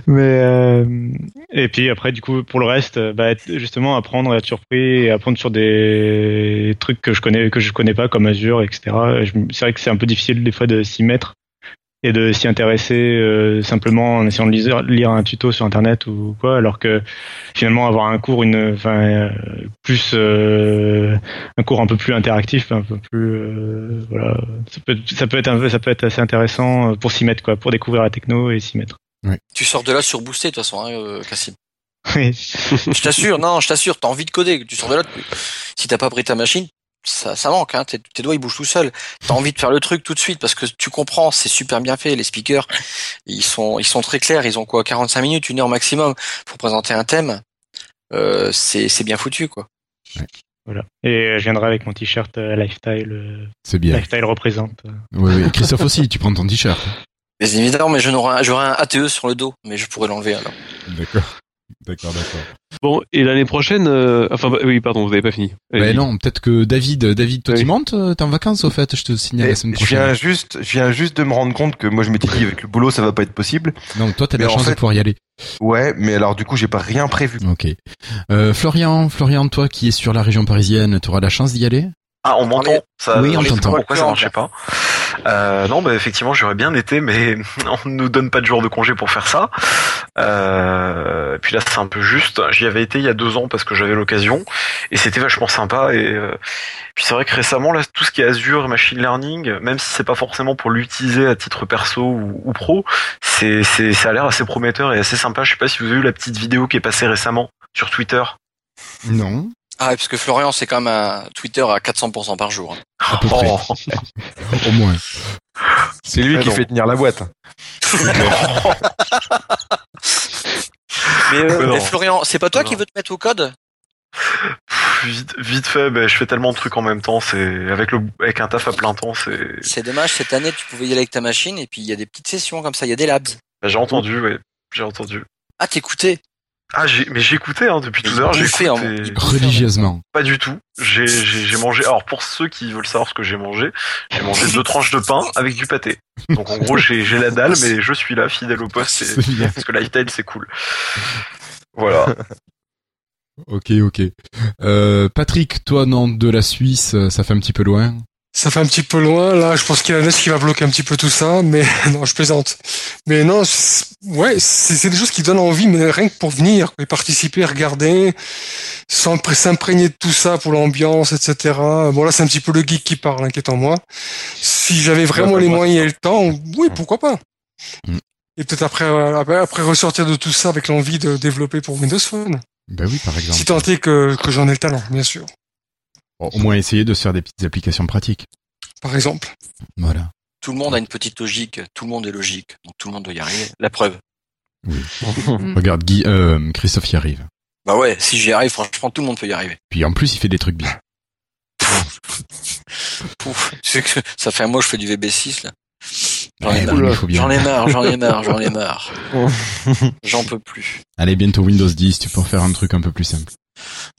Mais euh, et puis après, du coup, pour le reste, bah, justement, apprendre à être surpris, et apprendre sur des trucs que je connais que je connais pas comme Azure, etc. C'est vrai que c'est un peu difficile des fois de s'y mettre et de s'y intéresser euh, simplement en essayant de lire, lire un tuto sur internet ou quoi alors que finalement avoir un cours une enfin euh, plus euh, un cours un peu plus interactif un peu plus euh, voilà ça peut ça peut être un peu ça peut être assez intéressant pour s'y mettre quoi pour découvrir la techno et s'y mettre Tu sors de là surboosté de toute façon, hein, Cassim. Oui. je t'assure, non, je t'assure, t'as envie de coder. Tu sors de là, tu- si t'as pas pris ta machine, ça, ça manque. Hein, tes, tes doigts ils bougent tout seuls. T'as envie de faire le truc tout de suite parce que tu comprends, c'est super bien fait. Les speakers, ils sont, ils sont très clairs. Ils ont quoi, 45 minutes, une heure maximum pour présenter un thème. Euh, c'est, c'est bien foutu quoi. voilà et euh, je viendrai avec mon t-shirt euh, lifestyle euh, C'est bien. lifestyle représente. Oui, oui. Christophe aussi, tu prends ton t-shirt. Bien évidemment, mais je n'aurai un, j'aurai un ATE sur le dos, mais je pourrais l'enlever alors. D'accord. D'accord, d'accord. Bon, et l'année prochaine, euh, enfin, bah, oui, pardon, vous avez pas fini. Ben Allez-y. non, peut-être que David, David, toi Oui. tu montes, euh, t'es en vacances au fait, je te signale Et la semaine je viens prochaine. juste, je viens juste de me rendre compte que moi je m'étais dit avec le boulot ça va pas être possible. Non, toi t'as de la chance de fait- pouvoir y aller. Ouais, mais alors du coup j'ai pas rien prévu. Ok. Euh, Florian, Florian, toi qui es sur la région parisienne, tu auras la chance d'y aller? Ah, on m'entend Oui, on je sais pas t'entend. Pourquoi ça marchait pas euh, Non, bah effectivement, j'aurais bien été, mais [LAUGHS] on nous donne pas de jour de congé pour faire ça. Euh, puis là, c'est un peu juste. J'y avais été il y a deux ans parce que j'avais l'occasion, et c'était vachement sympa. Et euh, puis c'est vrai que récemment, là, tout ce qui est Azure et machine learning, même si c'est pas forcément pour l'utiliser à titre perso ou, ou pro, c'est, c'est, ça a l'air assez prometteur et assez sympa. Je sais pas si vous avez vu la petite vidéo qui est passée récemment sur Twitter. Non. Ah, parce que Florian, c'est quand même un Twitter à 400% par jour. hein. À peu près. Oh. Au moins. C'est lui qui non. fait tenir la boîte. Mais, euh, Mais non. mais Florian, c'est pas toi Non. qui veux te mettre au code? Vite, vite fait, ben, je fais tellement de trucs en même temps. C'est avec le avec un taf à plein temps, c'est. C'est dommage, cette année, tu pouvais y aller avec ta machine et puis il y a des petites sessions comme ça, il y a des labs. Ben, j'ai entendu, ouais, j'ai entendu. Ah, t'écoutais? Ah, j'ai, mais j'écoutais hein, depuis tout à l'heure. J'écoute hein, Religieusement. Pas du tout. J'ai, j'ai, j'ai mangé. Alors pour ceux qui veulent savoir ce que j'ai mangé, j'ai mangé deux tranches de pain avec du pâté. Donc en gros, j'ai, j'ai la dalle, mais je suis là, fidèle au poste, et- [LAUGHS] parce que lifestyle c'est cool. Voilà. [LAUGHS] Ok, ok. Euh, Patrick, toi, non, de la Suisse, ça fait un petit peu loin. Ça fait un petit peu loin, là, je pense qu'il y a la NES qui va bloquer un petit peu tout ça, mais [LAUGHS] non, je plaisante. Mais non, c'est- ouais, c'est des choses qui donnent envie, mais rien que pour venir, et participer, regarder, s'imprégner de tout ça pour l'ambiance, etc. Bon, là, c'est un petit peu le geek qui parle, inquiète en moi. Si j'avais vraiment les moyens et le temps, oui, pourquoi pas. Mm. Et peut-être après, euh, après, après ressortir de tout ça avec l'envie de développer pour Windows Phone. Ben oui, par exemple. Si tant est que, que j'en ai le talent, bien sûr. Bon, au moins essayer de se faire des petites applications pratiques. Par exemple. Voilà. Tout le monde a une petite logique, tout le monde est logique, donc tout le monde doit y arriver. La preuve. [LAUGHS] Regarde, Guy, euh, Christophe y arrive. Bah ouais, si j'y arrive, franchement, tout le monde peut y arriver. Puis en plus, il fait des trucs bien. Pouf. Que ça fait un mois que je fais du VB6 là. J'en ai Ouais, marre. il faut bien. J'en ai marre, j'en ai marre, j'en ai marre. [LAUGHS] J'en peux plus. Allez, bientôt Windows 10, tu peux en faire un truc un peu plus simple.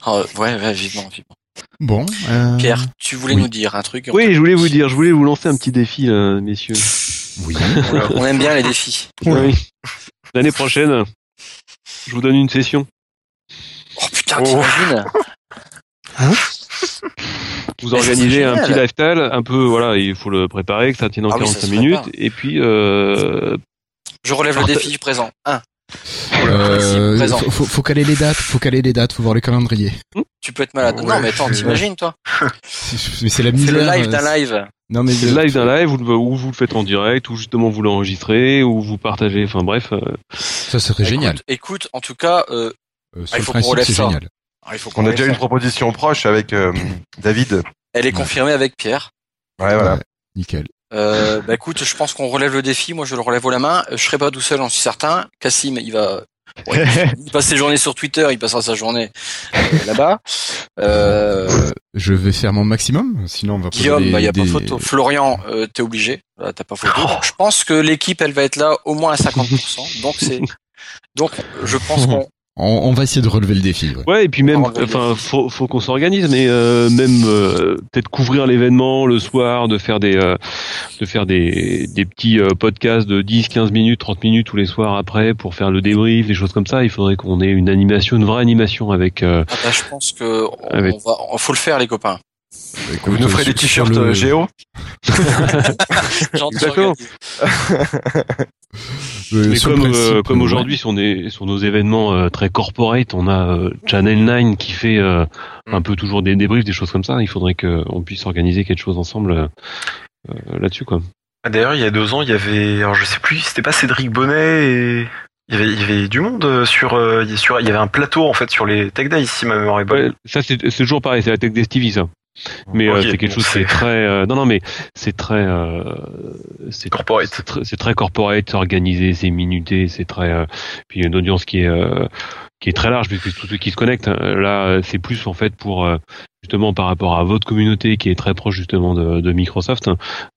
Ah, ouais, ouais, vivement, vivement. Bon, euh, Pierre, tu voulais oui. nous dire un truc Oui, je voulais vous dire, je voulais vous lancer un petit défi, là, messieurs. Oui. [LAUGHS] On aime bien les défis. Oui. L'année prochaine, je vous donne une session. Oh putain, t'imagines Vous Mais organisez c'est un petit lifestyle, un peu, voilà, il faut le préparer, que ça tienne en Ah oui, ça 45 se minutes, et puis, euh, Je relève le défi présent. Un. Euh, faut, faut, faut caler les dates, faut caler les dates, faut voir le calendrier. Tu peux être malade. Ouais, non, mais attends, c'est- t'imagines, toi [LAUGHS] Mais c'est la C'est misère. le live euh, d'un live. Non mais c'est le live d'un live, ou vous le faites en direct, ou justement vous l'enregistrez, ou vous partagez, enfin bref. euh, Ça serait génial. Écoute, en tout cas, euh, Euh, Ah, sur il faut qu'on principe, relève c'est ça. génial. il faut qu'on On a déjà ça. une proposition proche avec euh, David. Elle est confirmée avec Pierre. Ouais, voilà. Ouais, nickel. Euh, bah écoute, je pense qu'on relève le défi. Moi, je le relève au la main. Euh, Je serai pas tout seul, j'en suis certain. Cassim, il va, [LAUGHS] il passe ses journées sur Twitter, il passera sa journée euh, là-bas. Euh, je vais faire mon maximum, sinon on va Guillaume, des- bah, y a pas photo. Florian, euh, t'es obligé. Là, t'as pas photo. Donc, je pense que l'équipe, elle va être là au moins à 50%. Donc c'est, donc je pense [LAUGHS] qu'on, On, on va essayer de relever le défi. ouais. Ouais, et puis même, enfin, faut, faut qu'on s'organise, mais euh, même euh, peut-être couvrir l'événement le soir, de faire des, euh, de faire des, des petits euh, podcasts de 10, 15 minutes, 30 minutes tous les soirs après pour faire le débrief, des choses comme ça. Il faudrait qu'on ait une animation, une vraie animation avec. euh, ah bah, je pense que on, Avec- on va, on- faut le faire, les copains. Écoute, Vous nous ferez des t-shirts le- euh, Géo [LAUGHS] [LAUGHS] euh, mais le comme, euh, comme aujourd'hui sur, des- sur nos événements euh, très corporate, on a euh, Channel 9 qui fait euh, un peu toujours des débriefs, des choses comme ça. Il faudrait qu'on puisse organiser quelque chose ensemble euh, euh, là-dessus, quoi. Ah, D'ailleurs, il y a deux ans, il y avait, alors je sais plus, c'était pas Cédric Bonnet et il y avait, il y avait du monde euh, sur, euh, il y a- sur, il y avait un plateau en fait sur les Tech Days, si ma mémoire est bonne. Ouais, ça c'est toujours pareil, c'est la tech des Stevie ça. Mais euh, Ok, c'est quelque bon, chose qui c'est- est très euh, non non mais c'est très euh, c'est Corporate. c'est très, c'est très corporate, c'est organisé, c'est minuté, c'est très euh, puis il y a une audience qui est euh, qui est très large puisque tous ceux qui se connectent hein, là c'est plus en fait pour euh, justement par rapport à votre communauté qui est très proche justement de, de Microsoft,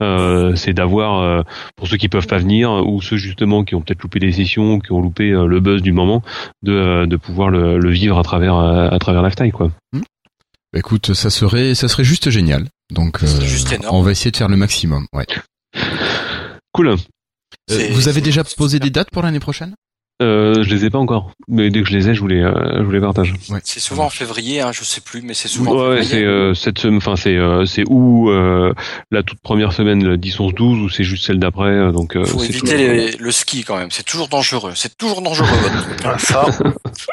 euh, c'est d'avoir euh, pour ceux qui peuvent pas venir ou ceux justement qui ont peut-être loupé des sessions, qui ont loupé euh, le buzz du moment, de, euh, de pouvoir le, le vivre à travers à travers Lifetime quoi. Bah, écoute, ça serait, ça serait juste génial. Donc, euh, juste énorme. on va essayer de faire le maximum. Ouais. Cool. Euh, vous avez déjà posé des dates pour l'année prochaine? Euh, je les ai pas encore, mais dès que je les ai, je vous les, euh, je vous les partage. Ouais. C'est souvent en février, hein, je sais plus, mais c'est souvent Ouais, en ouais, février. c'est euh, cette semaine, enfin c'est euh, c'est ou euh, la toute première semaine, le 10, 11, 12, ou c'est juste celle d'après. euh, Donc euh, faut c'est éviter les- le ski quand même. C'est toujours dangereux. C'est toujours dangereux. votre [LAUGHS] hein. Ah, ça,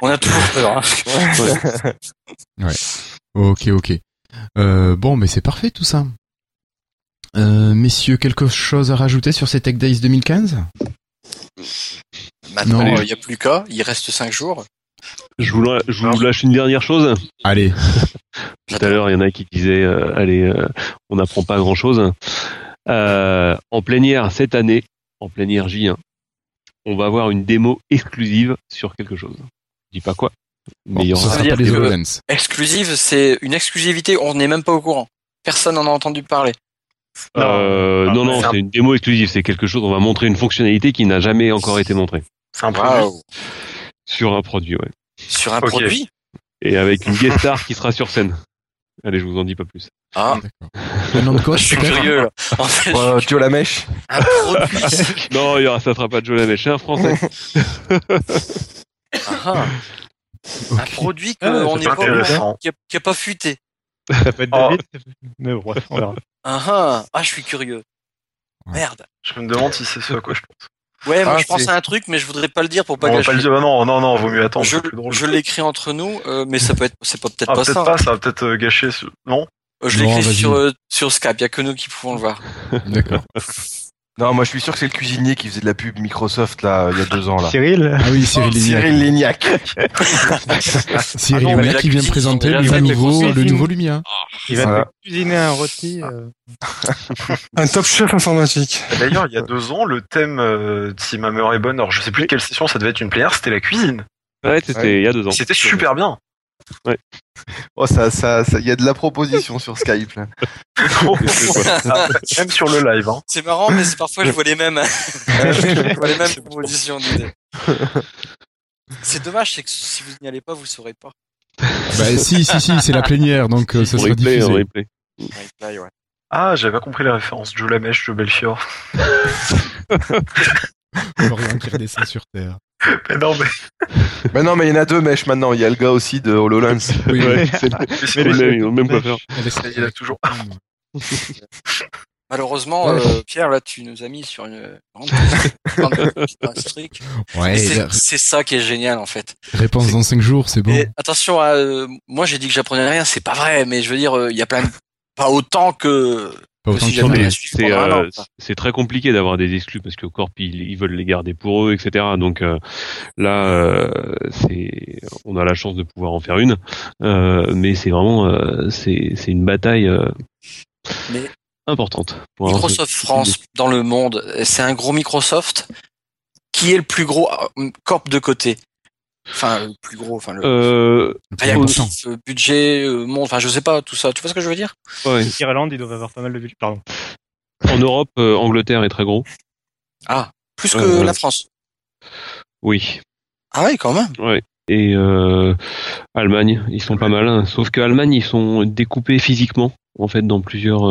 On a toujours peur. hein. Ok, ok. Euh, bon, mais c'est parfait tout ça. Euh, messieurs, quelque chose à rajouter sur ces Tech Days 2015 Maintenant, Non. il n'y a plus qu'à. Il reste cinq jours. Je vous, la- je vous lâche une dernière chose. Allez, Tout à l'heure, il y en a qui disaient, euh, allez, euh, on n'apprend pas grand chose. en plénière cette année, en plénière J1, on va avoir une démo exclusive sur quelque chose. Je dis pas quoi, mais il y bon, ça sera pas les que- HoloLens. Exclusive, c'est une exclusivité. On n'est même pas au courant. Personne n'en a entendu parler. Euh, Non, non, non, c'est un- c'est une démo exclusive. C'est quelque chose. On va montrer une fonctionnalité qui n'a jamais encore été montrée c'est un produit. Sur un produit, ouais. Sur un produit. Et avec une guest star qui sera sur scène. Allez, je vous en dis pas plus. Ah, D'accord. Un nom de code, je suis curieux. Là. En fait, Euh, Joe la mèche. un produit. Non, il y aura, ça sera pas Joe Lamech, c'est un français. Ah, ah. Un produit Ah, qu'on être intéressant. qui a, qui a pas fuité. Ça peut être Oh. David. Mais bon, bref, on verra. Ah, ah, ah, je suis curieux. Ouais. Merde. Je me demande si c'est ce à quoi je pense. Ouais, moi Ah, je pense à un truc, mais je voudrais pas le dire pour pas on va gâcher. pas le dire. Ah non, non, non, vaut mieux attendre. je l'écris entre nous, euh, mais ça peut être, c'est pas peut-être Ah, pas peut-être ça. pas, ça va peut-être euh, gâcher ce... Non? Euh, Je l'ai Non, écrit vas-y. sur, euh, sur Skype, il y a que nous qui pouvons le voir. D'accord. [LAUGHS] Non, moi je suis sûr que c'est le cuisinier qui faisait de la pub Microsoft là il y a deux ans là. Cyril Ah oui, Cyril Lignac. [LAUGHS] Cyril Lignac. [LAUGHS] Cyril Ah non, Lignac qui vient cuisine, présenter le nouveau, le nouveau Lumia. Il va Voilà. te cuisiner un rôti. euh, Un top chef informatique. D'ailleurs, il y a deux ans, le thème, euh, si ma mémoire est bonne, alors je sais plus quelle session ça devait être une plénière, c'était la cuisine. Ouais, c'était Ouais. il y a deux ans. C'était super bien. Oh ça ça ça il y a de la proposition sur Skype là. Même sur le live. Hein. C'est marrant, mais c'est- parfois je vois les mêmes. [LAUGHS] je vois les mêmes [LAUGHS] propositions d'idées. C'est dommage, c'est que si vous n'y allez pas, vous saurez pas. Bah si, si, si, c'est la plénière, donc euh, ça sera replay, diffusé. replay. Replay, ouais. Ah, j'avais pas compris la référence. Joe Lamèche, Joe Belfior. Florian [LAUGHS] qui redescend sur Terre. Mais non, mais [LAUGHS] Mais non mais il y en a deux mèches maintenant, il y a le gars aussi de HoloLens. [LAUGHS] Oui, Ouais, [LAUGHS] c'est c'est le même, ils ont le même coiffeur. Il a toujours. Malheureusement, Ouais. euh, Pierre, là, tu nous as mis sur une. Ouais, c'est ça qui est génial, en fait. réponse dans 5 jours, c'est bon. Et attention, à, euh, moi j'ai dit que j'apprenais rien, c'est pas vrai, mais je veux dire, euh, il y a plein de... Pas autant que... Si C'est euh, c'est très compliqué d'avoir des exclus parce que Corp ils, ils veulent les garder pour eux, etc. Donc euh, là, euh, c'est on a la chance de pouvoir en faire une, euh, mais c'est vraiment euh, c'est une bataille euh, Mais importante. pour Microsoft ce- ce France dans le monde, c'est un gros Microsoft qui est le plus gros corp de côté. Enfin, le plus gros, enfin le de- Euh, euh, budget, euh, monde, enfin je sais pas tout ça. Tu vois ce que je veux dire? Ouais. Irlande, ils doivent avoir pas mal de budget. Pardon. En Europe, euh, Angleterre est très gros. Ah, plus que la France. Oui. Ah oui, quand même. Ouais. Et euh, Allemagne, ils sont pas mal. hein. Sauf que Allemagne, ils sont découpés physiquement. En fait, dans plusieurs,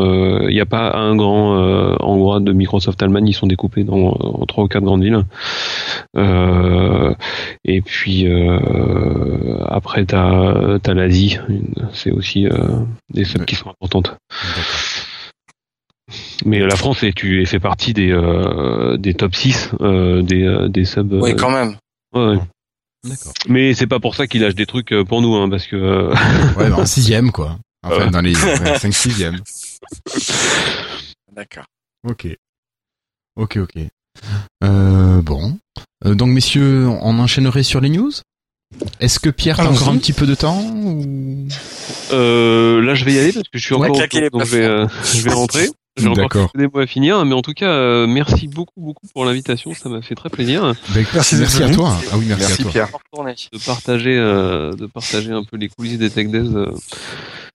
il n'y a pas un grand euh, endroit de Microsoft Allemagne. Ils sont découpés dans en trois ou quatre grandes villes. Euh, et puis euh, après, t'as as, l'Asie. C'est aussi euh, des subs qui sont importantes. Mais la France est, tu, fait partie des, euh, des top 6 euh, des, euh, des subs. Oui, euh, quand même. ouais, ouais. D'accord. Mais c'est pas pour ça qu'il lâche des trucs euh, pour nous, hein, parce que euh, Ouais, bah, en [LAUGHS] sixième, quoi. Enfin, Ouais. dans les [LAUGHS] 5 sixièmes. D'accord. Ok. Ok, ok. Euh, bon. Euh, donc, messieurs, on enchaînerait sur les news? Est-ce que Pierre, t'as encore un petit peu de temps ou... euh, là je vais y aller parce que je suis Ouais, encore donc je vais, euh, je vais rentrer. J'ai encore quelques démos à finir, mais en tout cas, euh, merci beaucoup, beaucoup pour l'invitation, ça m'a fait très plaisir Ben, Merci à toi. Ah oui, merci, Merci à toi. Pierre. De partager, euh, de partager un peu les coulisses des Tech Days. euh,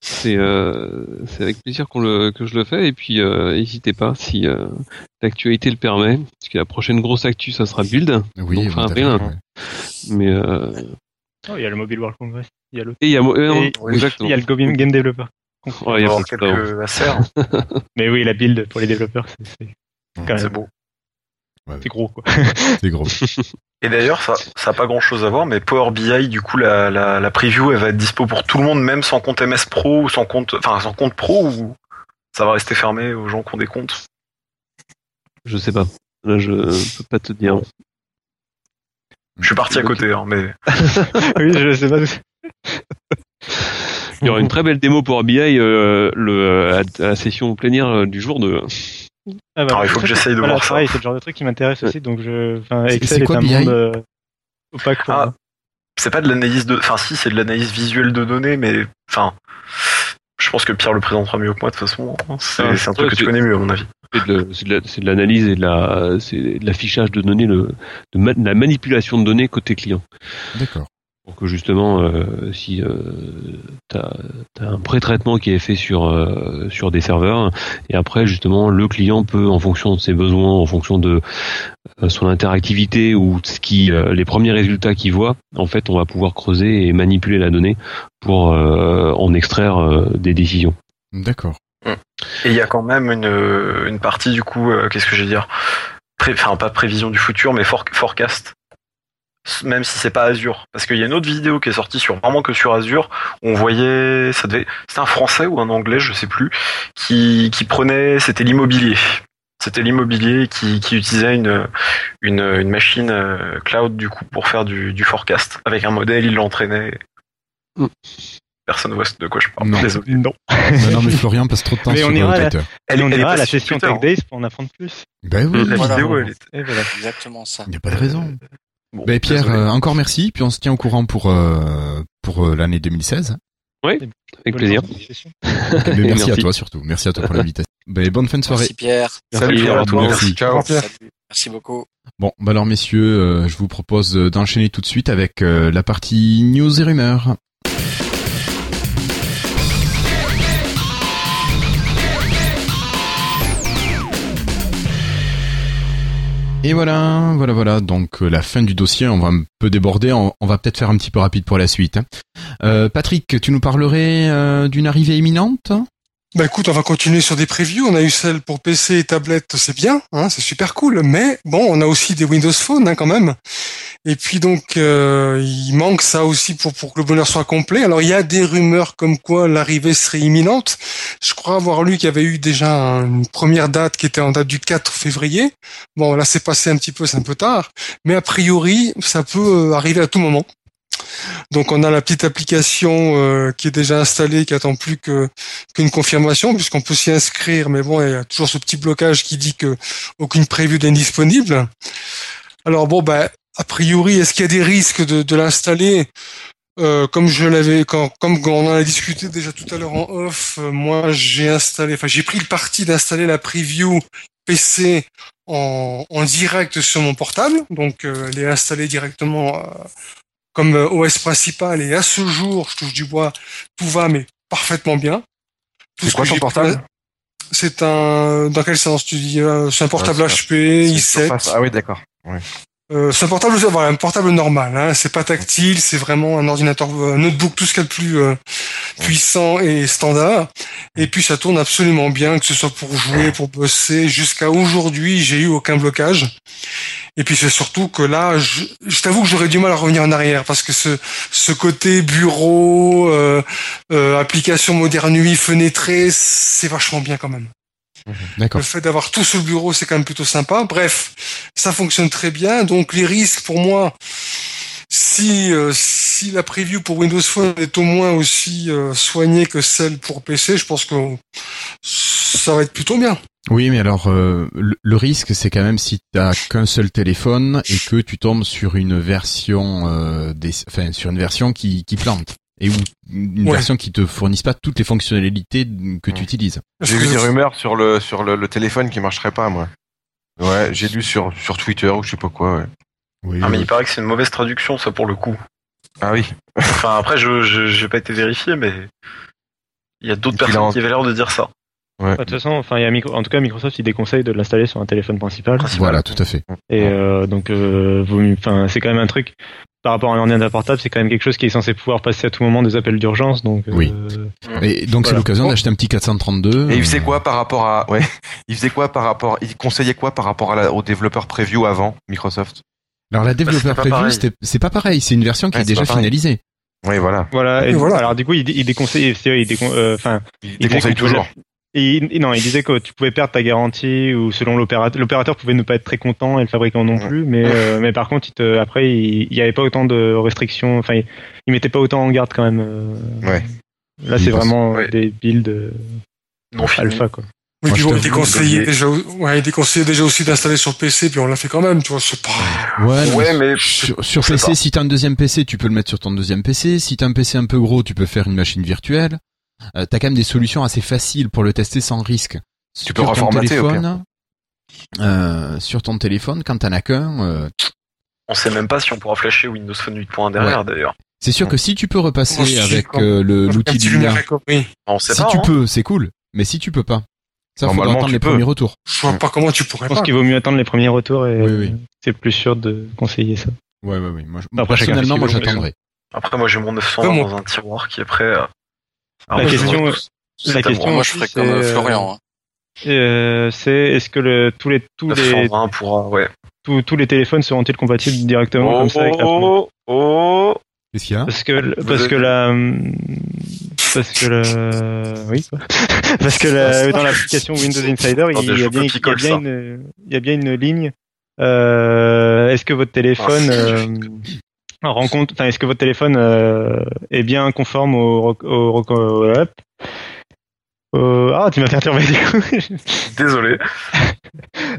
c'est, euh, c'est avec plaisir qu'on le, que je le fais, et puis euh, n'hésitez pas si euh, l'actualité le permet, parce que la prochaine grosse actu, ça sera Build, Oui, Donc, fin avril, ouais. mais euh, Oh, il y a le Mobile World Congress. Il y a le, et il y a, euh, non, Et- exactement. il y a le Game Developer. Ouais, il y a avoir quelques. [LAUGHS] [LAUGHS] Mais oui, la build pour les développeurs, c'est- c'est quand C'est même beau. c'est gros quoi. [LAUGHS] C'est gros. Et d'ailleurs, ça, ça a pas grand chose à voir, mais Power BI, du coup, la, la, la preview, elle va être dispo pour tout le monde, même sans compte MS Pro ou sans compte, enfin, sans compte Pro ou ça va rester fermé aux gens qui ont des comptes? Je sais pas. Là, je peux pas te dire. Je suis parti à côté, hein, mais oui, je sais pas. Il y aura une très belle démo pour BI euh, le, à, à la session plénière euh, du jour de. Ah, bah, Alors, il faut que j'essaye de voilà, voir ça. C'est le genre de truc qui m'intéresse aussi, donc je. Enfin, C'est- Excel c'est est, quoi, un BI? monde euh, opaque pour Ah. c'est pas de l'analyse de, enfin, si, c'est de l'analyse visuelle de données, mais, enfin, je pense que Pierre le présentera mieux que moi, de toute façon. hein. C'est Ah, c'est un truc que tu connais mieux, à mon avis. C'est de, c'est de la- c'est de l'analyse et de la, c'est de l'affichage de données, le, de, ma- de la manipulation de données côté client. D'accord. Pour que justement, euh, si euh, tu as, un pré-traitement qui est fait sur, euh, sur des serveurs, et après justement le client peut, en fonction de ses besoins, en fonction de euh, son interactivité ou ce qui, euh, les premiers résultats qu'il voit, en fait, on va pouvoir creuser et manipuler la donnée pour euh, en extraire euh, des décisions. D'accord. Et il y a quand même une, une partie, du coup, euh, qu'est-ce que je vais dire? Pré- Enfin, pas prévision du futur, mais for- forecast. Même si c'est pas Azure. Parce qu'il y a une autre vidéo qui est sortie sur vraiment que sur Azure. où On voyait, ça devait, c'était un français ou un anglais, je sais plus, qui, qui prenait, c'était l'immobilier. C'était l'immobilier qui, qui utilisait une, une, une machine euh, cloud du coup pour faire du, du forecast. Avec un modèle, il l'entraînait. Personne voit de quoi je parle. Non. Désolé. Non. [LAUGHS] Bah non, mais Florian passe trop de temps Mais sur on ira à la- Twitter. Elle, on elle est ira à la session Twitter, Tech Days pour en apprendre plus. Ben oui, La Voilà. vidéo, elle est. Et voilà. Exactement ça. il n'y a pas de raison. Bon, Ben Pierre, euh, encore merci, puis on se tient au courant pour euh, pour euh, l'année 2016. Avec plaisir. [LAUGHS] Ben, merci, à toi surtout. Merci à toi pour l'invitation. Ben, bonne fin de soirée. Merci Pierre. Salut Pierre, à toi. Merci. Ciao. Pierre. Salut. Merci beaucoup. Bon, bah alors messieurs, euh, je vous propose d'enchaîner tout de suite avec euh, la partie news et rumeurs. Et voilà, voilà, voilà. Donc euh, la fin du dossier, on va un peu déborder. On, va peut-être faire un petit peu rapide pour la suite. hein. Euh, Patrick, tu nous parlerais euh, d'une arrivée imminente? Bah écoute, on va continuer sur des previews. On a eu celle pour PC et tablette, c'est bien, hein, c'est super cool. Mais bon, on a aussi des Windows Phone hein, quand même. Et puis donc, euh, il manque ça aussi pour pour que le bonheur soit complet. Alors il y a des rumeurs comme quoi l'arrivée serait imminente. Je crois avoir lu qu'il y avait eu déjà une première date qui était en date du 4 février. Bon, là c'est passé un petit peu, c'est un peu tard. Mais a priori, ça peut euh, arriver à tout moment. Donc on a la petite application euh, qui est déjà installée, qui attend plus qu'une confirmation, puisqu'on peut s'y inscrire, mais bon, il y a toujours ce petit blocage qui dit que aucune preview n'est disponible. Alors bon, ben, a priori, est-ce qu'il y a des risques de, l'installer? Euh, Comme je l'avais, comme on en a discuté déjà tout à l'heure en off, euh, moi j'ai installé, enfin j'ai pris le parti d'installer la preview PC en, en direct sur mon portable, donc euh, elle est installée directement euh, comme euh, OS principal et à ce jour, je touche du bois, tout va mais parfaitement bien. C'est ce quoi ton portable C'est un dans quel sens tu dis euh, C'est un portable Ah, HP C'est i7. Surface. Ah oui, d'accord. Euh, c'est un portable, voilà, un portable normal. Hein, c'est pas tactile, c'est vraiment un ordinateur euh, notebook, tout ce qu'il y a de plus euh, puissant et standard. Et puis ça tourne absolument bien, que ce soit pour jouer, pour bosser. Jusqu'à aujourd'hui, j'ai eu aucun blocage. Et puis c'est surtout que là, je, t'avoue que j'aurais du mal à revenir en arrière parce que ce, ce côté bureau, euh, euh, application moderne nuit fenêtrée, c'est vachement bien quand même. D'accord. Le fait d'avoir tout sur le bureau, c'est quand même plutôt sympa. Bref, ça fonctionne très bien. Donc les risques pour moi, si euh, si la preview pour Windows Phone est au moins aussi euh, soignée que celle pour PC, je pense que ça va être plutôt bien. Oui, mais alors euh, le, le risque, c'est quand même si t'as qu'un seul téléphone et que tu tombes sur une version, euh, des, enfin sur une version qui, qui plante et ou une Ouais. version qui te fournisse pas toutes les fonctionnalités que tu Ouais. utilises. J'ai vu des rumeurs sur le sur le, le téléphone qui marcherait pas, moi. Ouais, j'ai lu sur sur Twitter ou je sais pas quoi. Ouais. Oui, Ah, mais euh, il paraît que c'est une mauvaise traduction, ça, pour le coup. Ah oui. Enfin, après, je j'ai pas été vérifié, mais il y a d'autres personnes en- qui avaient l'air de dire ça. Ouais. Bah, De toute façon, enfin, il y a micro... en tout cas, Microsoft, il déconseille de l'installer sur un téléphone principal. voilà, tout à fait. Et euh, donc, euh, enfin, c'est quand même un truc par rapport à un ordinateur portable, c'est quand même quelque chose qui est censé pouvoir passer à tout moment des appels d'urgence. Donc, euh, Oui. Et donc c'est l'occasion d'acheter un petit 432. Et il faisait euh, quoi par rapport à ouais [LAUGHS] Il faisait quoi par rapport Il conseillait quoi par rapport à la, au développeur preview avant Microsoft? Alors la développeur pas preview, c'est pas pareil, c'est une version qui Ouais, est déjà finalisée. Oui, voilà. Voilà. Et Et voilà. Alors du coup, il, il déconseille, vrai, il décon- euh, enfin, Il déconseille toujours. Et il- non, il disait que tu pouvais perdre ta garantie ou selon l'opérateur, l'opérateur pouvait ne pas être très content et le fabricant non plus. Mais euh, [LAUGHS] mais par contre, il te, après, il il y avait pas autant de restrictions. Enfin, il, il mettait pas autant en garde quand même. euh. Ouais. Là, c'est vraiment ouais. des builds euh, Non alpha quoi. Oui, Moi, puis bon, il déconseillait déjà, ouais, il déjà aussi d'installer sur PC, puis on l'a fait quand même, tu vois, c'est pas. Ouais, mais Sur, sur PC, pas. si t'as un deuxième PC, tu peux le mettre sur ton deuxième PC. Si t'as un PC un peu gros, tu peux faire une machine virtuelle. Euh, t'as quand même des solutions assez faciles pour le tester sans risque. Tu Sur peux ton reformater, au téléphone, euh, sur ton téléphone, quand t'en as qu'un, euh, on sait même pas si on pourra flasher Windows Phone 8.1 derrière, d'ailleurs. c'est sûr que si tu peux repasser Moi, avec euh, l'outil Lumia Recovery. On sait si pas. tu hein. peux, c'est cool. Mais si tu peux pas, ça Normalement, attendre les peux. premiers retours. Je vois pas comment tu pourrais Je pense pas. qu'il vaut mieux attendre les premiers retours et Oui, oui. c'est plus sûr de conseiller ça. Ouais, ouais, ouais. Moi, je- Après, chacun personnellement, moi, j'attendrai. Après, moi, j'ai mon 900 Ouais, moi- dans un tiroir qui est prêt à. La question- la question- moi. Moi, je ferais c'est, comme euh, euh, Florian. hein. Euh, c'est est-ce que le, tous les tous les 920 pourra, ouais. tous, tous les téléphones seront-ils compatibles directement Oh, comme ça avec la oh, oh, Qu'est-ce qu'il y a? Parce que Vous parce avez- que la parce que le oui quoi. [LAUGHS] parce que la- [LAUGHS] dans l'application Windows Insider il y a bien il y a bien une il y a bien une ligne euh, est-ce que votre téléphone Ah, euh, rend compte, enfin, est-ce que votre téléphone euh, est bien conforme au, au, au- hop. Euh, ah, tu m'as perturbé du coup. [LAUGHS] Désolé.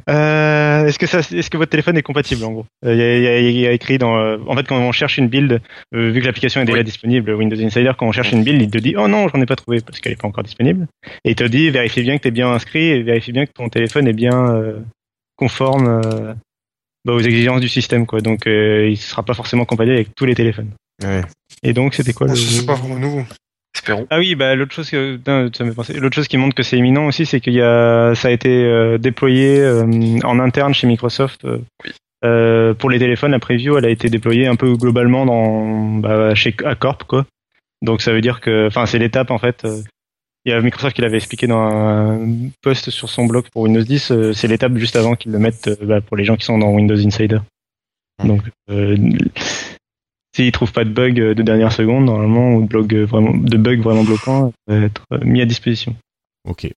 Euh, est-ce que ça, est-ce que votre téléphone est compatible en gros? Euh, Il y, a, il y a- il y a écrit dans, euh, en fait, quand on cherche une build, euh, vu que l'application est déjà Oui. disponible, Windows Insider, quand on cherche une build, il te dit oh non, j'en ai pas trouvé parce qu'elle est pas encore disponible, et il te dit vérifie bien que t'es bien inscrit et vérifie bien que ton téléphone est bien euh, conforme euh, bah, aux exigences du système quoi. Donc euh, il sera pas forcément compatible avec tous les téléphones. Ouais. Et donc c'était quoi Bon, le c'est pas vraiment nouveau. Espérons. ah oui, bah l'autre chose que non, ça m'est pensé. L'autre chose qui montre que c'est imminent aussi, c'est qu'il y a ça a été euh, déployé euh, en interne chez Microsoft. euh, euh, pour les téléphones, la preview, elle a été déployée un peu globalement dans bah, chez Accorp quoi. Donc ça veut dire que, enfin, c'est l'étape en fait. Il y a Microsoft qui l'avait expliqué dans un post sur son blog pour Windows 10. euh, c'est l'étape juste avant qu'ils le mettent euh, bah, pour les gens qui sont dans Windows Insider. Donc, euh, s'ils trouvent pas de bug euh, de dernière seconde, normalement, ou de, blog euh, vraiment, de bug vraiment bloquant, ça va être mis à disposition. Ok.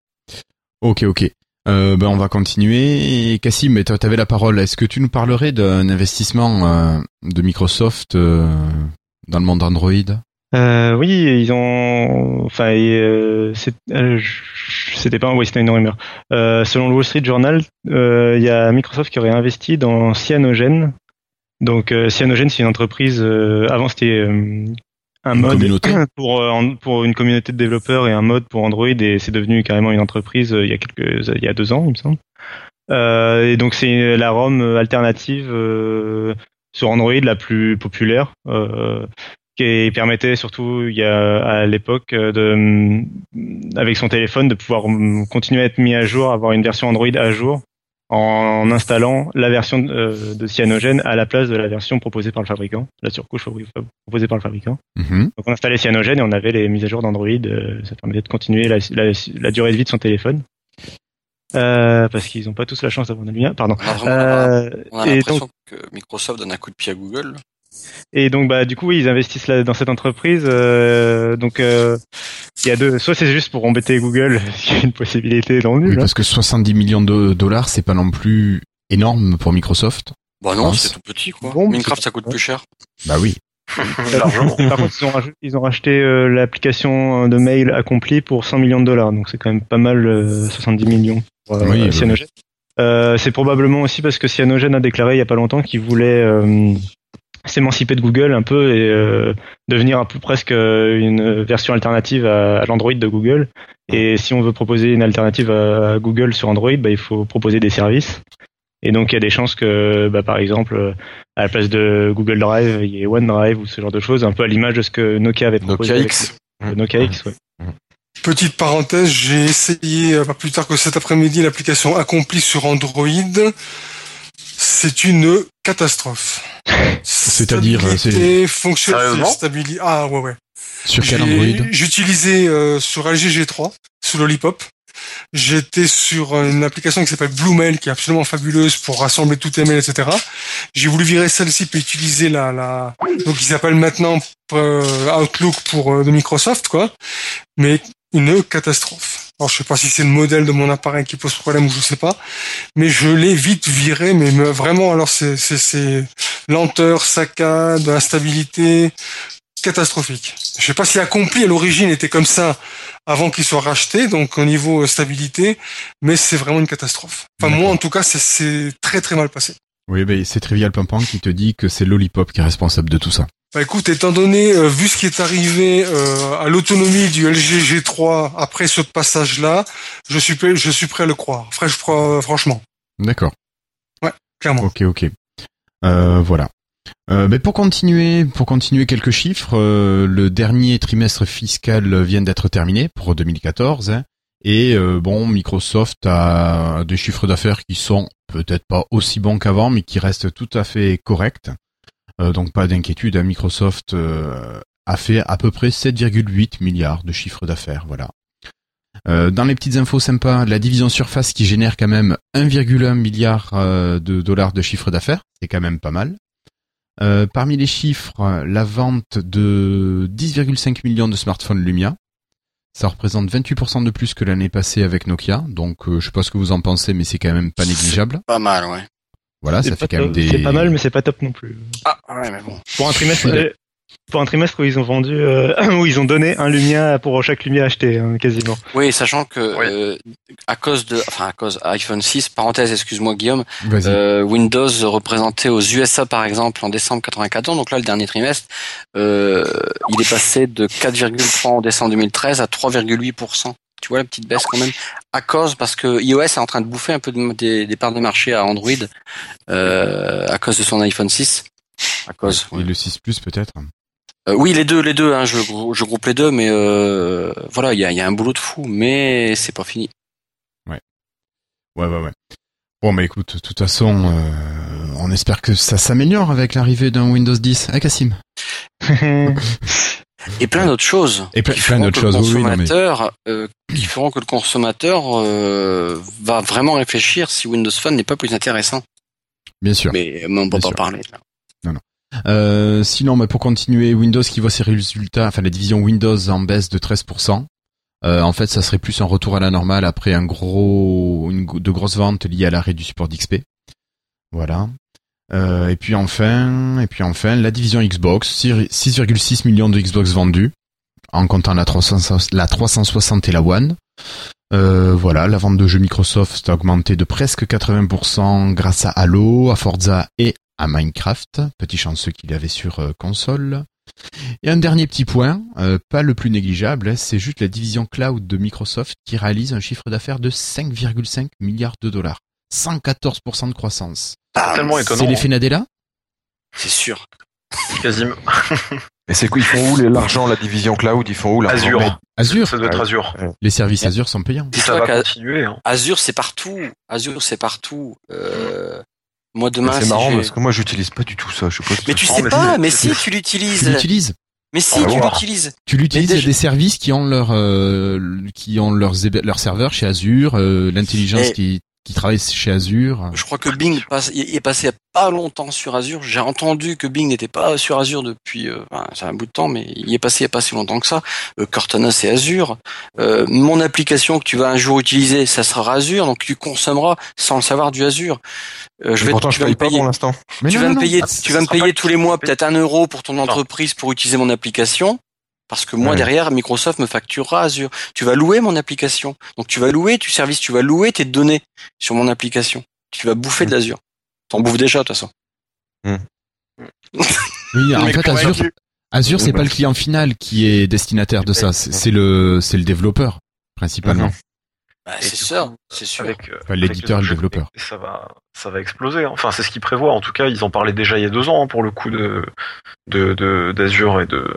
Ok, ok. Euh, ben on va continuer. Et Cassim, tu avais la parole. Est-ce que tu nous parlerais d'un investissement euh, de Microsoft euh, dans le monde Android Euh, oui, ils ont, enfin, euh, euh, c'était pas, oui, c'était une rumeur. Euh, selon le Wall Street Journal, euh, il y a Microsoft qui aurait investi dans Cyanogen. Donc, euh, Cyanogen, c'est une entreprise. euh, avant, c'était euh, un Une mode [COUGHS] pour euh, pour une communauté de développeurs et un mode pour Android, et c'est devenu carrément une entreprise il y a quelques, il y a deux ans, il me semble. Euh, et donc, c'est la ROM alternative euh, sur Android la plus populaire. Euh, qui permettait surtout il y a à l'époque euh, de mm, avec son téléphone de pouvoir mm, continuer à être mis à jour, avoir une version Android à jour en installant la version euh, de Cyanogen à la place de la version proposée par le fabricant, la surcouche proposée par le fabricant. Mhm. Donc on installait Cyanogen et on avait les mises à jour d'Android, euh, ça permettait de continuer la, la, la durée de vie de son téléphone. Euh, parce qu'ils n'ont pas tous la chance d'avoir une lumière, pardon. On a Euh, l'impression donc, que Microsoft donne un coup de pied à Google. Et donc bah du coup oui, ils investissent là, dans cette entreprise. euh, donc euh, il y a deux. Soit c'est juste pour embêter Google, [LAUGHS] s'il y a une possibilité dans le Oui, nul. hein. parce que 70 millions de dollars, c'est pas non plus énorme pour Microsoft. Bah non, pense. c'est tout petit quoi. Bon, Minecraft ça coûte plus cher. Bah oui. [LAUGHS] Largement. Par contre, ils ont, raj- ils ont racheté euh, l'application de mail accompli pour 100 millions de dollars. Donc c'est quand même pas mal, euh, 70 millions pour euh, Oui, oui. Cyanogen. Euh, c'est probablement aussi parce que Cyanogen a déclaré il y a pas longtemps qu'il voulait euh, s'émanciper de Google un peu et euh, devenir un peu presque euh, une version alternative à, à l'Android de Google. Et si on veut proposer une alternative à, Google sur Android, bah, il faut proposer des services. Et donc il y a des chances que, bah, par exemple, à la place de Google Drive, il y ait OneDrive ou ce genre de choses, un peu à l'image de ce que Nokia avait proposé. Nokia X. le Nokia X, ouais. Petite parenthèse, j'ai essayé euh, pas plus tard que cet après-midi l'application accomplie sur Android. C'est une catastrophe. C'est-à-dire, Stabilité, fonction, Sérieusement stabilité. Ah ouais ouais. Sur quel Android J'utilisais euh, sur LG G3 sous Lollipop. J'étais sur une application qui s'appelle Bluemail qui est absolument fabuleuse pour rassembler tous tes mails, etc. J'ai voulu virer celle-ci pour utiliser la, la donc ils s'appelle maintenant euh, Outlook pour euh, de Microsoft quoi, mais une catastrophe. Alors je sais pas si c'est le modèle de mon appareil qui pose problème ou je sais pas, mais je l'ai vite viré, mais me- vraiment alors c'est c'est c'est lenteur, saccade, instabilité, catastrophique. Je sais pas si accompli à l'origine était comme ça avant qu'il soit racheté, donc au niveau euh, stabilité, mais c'est vraiment une catastrophe. Enfin moi en tout cas c'est- c'est très très mal passé. Oui, ben c'est Trivial Pimpant qui te dit que c'est Lollipop qui est responsable de tout ça. Bah écoute, étant donné, euh, vu ce qui est arrivé euh, à l'autonomie du LG G3 après ce passage-là, je suis prêt, je suis prêt à le croire. Fraîche, fro- franchement, D'accord. clairement. Ok, ok. Euh, voilà. Euh, ben pour continuer, pour continuer quelques chiffres, euh, le dernier trimestre fiscal vient d'être terminé pour 2014, hein, et euh, bon, Microsoft a des chiffres d'affaires qui sont peut-être pas aussi bons qu'avant, mais qui restent tout à fait corrects. Euh, donc pas d'inquiétude, hein, Microsoft euh, a fait à peu près 7,8 milliards de chiffre d'affaires, voilà. Dans les petites infos sympas, la division Surface qui génère quand même 1,1 milliard de dollars de chiffre d'affaires, c'est quand même pas mal. Parmi les chiffres, la vente de 10,5 millions de smartphones Lumia, ça représente 28% de plus que l'année passée avec Nokia, donc euh, je sais pas ce que vous en pensez, mais c'est quand même pas négligeable. Pas mal, ouais. Voilà, ça fait quand même des. C'est pas mal, mais c'est pas top non plus. Ah ouais, mais bon. Pour un trimestre, pour un trimestre où ils ont vendu, euh, [CLEARS THROAT] où ils ont donné un Lumia pour chaque Lumia acheté, hein, quasiment. Oui, sachant que Oui. euh, à cause de, enfin à cause iPhone 6, parenthèse, excuse-moi Guillaume, euh, Windows représentait aux USA par exemple en décembre 94, donc là le dernier trimestre, euh, il est passé de 4,3 en décembre 2013 à 3,8%. Tu vois la petite baisse quand même à cause parce que iOS est en train de bouffer un peu de- des, des parts de marché à Android euh, à cause de son iPhone 6. À cause. Et le 6 Plus peut-être. Euh, oui, les deux, les deux. Hein, je, grou- je groupe les deux, mais euh, voilà, il y a, il y a un boulot de fou, mais c'est pas fini. Ouais, ouais, ouais. Bon, bah écoute, de toute façon, euh, on espère que ça s'améliore avec l'arrivée d'un Windows 10. Ah, Cassim. [LAUGHS] Et plein d'autres choses. Et plein- d'autres choses, oui, oui, non, mais- euh, qui feront que le consommateur euh, va vraiment réfléchir si Windows Phone n'est pas plus intéressant. Bien sûr. Mais, mais on peut Bien pas sûr. parler. Là. Euh, sinon, bah, pour continuer, Windows qui voit ses résultats, enfin la division Windows en baisse de 13%. Euh, en fait, ça serait plus un retour à la normale après un gros, une, de grosses ventes liées à l'arrêt du support d'XP. Voilà. Euh, et puis enfin, et puis enfin, la division Xbox, 6,6 millions de Xbox vendus, en comptant la 360, la 360 et la One. Euh, voilà, la vente de jeux Microsoft a augmenté de presque 80% grâce à Halo, à Forza et à Minecraft, petit chanceux qu'il y avait sur euh, console. Et un dernier petit point, euh, pas le plus négligeable, c'est juste la division cloud de Microsoft qui réalise un chiffre d'affaires de 5,5 milliards de dollars. 114% de croissance. Tellement étonnant. C'est l'effet Nadella? C'est sûr. Quasiment. [LAUGHS] Et c'est quoi Ils font où les- l'argent, la division cloud Ils font où l'argent Azure. Azure, Ça doit être. Azure. les services Azure sont payants. Ça va continuer. Hein. Azure, c'est partout. Azure, c'est partout. Euh, moi demain, C'est marrant parce que moi j'utilise pas du tout ça. Je sais pas Mais tu sais pas, si. mais si tu Tu l'utilises. l'utilises Mais si tu l'utilises. Tu l'utilises, il y a des services qui ont leur euh, qui ont leurs leurs serveurs chez Azure, euh, l'intelligence qui qui travaille chez Azure. Je crois que Bing passe, il est passé il y a pas longtemps sur Azure. J'ai entendu que Bing n'était pas sur Azure depuis, euh, enfin, c'est un bout de temps, mais il est passé il y a pas si longtemps que ça. Euh, Cortana c'est Azure. Euh, mon application que tu vas un jour utiliser, ça sera Azure, donc tu consommeras sans le savoir du Azure. Euh, je vais, pourtant, tu je vas paye me pas pour l'instant. Tu non, vas non, me non. payer, Ah, tu ça vas me sera payer pas tous les mois peut-être un euro pour ton entreprise pour utiliser mon application. Parce que moi Ouais. derrière Microsoft me facturera Azure. Tu vas louer mon application. Donc tu vas louer tu service, tu vas louer tes données sur mon application. Tu vas bouffer de l'Azure. T'en bouffes déjà de toute façon. [LAUGHS] Oui, en fait Azure. Azure c'est pas le client final qui est destinataire de ça, c'est le c'est le développeur principalement. Mhm. Bah, c'est sûr, c'est sûr. Avec, euh, Enfin, l'éditeur et le développeur. Ça va, ça va exploser. hein. Enfin, c'est ce qu'ils prévoient. En tout cas, ils en parlaient déjà il y a deux ans hein, pour le coup de de de- d'Azure et de.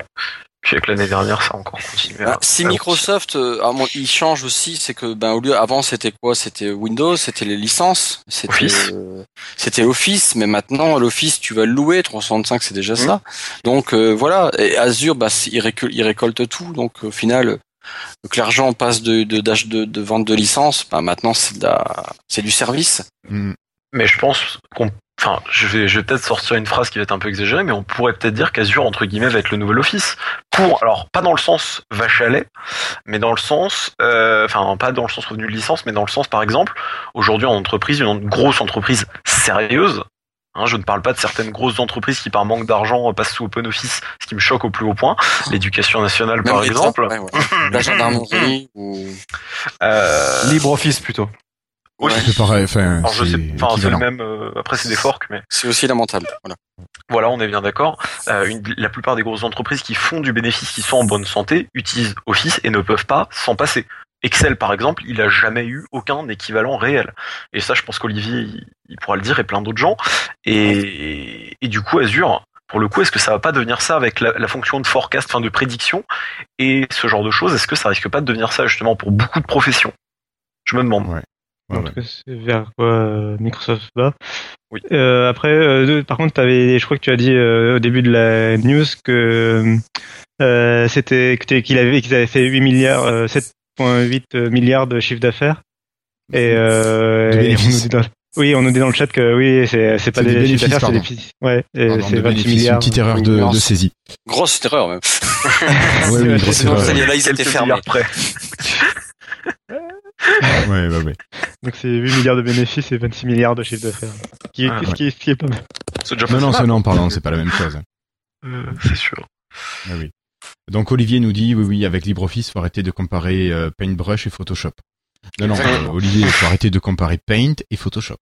Puis avec l'année dernière, ça a encore continué. Bah, à- si à Microsoft, euh, mon- il change aussi, c'est que ben au lieu avant c'était quoi? C'était Windous, c'était les licences, c'était Office. euh, c'était Office, mais maintenant l'Office tu vas le louer, 365 c'est déjà ça. Donc euh, voilà, et Azure, bah il récolte, il récolte tout, donc au final, euh, que l'argent passe de de, d'ach- de de vente de licences, bah maintenant c'est du service. Mm. Mais je pense qu'on. Enfin, je vais, je vais peut-être sortir une phrase qui va être un peu exagérée, mais on pourrait peut-être dire qu'Azure, entre guillemets, va être le nouvel Office. Pour, alors, pas dans le sens vache à lait, mais dans le sens, euh, enfin, pas dans le sens revenu de licence, mais dans le sens, par exemple, aujourd'hui, en entreprise, une grosse entreprise sérieuse, hein, je ne parle pas de certaines grosses entreprises qui, par manque d'argent, passent sous Open Office, ce qui me choque au plus haut point, l'éducation nationale, Même par exemple. ouais, ouais. la gendarmerie ou Euh, LibreOffice plutôt. Aussi. C'est pareil, enfin c'est sais, enfin, c'est le même, euh, après, c'est des forks, mais. c'est aussi lamentable. Voilà. Voilà, on est bien d'accord. Euh, une- la plupart des grosses entreprises qui font du bénéfice, qui sont en bonne santé, utilisent Office et ne peuvent pas s'en passer. Excel, par exemple, il a jamais eu aucun équivalent réel. Et ça, je pense qu'Olivier, il, il pourra le dire, et plein d'autres gens. Et, et du coup, Azure, pour le coup, est-ce que ça va pas devenir ça avec la, la fonction de forecast, enfin de prédiction, et ce genre de choses? Est-ce que ça risque pas de devenir ça justement pour beaucoup de professions? Je me demande. Ouais, En ouais. tout cas, c'est vers quoi euh, Microsoft va. Oui. Euh, après, euh, par contre, avais, je crois que tu as dit euh, au début de la news que euh, c'était que t'es- qu'il avait qu'ils avaient fait 8 milliards, euh, 7,8 milliards de chiffre d'affaires. Et, euh, on nous dit dans, oui, on nous dit dans le chat que oui, c'est pas des des chiffres bénéfices, d'affaires, c'est des. Ouais, c'est de 26 bénéfices, milliards. une petite erreur de, de saisie. Grosse erreur même. Ouais, oui, [LAUGHS] grosse c'est- erreur. là ils étaient fermés. [LAUGHS] Ouais, ouais, ouais. Donc c'est 8 milliards de bénéfices et 26 milliards de chiffre d'affaires. Qui qui est, Ah, ce qui est, ce qui est pas mal. Non, non, non, pardon, c'est pas la même chose. Euh, c'est sûr. Ah oui. Donc Olivier nous dit oui oui avec LibreOffice faut arrêter de comparer euh, Paintbrush et Photoshop. Non non euh, Olivier faut arrêter de comparer Paint et Photoshop.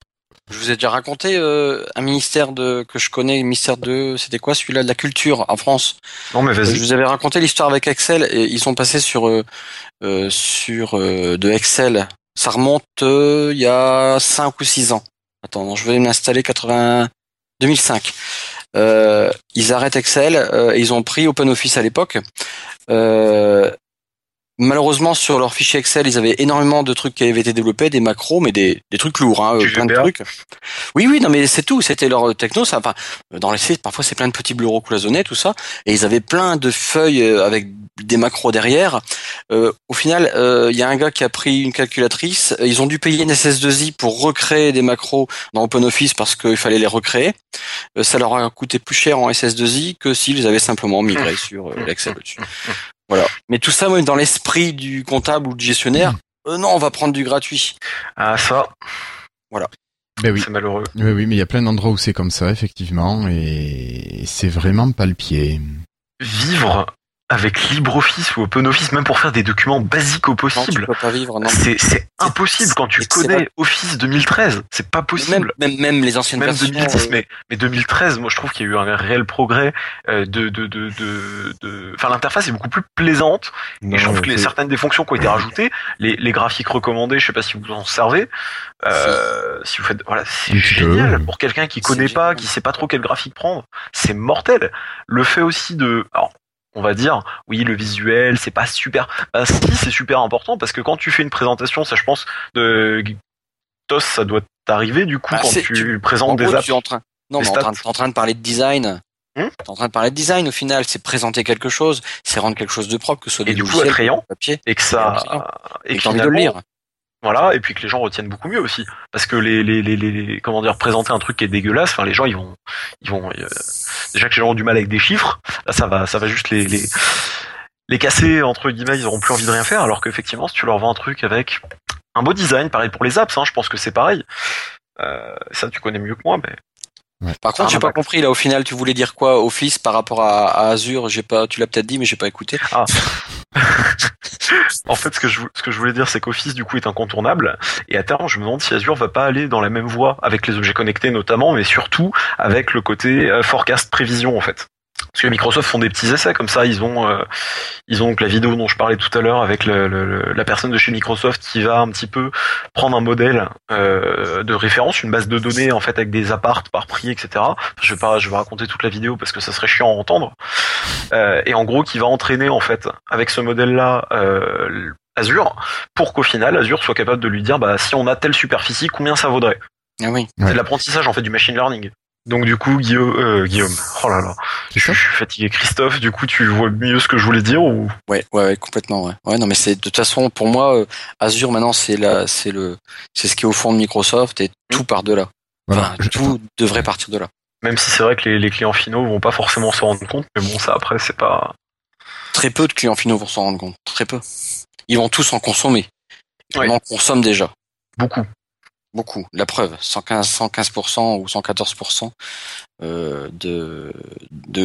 Je vous ai déjà raconté euh, un ministère de que je connais, ministère de c'était quoi celui-là de la culture en France. Non, mais Euh, Je vas-y. vous avais raconté l'histoire avec Excel et ils sont passés sur euh, euh, sur euh, de Excel. Ça remonte euh, il y a 5 ou 6 ans. Attends, non, je vais m'installer 80 2005. Euh, ils arrêtent Excel euh, et ils ont pris OpenOffice à l'époque. Malheureusement sur leur fichier Excel, ils avaient énormément de trucs qui avaient été développés, des macros, mais des, des trucs lourds, hein, euh, plein de trucs. Oui, oui, non, mais c'est tout. C'était leur techno. Ça, enfin, dans les sites, parfois c'est plein de petits bureaux cloisonnés, tout ça, et ils avaient plein de feuilles euh, avec des macros derrière. Euh, au final, euh, il y a un gars qui a pris une calculatrice. Ils ont dû payer une SS2I pour recréer des macros dans OpenOffice parce qu'il fallait les recréer. Euh, ça leur a coûté plus cher en SS2I que s'ils avaient simplement migré [LAUGHS] sur l'Excel dessus. Voilà. Mais tout ça, même dans l'esprit du comptable ou du gestionnaire, euh, non, on va prendre du gratuit. Ah, ça, Ben oui. c'est malheureux. Oui oui mais il y a plein d'endroits où c'est comme ça effectivement et c'est vraiment pas le pied. Vivre avec LibreOffice ou OpenOffice, même pour faire des documents basiques au Non, tu possible, peux pas vivre. Non. c'est c'est impossible quand tu connais. Office 2013. C'est pas possible. même, même les anciennes Même versions. 2010, euh, mais, mais 2013, moi je trouve qu'il y a eu un réel progrès euh, de, de, de, de, de- Enfin, l'interface est beaucoup plus plaisante. Non, et je trouve que les, certaines des fonctions qui ont été rajoutées, les, les graphiques recommandés, je sais pas si vous en servez, euh, si vous faites, voilà, c'est génial pour quelqu'un qui C'est connaît pas, génial. qui sait pas trop quel graphique prendre, c'est mortel. Le fait aussi de, alors, on va dire, oui, le visuel, c'est pas super. Bah, si, c'est super important parce que quand tu fais une présentation, ça, je pense, de TOS, ça doit t'arriver du coup Bah, quand tu, tu- présentes en des gros, apps. tu es en train. Non, mais en train, en train de parler de design. Hum T'es en train de parler de design au final. C'est présenter quelque chose, c'est rendre quelque chose de propre, que ce soit Et des du coup, attrayant. papier, et que ça et et que envie de le lire. Voilà et puis que les gens retiennent beaucoup mieux aussi. Parce que les les les, comment dire présenter un truc qui est dégueulasse enfin les gens ils vont ils vont euh, déjà que les gens ont du mal avec des chiffres là ça va ça va juste les les les casser entre guillemets ils auront plus envie de rien faire. Alors qu'effectivement si tu leur vends un truc avec un beau design pareil pour les apps hein, je pense que c'est pareil. Euh, ça tu connais mieux que moi mais Par contre, Ah, j'ai pas compris là. Au final, tu voulais dire quoi, Office, par rapport à, à Azure J'ai pas. Tu l'as peut-être dit, mais j'ai pas écouté. [LAUGHS] En fait, ce que je, ce que je voulais dire, c'est qu'Office, du coup, est incontournable. Et à terme, je me demande si Azure va pas aller dans la même voie, avec les objets connectés notamment, mais surtout avec le côté euh, forecast prévision, en fait. Parce que Microsoft font des petits essais comme ça. Ils ont, euh, ils ont donc la vidéo dont je parlais tout à l'heure avec le, le- le- la personne de chez Microsoft qui va un petit peu prendre un modèle euh, de référence, une base de données en fait avec des appartes par prix, etc. Enfin, je vais pas, je vais raconter toute la vidéo parce que ça serait chiant à entendre. Euh, et en gros, qui va entraîner en fait avec ce modèle-là euh, Azure pour qu'au final Azure soit capable de lui dire bah si on a telle superficie, combien ça vaudrait? Ah oui. Ouais. C'est de l'apprentissage en fait du machine learning. Donc du coup, Guillaume, euh, Guillaume, oh là là, je, suis fatigué. Christophe, du coup, tu vois mieux ce que je voulais dire ou? Ouais, ouais, ouais, complètement. Ouais. Ouais, non, mais c'est de toute façon pour moi, euh, Azure maintenant c'est la, c'est le, c'est ce qui est au fond de Microsoft et tout part de là. Voilà. Enfin, Je- tout devrait partir de là. même si c'est vrai que les, les clients finaux vont pas forcément s'en rendre compte, mais bon, ça après c'est pas. Très peu de clients finaux vont s'en rendre compte. Très peu. Ils vont tous en consommer. Ouais. On en consomme déjà. Beaucoup. Beaucoup. La preuve, 115, 115% ou 114% euh, de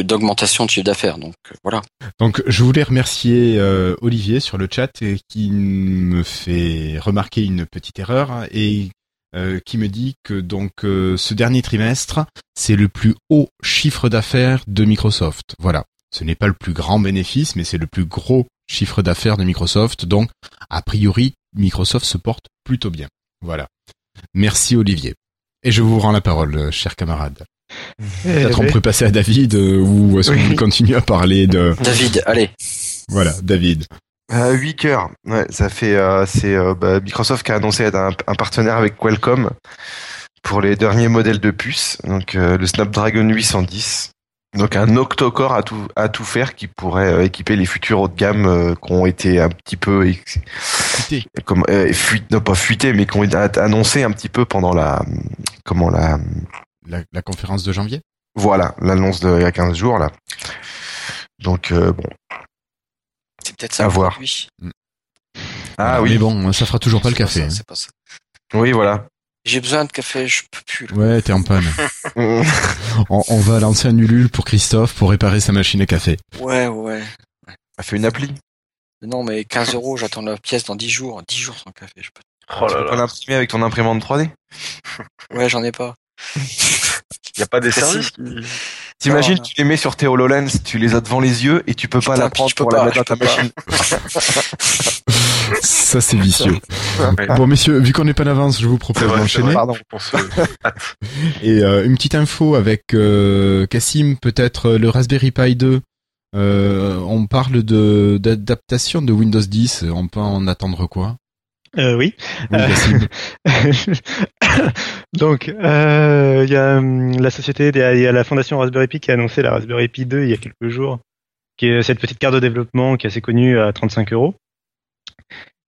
d'augmentation de chiffre d'affaires. Donc euh, voilà. Donc je voulais remercier euh, Olivier sur le chat qui me fait remarquer une petite erreur et qui me dit que donc ce dernier trimestre c'est le plus haut chiffre d'affaires de Microsoft. Voilà, ce n'est pas le plus grand bénéfice mais c'est le plus gros chiffre d'affaires de Microsoft. Donc a priori Microsoft se porte plutôt bien. Voilà. Merci Olivier. Et je vous rends la parole, euh, cher camarade. Peut-être on peut passer à David euh, ou est-ce Oui. vous continuez à parler de David, allez. voilà David. À 8 cœurs. Ouais, ça fait euh, c'est euh, bah, Microsoft qui a annoncé être un, un partenaire avec Qualcomm pour les derniers modèles de puces. Donc euh, le Snapdragon 810. Donc un octocore à tout à tout faire qui pourrait euh, équiper les futurs haut de gamme euh, qui ont été un petit peu Écoutez, comme euh, fuite non pas fuité mais qui ont été annoncés un petit peu pendant la comment la la, la conférence de janvier voilà l'annonce de il y a 15 jours là. Donc euh, bon C'est peut-être ça. À voir. ah Mais oui bon, ça fera toujours pas le café. ça, hein. C'est pas ça. oui voilà J'ai besoin de café, je peux plus. là. Ouais, t'es en panne. [LAUGHS] on, on va lancer un Ulule pour Christophe pour réparer sa machine à café. Ouais, ouais. Elle fait une appli? Non, mais 15 euros, j'attends la pièce dans 10 jours. 10 jours sans café, je peux. Oh tu là peux pas là. l'imprimer avec ton imprimante 3D Ouais, j'en ai pas. [LAUGHS] Y a pas des services qui... T'imagines, tu les mets sur tes HoloLens, tu les as devant les yeux et tu peux pas la prendre pour pas, la mettre dans ta machine. [LAUGHS] Ça, c'est vicieux. Ouais. Bon, messieurs, vu qu'on n'est pas d'avance, je vous propose d'enchaîner. [LAUGHS] Et euh, une petite info avec euh, Cassim, peut-être euh, le Raspberry Pi 2. Euh, on parle de d'adaptation de Windows 10. On peut en attendre quoi? Euh, oui. Oui, Euh. [LAUGHS] Donc, euh, il y a hum, la société, il y a, il y a la fondation Raspberry Pi qui a annoncé la Raspberry Pi 2 il y a quelques jours, qui est cette petite carte de développement qui est assez connue à 35 euros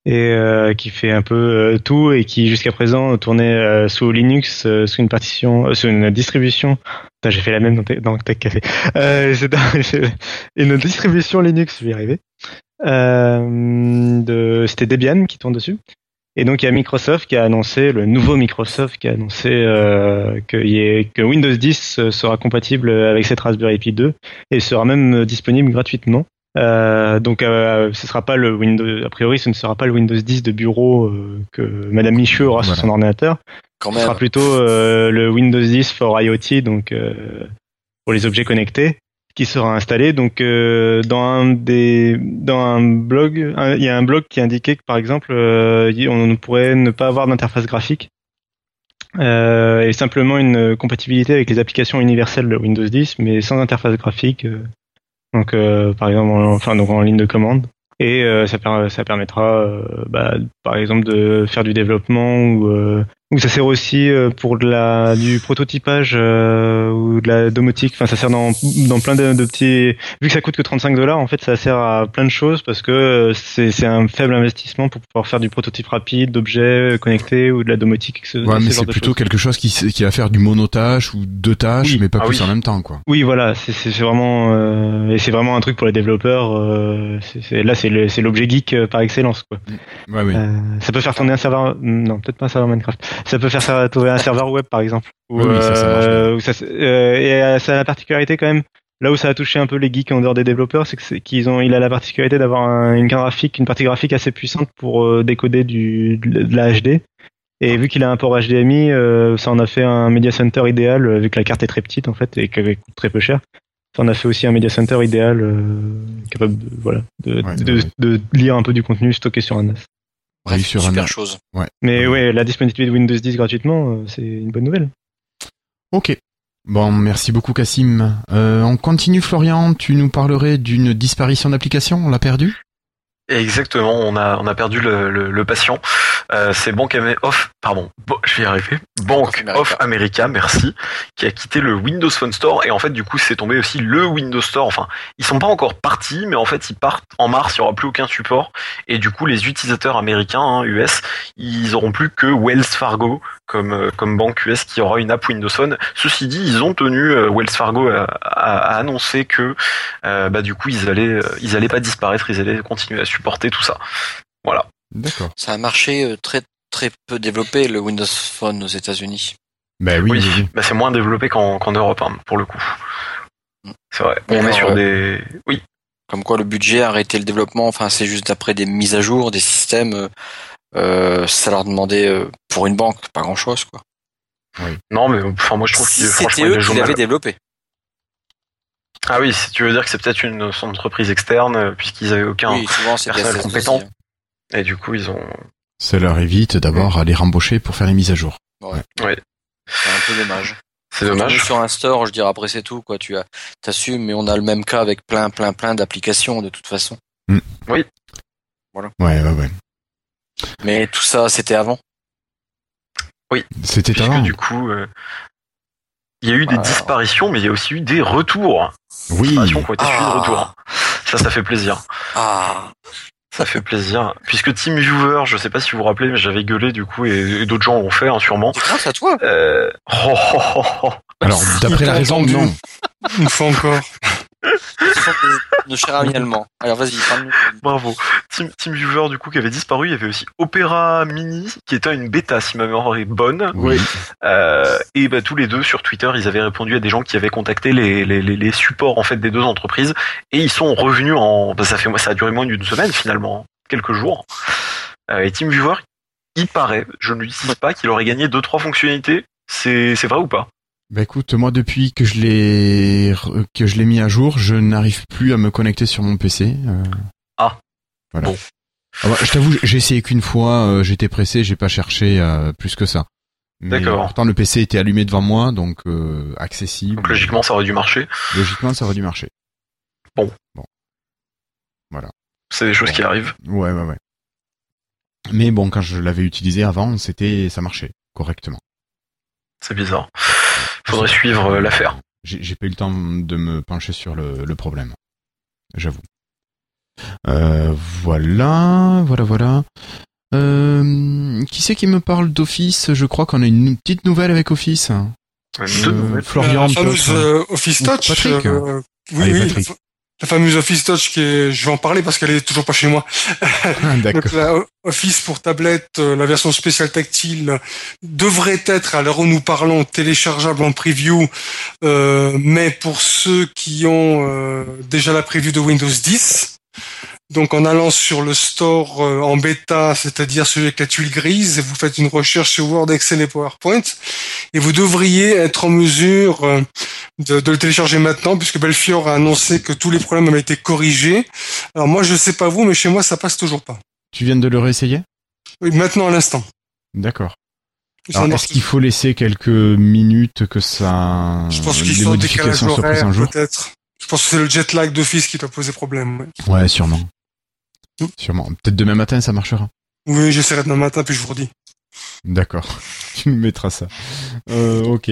et euh, qui fait un peu tout et qui jusqu'à présent tournait sous Linux, sous une partition, euh, sous une distribution. Putain, j'ai fait la même dans, Te- dans Tech Café. Euh, [LAUGHS] c'est dans- une distribution Linux, je vais y arriver. Euh, de, c'était Debian qui tourne dessus. Et donc il y a Microsoft qui a annoncé, le nouveau Microsoft qui a annoncé euh, que, y ait- que Windows 10 euh, sera compatible avec cette Raspberry Pi 2 et sera même disponible gratuitement. Euh, donc euh, ce sera pas le Windows, a priori ce ne sera pas le Windows 10 de bureau euh, que Madame Michaud aura sur son ordinateur. Quand Ce sera plutôt euh, le Windows 10 for IoT, donc euh, pour les objets connectés, qui sera installé. Donc euh, dans un des dans un blog, il y a un blog qui indiquait que par exemple euh, on pourrait ne pas avoir d'interface graphique euh, et simplement une compatibilité avec les applications universelles de Windows 10, mais sans interface graphique. euh. donc par exemple, en, enfin donc en ligne de commande. Et ça, ça permettra, bah, par exemple, de faire du développement ou, ou ça sert aussi euh, pour de la, du prototypage euh, ou de la domotique. Enfin, ça sert dans, dans plein de, de petits. Vu que ça coûte que 35 dollars, en fait, ça sert à plein de choses parce que euh, c'est un faible investissement pour pouvoir faire du prototype rapide, d'objets connectés ou de la domotique. Ce, Ouais, mais c'est plutôt choses. quelque chose qui, qui va faire du monotâche ou deux tâches, Oui. mais pas Ah plus oui. en même temps, quoi. Oui, voilà, c'est vraiment euh, et c'est vraiment un truc pour les développeurs. euh, c'est c'est- là, c'est l'objet geek euh, par excellence, quoi. Ouais, oui. Euh, ça peut faire tourner un serveur, non, peut-être pas un serveur Minecraft. Ça peut faire faire tourner un serveur web, par exemple. Ou, Oui, oui, ça, ça marche euh, où ça euh, et euh, ça a la particularité quand même. Là où ça a touché un peu les geeks en dehors des développeurs, c'est qu'ils ont, il a la particularité d'avoir un- une graphique, une partie graphique assez puissante pour décoder du de la HD. Et vu qu'il a un port HDMI, euh, ça en a fait un media center idéal, euh, vu que la carte est très petite en fait et qu'elle coûte très peu cher. Ça en a fait aussi un media center idéal, euh, capable de, voilà, de, Ouais, de, ouais. de lire un peu du contenu stocké sur un NAS. Bref, sur un-. Mais ouais, la disponibilité de Windows 10 gratuitement, euh, c'est une bonne nouvelle. Ok. Bon, merci beaucoup, Cassim. Euh, on continue, Florian. Tu nous parlerais d'une disparition d'application. On l'a perdu? Exactement, on a on a perdu le, le, le patient. Euh, c'est Bank Am- of pardon, bon, je vais y arriver. Bank America. of America, merci, qui a quitté le Windows Phone Store et en fait du coup c'est tombé aussi le Windows Store. Enfin, ils sont pas encore partis, mais en fait ils partent en mars, il y aura plus aucun support et du coup les utilisateurs américains, hein, US, ils auront plus que Wells Fargo comme euh, comme banque US qui aura une app Windows Phone. Ceci dit, ils ont tenu euh, Wells Fargo à, à- à annoncer que euh, bah du coup ils allaient euh, ils allaient pas disparaître, ils allaient continuer à supporter tout ça. Voilà. D'accord. Ça a marché euh, très très peu développé le Windows Phone aux États-Unis. Ben oui, Oui, oui, oui. Bah, c'est moins développé qu'en Europe hein, pour le coup. C'est vrai. Mais On est sur des oui. Comme quoi le budget a arrêté le développement. Enfin, c'est juste après des mises à jour des systèmes. euh, euh, ça leur demandait euh, pour une banque pas grand chose quoi. Non mais enfin moi je trouve Si franchement c'était eux qui l'avaient développé. Ah oui, si tu veux dire que c'est peut-être une entreprise externe euh, puisqu'ils avaient aucun Oui, souvent personnel compétent. aussi, et du coup ils ont Ça leur évite d'abord à les rembaucher pour faire les mises à jour. hein. C'est un peu dommage. c'est dommage. Sur un store, je dirais après c'est tout quoi. Tu as, t'assumes, mais on a le même cas avec plein, plein, plein d'applications de toute façon. Ouais, ouais, ouais. Mais tout ça, c'était avant. C'était Puisque avant. du coup euh, il y a eu des Voilà. disparitions mais il y a aussi eu des retours. Oui. Disparitions qui ont été suivies de Ah. retours. Ça ça fait plaisir. Ah, Ça fait plaisir. Puisque TeamViewer, je sais pas si vous vous rappelez, mais j'avais gueulé du coup et, et d'autres gens l'ont fait hein, sûrement. c'est grâce à toi. Euh... [LAUGHS] oh, oh, oh, oh. Alors, d'après la raison, non. Une fois encore. De, chers amis allemands. Alors vas-y, parle-nous. Bravo. Team, TeamViewer du coup qui avait disparu, il y avait aussi Opera Mini qui était une bêta si ma mémoire est bonne. Oui. Euh, et bah, tous les deux sur Twitter, ils avaient répondu à des gens qui avaient contacté les, les, les, les supports en fait des deux entreprises et ils sont revenus en bah, ça fait ça a duré moins d'une semaine finalement, quelques jours. Euh, et TeamViewer, il paraît, je ne l'utilise pas, qu'il aurait gagné deux trois fonctionnalités. C'est c'est vrai ou pas? Bah écoute, moi depuis que je l'ai que je l'ai mis à jour, je n'arrive plus à me connecter sur mon PC. euh. Ah. Voilà. Bon. Ah bah, je t'avoue, j'ai essayé qu'une fois, euh, j'étais pressé, j'ai pas cherché euh, plus que ça. D'accord. Pourtant le PC était allumé devant moi, donc accessible. Donc logiquement, ça aurait dû marcher. Logiquement, ça aurait dû marcher. C'est des choses Bon. qui arrivent. Ouais, ouais, ouais. Mais bon, quand je l'avais utilisé avant, c'était, ça marchait correctement. C'est bizarre. Faudrait suivre euh, l'affaire. J'ai j'ai pas eu le temps de me pencher sur le, le problème. J'avoue. Euh, voilà, voilà, voilà. Euh, qui c'est qui me parle d'Office? Je crois qu'on a une petite nouvelle avec Office. Deux Euh, nouvelles. Florian, vois, euh, Office Ou Touch. Patrick. euh, oui, Allez, oui. Patrick. La, fameuse Office Touch qui est, je vais en parler parce qu'elle est toujours pas chez moi. Ah. [LAUGHS] Donc la Office pour tablette, euh, la version spéciale tactile devrait être à l'heure où nous parlons téléchargeable en preview, euh, mais pour ceux qui ont euh, déjà la preview de Windows 10. Donc en allant sur le store euh, en bêta, c'est-à-dire celui avec la tuile grise, vous faites une recherche sur Word, Excel et PowerPoint, et vous devriez être en mesure euh, de, de le télécharger maintenant, puisque Belfior a annoncé que tous les problèmes avaient été corrigés. Alors moi je sais pas vous, mais chez moi ça passe toujours pas. Tu viens de le réessayer? Oui, maintenant à l'instant. D'accord. Alors, est-ce qu'il faut laisser quelques minutes que ça, Je pense qu'ils sont en décalage horaire, un jour? peut-être. Je pense que c'est le jet lag d'office qui doit poser problème. ouais. Ouais, sûrement. Sûrement. Peut-être demain matin, ça marchera. Oui, j'essaierai demain matin, puis je vous redis. D'accord. [LAUGHS] tu me mettras ça. Euh, ok.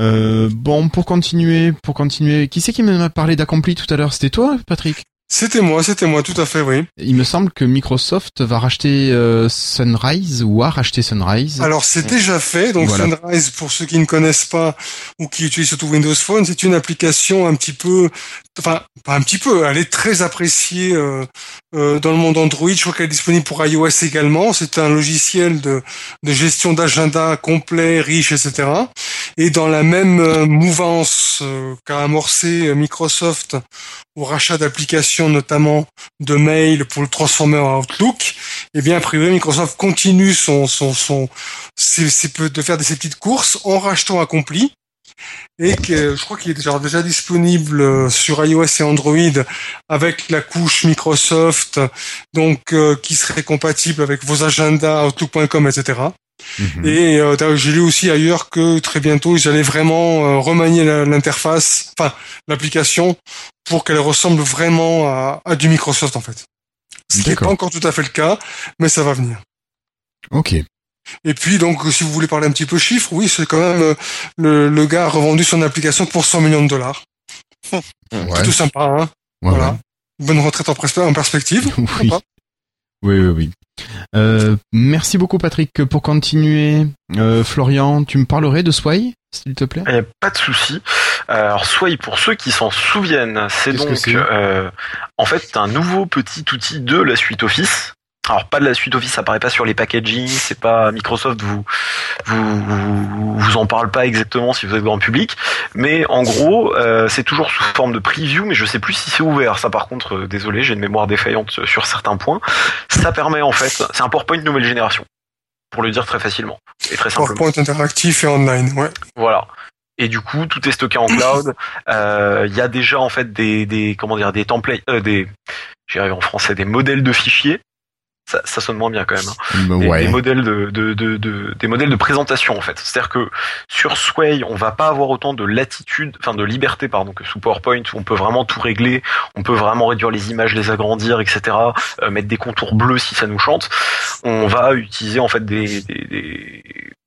Euh, bon, pour continuer, pour continuer, qui c'est qui m'a parlé d'accompli tout à l'heure? C'était toi, Patrick? C'était moi, c'était moi, tout à fait, oui. Il me semble que Microsoft va racheter euh, Sunrise ou a racheté Sunrise. Alors c'est déjà fait. Donc Voilà. Sunrise, pour ceux qui ne connaissent pas ou qui utilisent surtout Windows Phone, c'est une application un petit peu, enfin pas un petit peu, elle est très appréciée euh, euh, dans le monde Android. Je crois qu'elle est disponible pour iOS également. C'est un logiciel de, de gestion d'agenda complet, riche, etc. Et dans la même mouvance qu'a amorcé Microsoft au rachat d'applications, notamment de mail pour le transformer en Outlook, eh bien, a priori, Microsoft continue son, son, son, de faire des, ses petites courses en rachetant Accompli. Et que je crois qu'il est déjà, déjà disponible euh, sur iOS et Android avec la couche Microsoft, donc euh, qui serait compatible avec vos agendas, Outlook.com, etc. Mhm. Et euh, j'ai lu aussi ailleurs que très bientôt ils allaient vraiment euh, remanier l'interface, enfin l'application, pour qu'elle ressemble vraiment à, à du Microsoft en fait. Ce qui n'est pas encore tout à fait le cas, mais ça va venir. Ok. Et puis donc, si vous voulez parler un petit peu chiffres, oui, c'est quand même euh, le, le gars a revendu son application pour 100 millions de dollars. Ouais. Tout sympa, hein. Ouais, voilà. Bonne retraite en, en perspective. [LAUGHS] ouais. Oui. Oui, oui, oui. Euh, merci beaucoup, Patrick. Pour continuer, euh, Florian, tu me parlerais de Sway, s'il te plaît? A pas de souci. Euh, Alors, Sway, pour ceux qui s'en souviennent, c'est donc euh, en fait un nouveau petit outil de la suite Office. Alors pas de la suite Office, ça apparaît pas sur les packaging, c'est pas Microsoft vous vous, vous vous en parle pas exactement si vous êtes grand public, mais en gros euh, c'est toujours sous forme de preview, mais je sais plus si c'est ouvert. Ça par contre, euh, désolé, j'ai une mémoire défaillante sur certains points. Ça permet en fait, c'est un PowerPoint nouvelle génération, pour le dire très facilement et très simplement. PowerPoint interactif et online, ouais. Voilà. Et du coup, tout est stocké en cloud. Euh, Il y a déjà en fait des, des comment dire des templates, euh, des j'y arrive en français, des modèles de fichiers. Ça, ça sonne moins bien quand même. hein. Bah, Des, Ouais. des modèles de, de, de, de- des modèles de présentation en fait. C'est-à-dire que sur Sway, on va pas avoir autant de latitude, enfin de liberté pardon que sous PowerPoint où on peut vraiment tout régler, on peut vraiment réduire les images, les agrandir, etc. euh, mettre des contours bleus si ça nous chante. On va utiliser en fait des, des, des,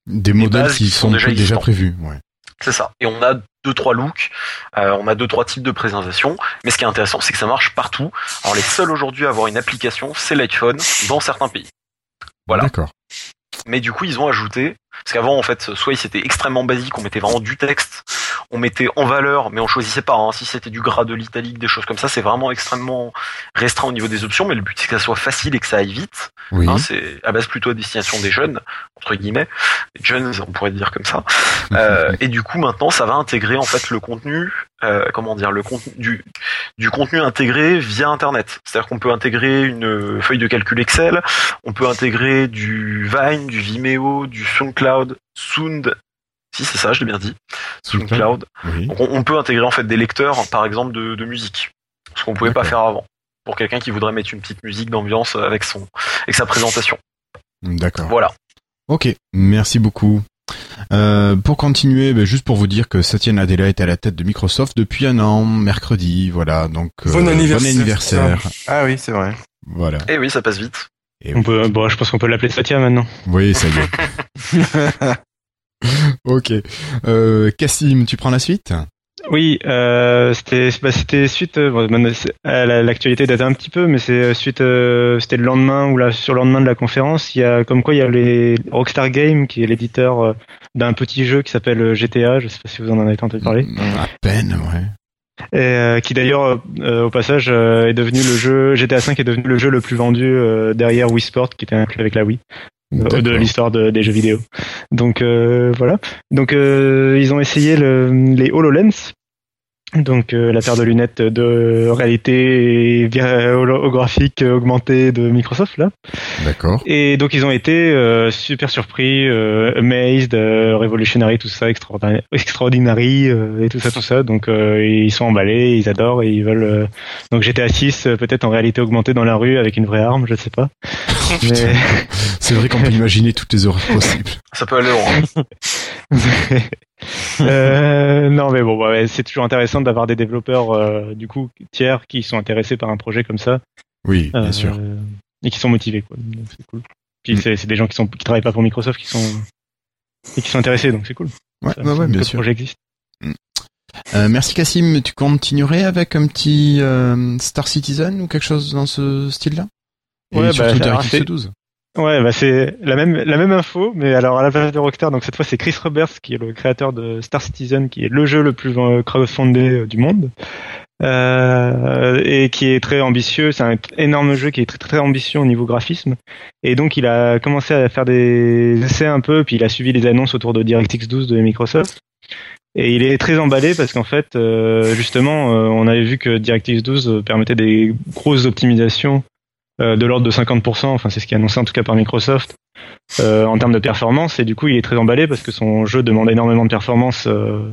Des modèles qui sont, sont déjà déjà prévus. Ouais. C'est ça. Et on a deux trois looks, euh, on a deux trois types de présentation. Mais ce qui est intéressant, c'est que ça marche partout. Alors les seuls aujourd'hui à avoir une application, c'est l'iPhone dans certains pays. Voilà. D'accord. Mais du coup, ils ont ajouté, parce qu'avant en fait, soit c'était extrêmement basique, on mettait vraiment du texte, on mettait en valeur, mais on choisissait pas. Hein. Si c'était du gras de l'italique, des choses comme ça, c'est vraiment extrêmement restreint au niveau des options. Mais le but c'est que ça soit facile et que ça aille vite. Oui. Hein, c'est à base plutôt à destination des jeunes entre guillemets, les jeunes, on pourrait dire comme ça. [LAUGHS] Euh, et du coup, maintenant, ça va intégrer en fait le contenu, euh, comment dire, le contenu du, du contenu intégré via Internet. C'est-à-dire qu'on peut intégrer une feuille de calcul Excel, on peut intégrer du Vine, du Vimeo, du SoundCloud, Sound. Si c'est ça, je l'ai bien dit. SoundCloud. Oui. Donc, on, peut intégrer en fait des lecteurs, par exemple, de, de musique, ce qu'on pouvait pas faire avant. Pour quelqu'un qui voudrait mettre une petite musique d'ambiance avec son, avec sa présentation. D'accord. Voilà. Ok, merci beaucoup. Euh, pour continuer, ben, juste pour vous dire que Satya Nadella est à la tête de Microsoft depuis un an, mercredi, voilà, donc euh, Bon anniversaire. anniversaire. Ah oui, c'est vrai. Voilà. Et oui, ça passe vite. Et On peut, bon, je pense qu'on peut l'appeler Satya maintenant. Oui, ça y est. [LAUGHS] [LAUGHS] ok. Euh, Cassim, tu prends la suite? Oui, euh, c'était bah, c'était suite. euh, bon, L'actualité date un petit peu, mais c'est suite. euh, c'était le lendemain ou là sur le lendemain de la conférence. Il y a comme quoi il y a les Rockstar Games qui est l'éditeur euh, d'un petit jeu qui s'appelle GTA. Je sais pas si vous en avez entendu parler. À peine, ouais. Et, euh, qui d'ailleurs, euh, au passage, euh, est devenu le jeu GTA V est devenu le jeu le plus vendu derrière Wii Sport, qui était inclus avec la Wii de D'accord. l'histoire de- des jeux vidéo. Donc euh, voilà. Donc euh, ils ont essayé le, les Hololens. Donc euh, la paire de lunettes de réalité holographique augmentée de Microsoft là. D'accord. Et donc ils ont été euh, super surpris, euh, amazed, euh, revolutionary, tout ça, extraordinary, extraordinary euh, et tout ça, tout ça. Donc euh, ils sont emballés, ils adorent et ils veulent. euh, donc j'étais à 6 peut-être en réalité augmentée dans la rue avec une vraie arme, je sais pas. [LAUGHS] Mais- C'est vrai qu'on peut imaginer toutes les horreurs possibles. Ça peut aller loin. [LAUGHS] Euh, non mais bon, bah, ouais, c'est toujours intéressant d'avoir des développeurs euh, du coup tiers qui sont intéressés par un projet comme ça. Oui, bien euh, sûr. Et qui sont motivés, quoi. Donc c'est cool. Puis Mm. c'est des gens qui sont qui travaillent pas pour Microsoft, qui sont et qui sont intéressés, donc c'est cool. Ouais, Ça, ouais, que bien le sûr. projet existe. Euh, merci Cassim. Tu continuerais avec un petit euh, Star Citizen ou quelque chose dans ce style-là? Et Ouais, bah, surtout alors, DirectX c'est- 12. Ouais, bah c'est la même la même info, mais alors à la place de Rockstar, donc cette fois c'est Chris Roberts qui est le créateur de Star Citizen, qui est le jeu le plus euh, crowdfundé euh, du monde, euh, et qui est très ambitieux. C'est un énorme jeu qui est très très ambitieux au niveau graphisme, et donc il a commencé à faire des essais un peu, puis il a suivi les annonces autour de DirectX 12 de Microsoft. Et il est très emballé parce qu'en fait, euh, justement, euh, on avait vu que DirectX 12 permettait des grosses optimisations de l'ordre de 50%, enfin c'est ce qui est annoncé en tout cas par Microsoft, euh, en termes de performance, et du coup il est très emballé parce que son jeu demande énormément de performance euh,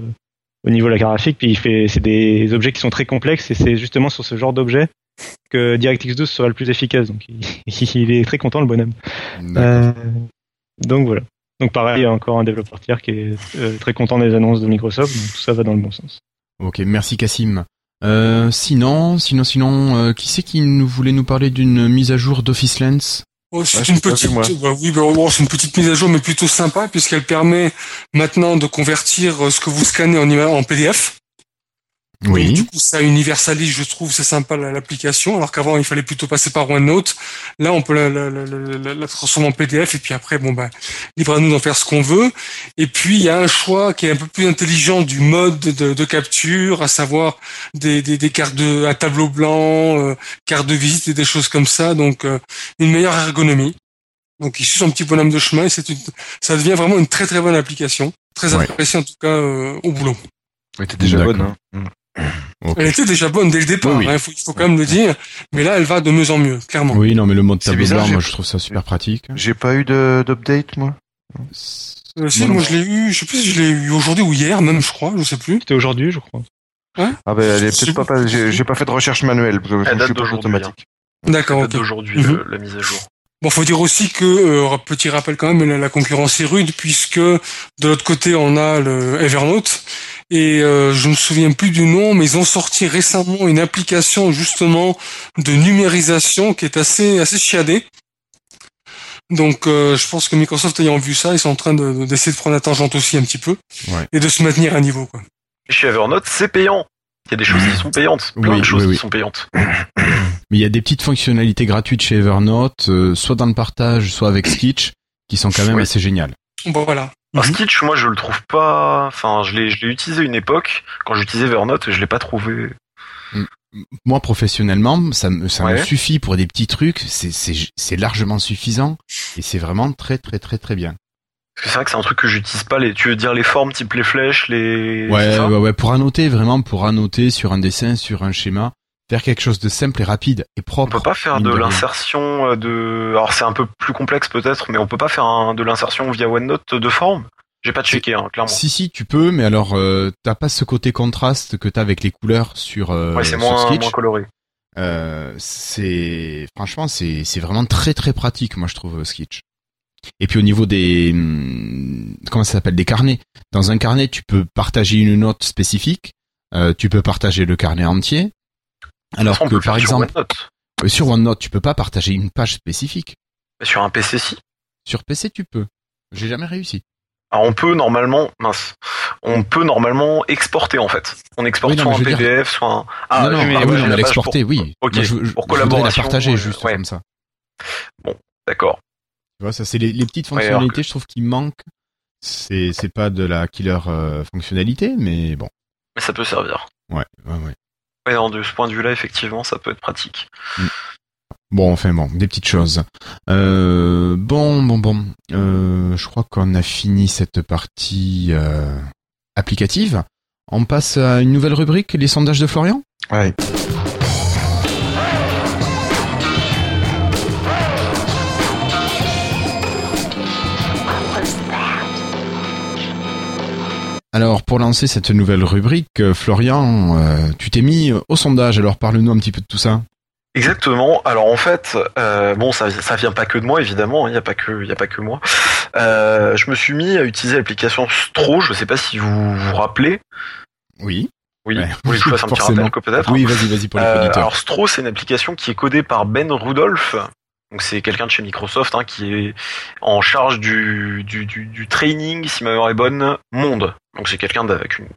au niveau de la graphique, puis il fait, c'est des objets qui sont très complexes, et c'est justement sur ce genre d'objet que DirectX 12 sera le plus efficace, donc [LAUGHS] il, est très content le bonhomme. Euh, donc voilà. Donc pareil, il y a encore un développeur tiers qui est euh, très content des annonces de Microsoft, donc tout ça va dans le bon sens. Ok, merci Cassim. Euh, sinon, sinon, sinon, euh, qui c'est qui nous voulait nous parler d'une mise à jour d'Office Lens? Oh, c'est Ouais, je une vu, petite, moi. bah oui, bah, bon, c'est une petite mise à jour, mais plutôt sympa puisqu'elle permet maintenant de convertir euh, ce que vous scannez en, en PDF. Donc, Oui. du coup, ça universalise, je trouve, c'est sympa la- l'application, alors qu'avant il fallait plutôt passer par OneNote. Là, on peut la, la, la, la- la transformer en PDF et puis après, bon ben, libre à nous d'en faire ce qu'on veut. Et puis il y a un choix qui est un peu plus intelligent du mode de, de capture, à savoir des, des, des cartes de, un tableau blanc, euh, cartes de visite et des choses comme ça. Donc euh, une meilleure ergonomie. Donc il suit son petit bonhomme de chemin et c'est une, ça devient vraiment une très très bonne application, très Ouais. appréciée en tout cas euh, au boulot. Elle était déjà bonne. Hein. Elle était déjà bonne dès le départ, Oui, oui. hein, il faut, quand même le dire. Mais là, elle va de mieux en mieux, clairement. Oui, non, mais le mode C'est tableau bizarre, blanc, moi je trouve ça super pratique. J'ai pas eu de- d'update, moi. Euh, si, Moi, moi non. je l'ai eu, je sais plus si je l'ai eu aujourd'hui ou hier, même je crois, je sais plus. C'était aujourd'hui, je crois. Ah ben, elle est peut-être pas, pas j'ai pas fait de recherche manuelle, parce que je Elle date suis pas d'aujourd'hui. D'accord. d'aujourd'hui, Mhm. le- la mise à jour. Bon, faut dire aussi que euh, petit rappel quand même, la, la concurrence est rude puisque de l'autre côté on a le Evernote et euh, je me souviens plus du nom, mais ils ont sorti récemment une application justement de numérisation qui est assez assez chiadée. Donc, euh, je pense que Microsoft ayant vu ça, ils sont en train de- de- d'essayer de, prendre la tangente aussi un petit peu Ouais. et de se maintenir à niveau. Quoi. Et chez Evernote, c'est payant. Il y a des choses qui sont payantes, plein Oui, de choses oui, oui. qui sont payantes. [CLEARS THROAT] Mais il y a des petites fonctionnalités gratuites chez Evernote, euh, soit dans le partage, soit avec Sketch, qui sont quand même Oui. assez géniales. Bon, voilà. Un Mhm. Skitch, moi, je le trouve pas. Enfin, je l'ai, je l'ai utilisé une époque quand j'utilisais Evernote, et je l'ai pas trouvé. Moi, professionnellement, ça me, ça me suffit pour des petits trucs. C'est, c'est, c'est largement suffisant et c'est vraiment très, très, très, très bien. Parce que c'est vrai que c'est un truc que j'utilise pas. Les, tu veux dire les formes type les flèches, les. Ouais, ouais, ouais, pour annoter, vraiment, pour annoter sur un dessin, sur un schéma, faire quelque chose de simple et rapide et On propre. peut pas faire de l'insertion euh, de. Alors c'est un peu plus complexe peut-être, mais on peut pas faire un- de l'insertion via OneNote de forme. J'ai pas checké, hein, clairement. Si, si, tu peux, mais alors, euh, t'as pas ce côté contraste que t'as avec les couleurs sur, euh, ouais, c'est moins, Sketch. moins coloré. Euh, c'est franchement c'est c'est vraiment très très pratique moi je trouve Sketch. Et puis au niveau des hum, comment ça s'appelle des carnets. Dans un carnet tu peux partager une note spécifique, euh, tu peux partager le carnet entier. Alors on que par sur exemple OneNote. euh, sur OneNote tu peux pas partager une page spécifique. Mais Sur un PC, si. Sur PC tu peux. J'ai jamais réussi. Alors on peut normalement, mince, on peut normalement exporter en fait. On exporte Oui, non, soit un dire- PDF, soit un. Ah, non non, je mais parle oui, page l'exporter pour- oui. Ok, Moi, je, je- pour je voudrais la partager juste ouais. comme ça. D'accord. Tu vois ça c'est les, les petites Ouais, fonctionnalités je trouve qui manquent. C'est c'est pas de la killer euh, fonctionnalité mais bon. Mais ça peut servir. Ouais ouais ouais. Ouais, non, de ce point de vue-là, effectivement, ça peut être pratique. Bon, enfin bon, des petites choses. Euh, bon, bon, bon. Euh, je crois qu'on a fini cette partie euh, applicative. On passe à une nouvelle rubrique, les sondages de Florian? Ouais. Alors, pour lancer cette nouvelle rubrique, euh, Florian, euh, tu t'es mis au sondage. Alors, parle-nous un petit peu de tout ça. Exactement. Alors en fait, euh, bon, ça, ça vient pas que de moi évidemment. hein, Il n'y a pas que, il a pas que moi. Euh, je me suis mis à utiliser l'application Stro. Je sais pas si vous vous rappelez. Oui. Oui. Ouais. Vous voulez que je fasse un petit rappel, [LAUGHS] peut-être. Oui, vas-y, vas-y pour les Euh, alors Stro, c'est une application qui est codée par Ben Rudolph. Donc c'est quelqu'un de chez Microsoft hein, qui est en charge du, du, du, du training, si ma mémoire est bonne, monde. Donc c'est quelqu'un avec une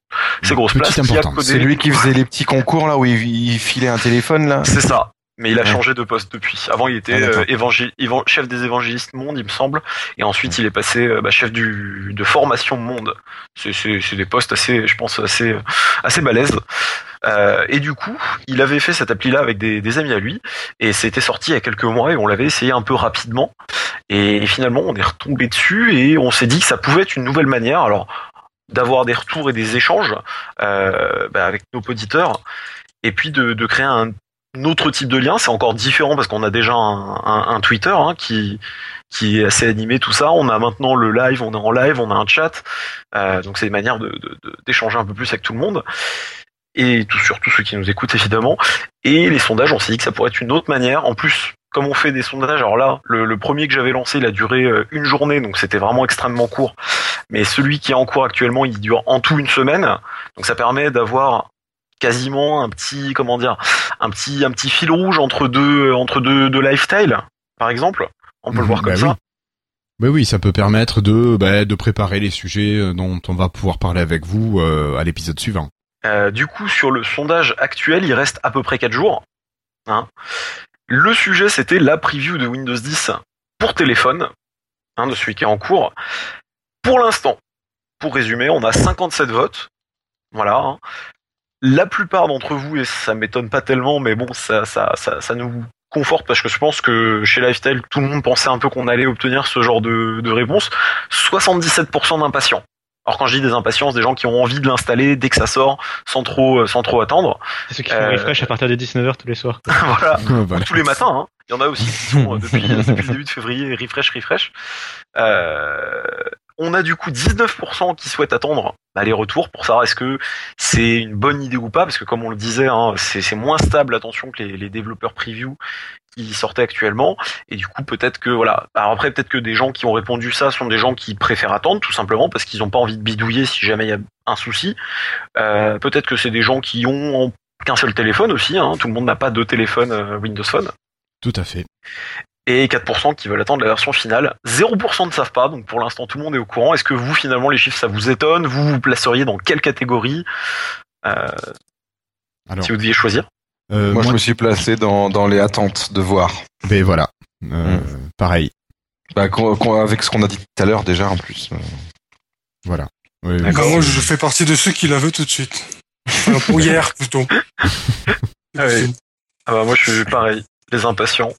assez grosse Petite place. C'est lui qui faisait les petits concours là où il, il filait un téléphone là. C'est ça. Mais il a Ouais. changé de poste depuis. Avant, il était Ah, euh, évangé- chef des évangélistes monde, il me semble. Et ensuite, il est passé euh, bah, chef du, de formation monde. C'est des postes assez, je pense, assez, assez balèzes. Euh, et du coup, il avait fait cette appli-là avec des, des amis à lui. Et c'était sorti il y a quelques mois et on l'avait essayé un peu rapidement. Et finalement, on est retombé dessus et on s'est dit que ça pouvait être une nouvelle manière. Alors, d'avoir des retours et des échanges euh, bah, avec nos auditeurs et puis de, de créer un autre type de lien. C'est encore différent parce qu'on a déjà un, un- un Twitter hein, qui qui est assez animé tout ça. On a maintenant le live, on est en live, on a un chat. Euh, donc c'est une manière de- de- d'échanger un peu plus avec tout le monde et tout, surtout ceux qui nous écoutent évidemment. Et les sondages, on s'est dit que ça pourrait être une autre manière. En plus, comme on fait des sondages, alors là, le, le premier que j'avais lancé, il a duré euh, une journée, donc c'était vraiment extrêmement court. Mais celui qui est en cours actuellement, il dure en tout une semaine. Donc ça permet d'avoir quasiment un petit, comment dire, un petit, un petit fil rouge entre deux, entre deux, deux lifestyles, par exemple. On peut le Mhm, voir comme bah ça. oui. Bah oui, ça peut permettre de, bah, de préparer les sujets euh, dont on va pouvoir parler avec vous euh, à l'épisode suivant. Euh, du coup, sur le sondage actuel, il reste à peu près 4 jours. Hein. Le sujet, c'était la preview de Windows 10 pour téléphone, hein, de celui qui est en cours. Pour l'instant, pour résumer, on a 57 votes. Voilà. hein. La plupart d'entre vous, et ça m'étonne pas tellement, mais bon, ça, ça, ça, ça nous conforte parce que je pense que chez Lifestyle, tout le monde pensait un peu qu'on allait obtenir ce genre de, de réponse. 77% d'impatients. Alors quand je dis des impatiences, des gens qui ont envie de l'installer dès que ça sort, sans trop, euh, sans trop attendre. C'est ceux qui font Euh, refresh à partir de 19h tous les soirs. [LAUGHS] [LAUGHS] voilà. Voilà. Tous les matins, hein. Il y en a aussi qui sont euh, depuis, [LAUGHS] depuis le début de février, refresh, refresh. Euh, on a du coup 19% qui souhaitent attendre les retours pour savoir est-ce que c'est une bonne idée ou pas, parce que comme on le disait, hein, c'est moins stable, attention, que les, les développeurs preview qui sortaient actuellement. Et du coup, peut-être que voilà. Alors après, peut-être que des gens qui ont répondu ça sont des gens qui préfèrent attendre, tout simplement parce qu'ils n'ont pas envie de bidouiller si jamais il y a un souci. Euh, peut-être que c'est des gens qui ont qu'un seul téléphone aussi. Hein. Tout le monde n'a pas deux téléphones euh, Windows Phone. Tout à fait. Et 4% qui veulent attendre la version finale. 0% ne savent pas, donc pour l'instant tout le monde est au courant. Est-ce que vous, finalement, les chiffres, ça vous étonne? Vous vous placeriez dans quelle catégorie? Euh, Alors, si vous deviez choisir euh, moi, moi, je me suis placé dans, dans les attentes de voir. ben voilà. Euh, Mm. Pareil. Bah, avec ce qu'on a dit tout à l'heure déjà en plus. Voilà. Oui. Bah, moi, je fais partie de ceux qui la veulent tout de suite. Enfin, pour hier, plutôt. [LAUGHS] Ah oui. Ah bah, moi, je suis pareil. Les impatients.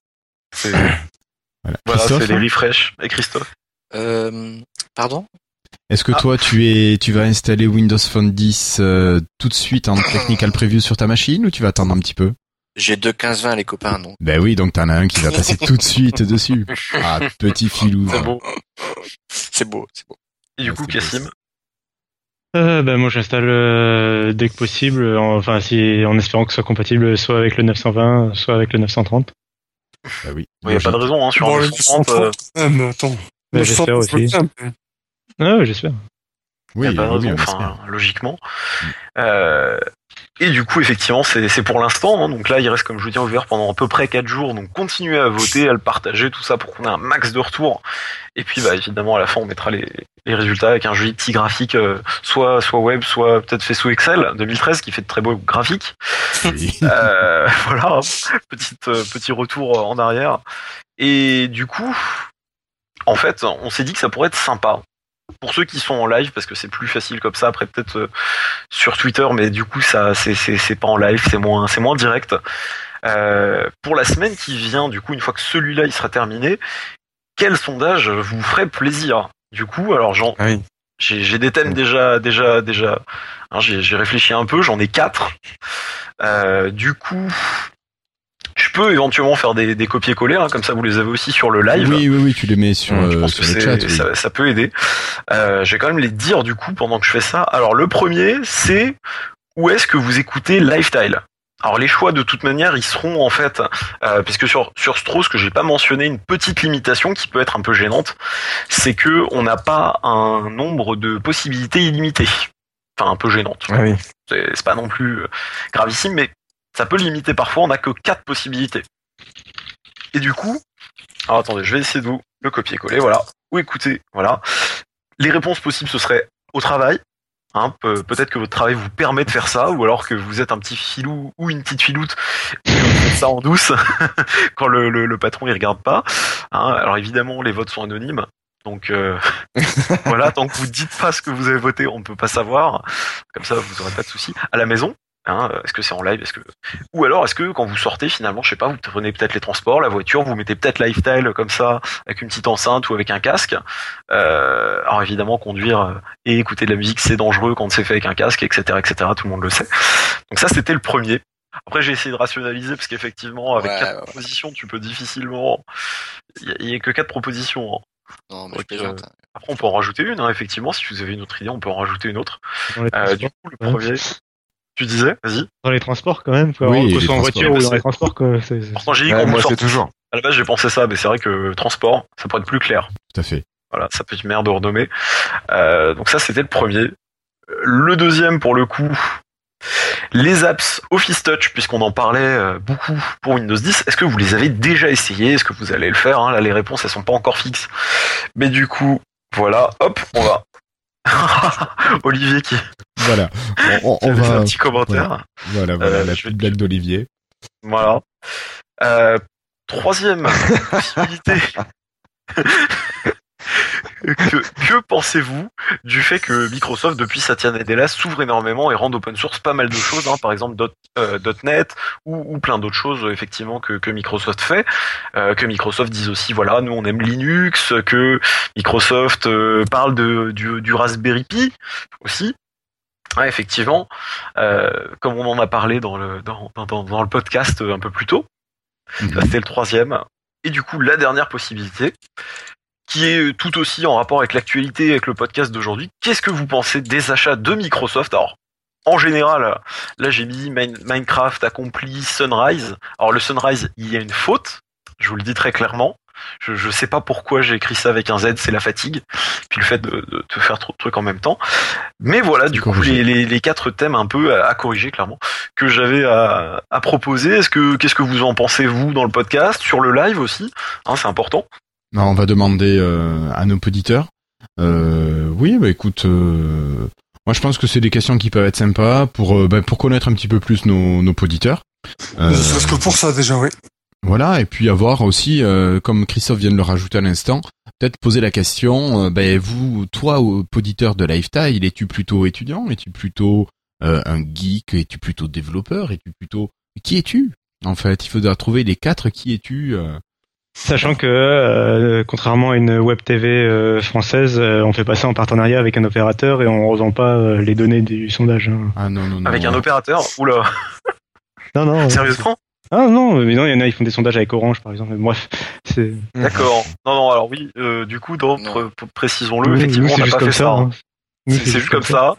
C'est, [COUGHS] Voilà. c'est les refresh. Et Christophe? Euh, pardon? Est-ce que Ah. toi tu es tu vas installer Windows Phone 10 euh, tout de suite en technical [COUGHS] preview sur ta machine ou tu vas attendre un petit peu? J'ai 2.15.20 les copains, donc. Ben oui, donc t'en as un qui va passer [LAUGHS] tout de suite dessus. Ah, petit filou. C'est beau. C'est beau, c'est beau. Et du Ouais, coup, Cassim? Euh, ben moi j'installe euh, dès que possible, en- enfin si en espérant que ce soit compatible soit avec le 920, soit avec le 930. Bah oui. Il n'y a pas de raison, hein, sur Bon, un 930, euh, 930, quand même, attends. 930, j'espère aussi. mais- Ah ouais, j'espère. Oui, y a pas de raison, on enfin, logiquement. Euh, et du coup, effectivement, c'est pour l'instant. hein. donc là, il reste, comme je vous dis, ouvert pendant à peu près 4 jours. Donc continuez à voter, à le partager, tout ça pour qu'on ait un max de retours. Et puis, bah, évidemment, à la fin, on mettra les, les résultats avec un joli petit graphique, euh, soit soit web, soit peut-être fait sous Excel 2013, qui fait de très beaux graphiques. [LAUGHS] Oui. Euh, voilà, petite, euh, petit retour en arrière. Et du coup, en fait, on s'est dit que ça pourrait être sympa. Pour ceux qui sont en live, parce que c'est plus facile comme ça, après peut-être euh, sur Twitter, mais du coup ça c'est pas en live, c'est moins moins direct. Euh, pour la semaine qui vient, du coup, une fois que celui-là il sera terminé, quel sondage vous ferait plaisir? Du coup, alors j'en Ah oui. j'ai des thèmes déjà déjà déjà. hein, j'ai j'ai réfléchi un peu, j'en ai quatre. Euh, du coup, je peux éventuellement faire des, des copier-coller, hein, comme ça vous les avez aussi sur le live. Oui, oui, oui, tu les mets sur, je euh, pense sur que le chat. oui. ça, ça peut aider. Euh, je vais quand même les dire du coup pendant que je fais ça. Alors le premier, c'est où est-ce que vous écoutez Lifestyle alors les choix de toute manière ils seront en fait euh, puisque sur sur Strauss que j'ai pas mentionné une petite limitation qui peut être un peu gênante c'est que on n'a pas un nombre de possibilités illimitées enfin un peu gênante Ah oui. c'est c'est pas non plus euh, gravissime, mais ça peut limiter parfois. On n'a que quatre possibilités. Et du coup, alors attendez, je vais essayer de vous le copier-coller. Voilà. Ou écoutez, voilà. Les réponses possibles, ce serait au travail. Hein, pe- Peut-être que votre travail vous permet de faire ça, ou alors que vous êtes un petit filou ou une petite filoute et que vous faites ça en douce [LAUGHS] quand le, le, le patron il regarde pas. Hein, alors évidemment, les votes sont anonymes. Donc euh, [LAUGHS] voilà, tant que vous dites pas ce que vous avez voté, on ne peut pas savoir. Comme ça, vous aurez pas de soucis. À la maison, hein, est-ce que c'est en live, est-ce que ou alors est-ce que quand vous sortez finalement, je sais pas, vous prenez peut-être les transports, la voiture, vous mettez peut-être lifestyle comme ça avec une petite enceinte ou avec un casque. Euh, alors évidemment, conduire euh, et écouter de la musique, c'est dangereux quand c'est fait avec un casque, etc., etc. Tout le monde le sait. Donc ça, c'était le premier. Après, j'ai essayé de rationaliser parce qu'effectivement, avec Ouais, quatre ouais, propositions, tu peux difficilement. Il y a- il y, a que quatre propositions. hein. Non, mais Donc, je plaisante. Après, on peut en rajouter une, hein, effectivement. Si vous avez une autre idée, on peut en rajouter une autre. Euh, du coup, le premier, tu disais, vas-y. dans les transports quand même, quoi. Oui, que soit en voiture ou dans les transports, quoi. c'est- c'est- Pourtant, j'ai dit Ouais, qu'on moi, c'est toujours. À la base, j'ai pensé ça, mais c'est vrai que transport, ça pourrait être plus clair. Tout à fait. Voilà, sa petite mère de renommer. Euh, donc ça, c'était le premier. Le deuxième, pour le coup, les apps Office Touch, puisqu'on en parlait euh, beaucoup pour Windows 10. Est-ce que vous les avez déjà essayés Est-ce que vous allez le faire? Hein Là, les réponses, elles sont pas encore fixes. Mais du coup, voilà, hop, on va. [LAUGHS] Olivier qui, Voilà. On, va. un petit commentaire. Voilà, voilà, Euh, la petite blague d'Olivier. Voilà. Euh, troisième [LAUGHS] possibilité. Que que pensez-vous du fait que Microsoft, depuis Satya Nadella, s'ouvre énormément et rend open source pas mal de choses, hein, par exemple dot, euh, .NET ou, ou plein d'autres choses effectivement que, que Microsoft fait, euh, que Microsoft dise aussi voilà nous on aime Linux, que Microsoft euh, parle de du, du Raspberry Pi aussi. Ouais, effectivement, euh, comme on en a parlé dans le dans, dans, dans le podcast un peu plus tôt, Mhm. c'était le troisième. Et du coup, la dernière possibilité, qui est tout aussi en rapport avec l'actualité, avec le podcast d'aujourd'hui. Qu'est-ce que vous pensez des achats de Microsoft? Alors, en général, là j'ai mis Min- Minecraft accompli Sunrise. Alors le Sunrise, il y a une faute, je vous le dis très clairement. Je, je sais pas pourquoi j'ai écrit ça avec un Z, c'est la fatigue, puis le fait de, de, de faire trop de trucs en même temps. Mais voilà, du coup, les, les, les quatre thèmes un peu à, à corriger clairement que j'avais à, à proposer. Est-ce que qu'est-ce que vous en pensez vous dans le podcast, sur le live aussi hein, C'est important. Non, on va demander euh, à nos auditeurs. Euh, oui, bah écoute, euh, moi je pense que c'est des questions qui peuvent être sympas pour bah, pour connaître un petit peu plus nos, nos auditeurs. Euh, Ne serait-ce que pour ça, déjà, oui. Voilà, et puis avoir aussi, euh, comme Christophe vient de le rajouter à l'instant, peut-être poser la question, ben vous, toi, au- auditeur de Lifestyle, es-tu plutôt étudiant Es-tu plutôt euh, un geek Es-tu plutôt développeur Es-tu plutôt... Qui es-tu En fait, il faudra trouver les quatre qui es-tu euh. Sachant que, euh, contrairement à une web TV euh, française, euh, on fait passer en partenariat avec un opérateur et on revend pas euh, les données du sondage. hein. Ah non, non, non. Avec un opérateur? Oula, Non, non. euh, sérieusement Ah non, mais non, il y en a, ils font des sondages avec Orange, par exemple. Mais Bref, c'est. D'accord. Non, non, alors oui, euh, du coup, donc, Non. pr- pr- précisons-le, Nous, effectivement, nous, on c'est n'a juste pas fait comme ça. hein. hein. Nous, C'est c'est juste comme ça.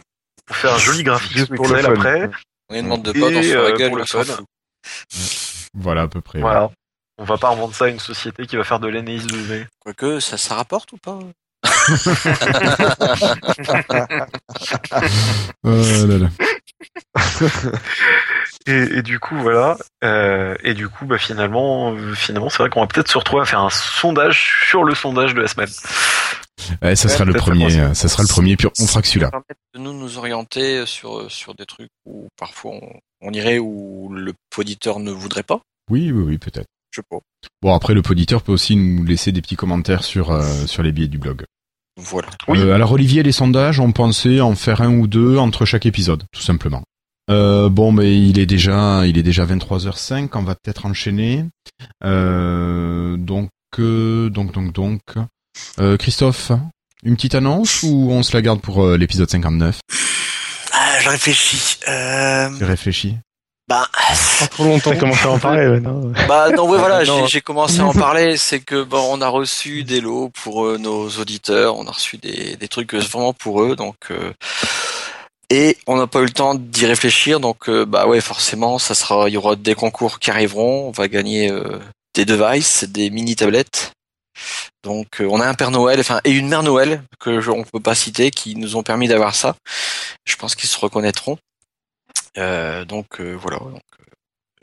Pour faire un joli graphique Juste pour le Excel fun. après. On est une bande de potes, on se euh, la gueule, pour le on s'en fun. fout. Voilà, à peu près. Voilà. On va pas revendre ça à une société qui va faire de l'analyse de données. Quoique, ça, ça rapporte ou pas [LAUGHS] Oh là là. [LAUGHS] Et, et du coup, voilà. Euh, et du coup, bah, finalement, euh, finalement, c'est vrai qu'on va peut-être se retrouver à faire un sondage sur le sondage de la semaine. Ouais, ça Ouais, sera le premier. ça. euh, Ça sera le premier. Puis on fera que celui-là. Ça permet de nous nous orienter sur sur des trucs où parfois on, on irait où le poditeur ne voudrait pas. Oui, oui, oui, peut-être. Je sais pas. Bon, après, le poditeur peut aussi nous laisser des petits commentaires sur euh, sur les billets du blog. Voilà. Oui. Euh, alors Olivier, les sondages, on pensait en faire un ou deux entre chaque épisode, tout simplement. Euh, bon, mais il est déjà, il est déjà 23h05, on va peut-être enchaîner. Euh, donc, euh, donc, donc, donc, Euh, Christophe, une petite annonce ou on se la garde pour euh, l'épisode 59 Ah, je réfléchis. Euh, Tu réfléchis? Bah, Pas trop longtemps. On commence à en parler, bah non, ouais, voilà, j'ai- commencé à en parler. C'est que bon, on a reçu des lots pour euh, nos auditeurs, on a reçu des, des trucs euh, vraiment pour eux, donc euh, et on n'a pas eu le temps d'y réfléchir, donc euh, bah ouais, forcément, ça sera, il y aura des concours qui arriveront, on va gagner euh, des devices, des mini tablettes. Donc euh, on a un père Noël, enfin et une mère Noël que je, on peut pas citer, qui nous ont permis d'avoir ça. Je pense qu'ils se reconnaîtront. Euh, donc euh, voilà. Donc,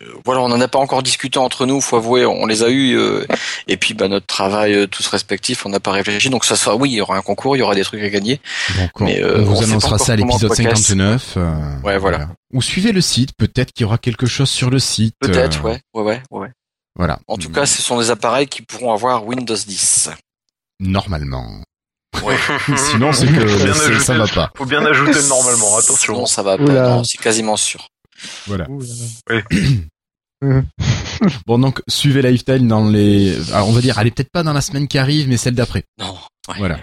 euh, voilà, on n'en a pas encore discuté entre nous, faut avouer, on les a eus, et puis bah, notre travail tous respectifs, on n'a pas réfléchi, donc ça sera, oui, il y aura un concours, il y aura des trucs à gagner. On, Mais, on vous on annoncera ça à l'épisode podcast. 59. euh, Ouais, voilà. Ou suivez le site, peut-être qu'il y aura quelque chose sur le site. Peut-être, ouais, ouais, ouais, ouais. Voilà. En tout cas, ce sont des appareils qui pourront avoir Windows 10. Normalement. Ouais. [LAUGHS] Sinon, c'est que ajouter ça va pas. Faut bien ajouter le normalement, [LAUGHS] attention. Sinon, ça va pas, Oula. non, c'est quasiment sûr. Voilà. [COUGHS] [COUGHS] Bon, donc, suivez Lifestyle dans les, alors, on va dire, allez, peut-être pas dans la semaine qui arrive, mais celle d'après. Non. ouais. Voilà.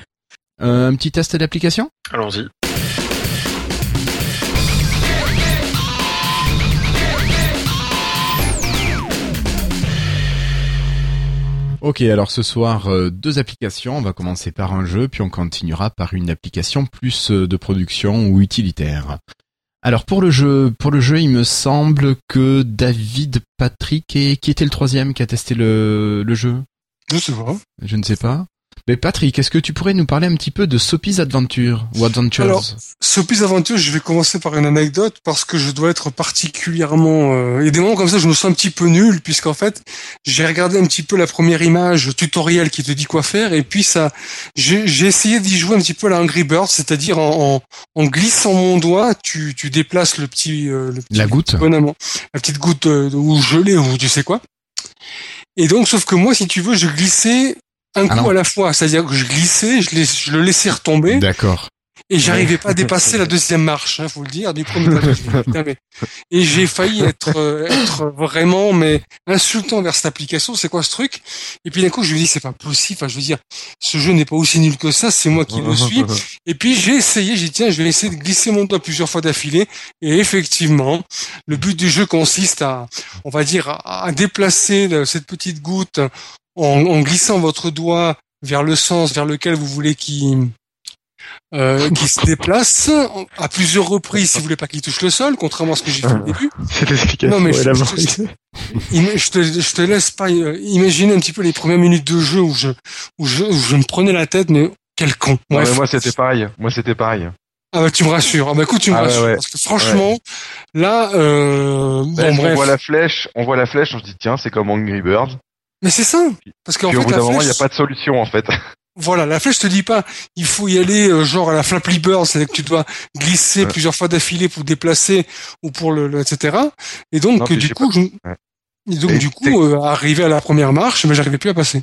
Euh, un petit test d'application? Allons-y. Ok, alors ce soir, euh, deux applications. On va commencer par un jeu, puis on continuera par une application plus euh, de production ou utilitaire. Alors pour le jeu, pour le jeu, il me semble que David Patrick et qui était le troisième qui a testé le, le jeu? Je sais pas. Je ne sais pas. Mais Patrick, est-ce que tu pourrais nous parler un petit peu de Sophie's Adventure ou Adventures Alors, Sophie's Aventure, je vais commencer par une anecdote parce que je dois être particulièrement... Euh... Il y a des moments comme ça, je me sens un petit peu nul puisqu'en fait, j'ai regardé un petit peu la première image tutoriel qui te dit quoi faire et puis ça, j'ai essayé d'y jouer un petit peu à la Angry Birds, c'est-à-dire en, en, en glissant mon doigt, tu, tu déplaces le petit, euh, le petit La goutte bonhomme, la petite goutte euh, ou gelée ou tu sais quoi. Et donc, sauf que moi, si tu veux, je glissais un Ah coup non. à la fois, c'est-à-dire que je glissais, je, le laissais retomber. D'accord. Et j'arrivais pas à dépasser la deuxième marche, hein, faut le dire, du premier [LAUGHS] Et j'ai failli être, euh, être vraiment, mais insultant vers cette application. C'est quoi ce truc? Et puis d'un coup, je me dis, c'est pas possible. Enfin, je veux dire, ce jeu n'est pas aussi nul que ça. C'est moi qui le suis. Et puis j'ai essayé, j'ai dit tiens, je vais essayer de glisser mon doigt plusieurs fois d'affilée. Et effectivement, le but du jeu consiste à, on va dire, à, déplacer cette petite goutte en, en glissant votre doigt vers le sens vers lequel vous voulez qu'il euh, [LAUGHS] se déplace à plusieurs reprises si vous voulez pas qu'il touche le sol, contrairement à ce que j'ai fait au début. Cette explication Non, mais je- te, je te laisse pas euh, imaginer un petit peu les premières minutes de jeu où je, où je, où je me prenais la tête, mais quel con. Non, Bref. mais moi c'était pareil. Moi c'était pareil. Ah bah tu me rassures. Ah bah écoute, tu me Ah rassures. ouais. Parce que franchement, là, euh, Ben, bon on bref. voit la flèche, on voit la flèche, on se dit tiens c'est comme Angry Birds. Mais c'est ça. Parce qu'en fait, au bout d'un moment il n'y a pas de solution en fait. [LAUGHS] voilà, la flèche te dit pas, il faut y aller euh, genre à la Flappy Bird, c'est-à-dire que tu dois glisser Ouais. plusieurs fois d'affilée pour déplacer ou pour le, le- etc. Et donc Non, du coup, je, Ouais. et donc Et du coup, euh, arrivé à la première marche, mais j'arrivais plus à passer.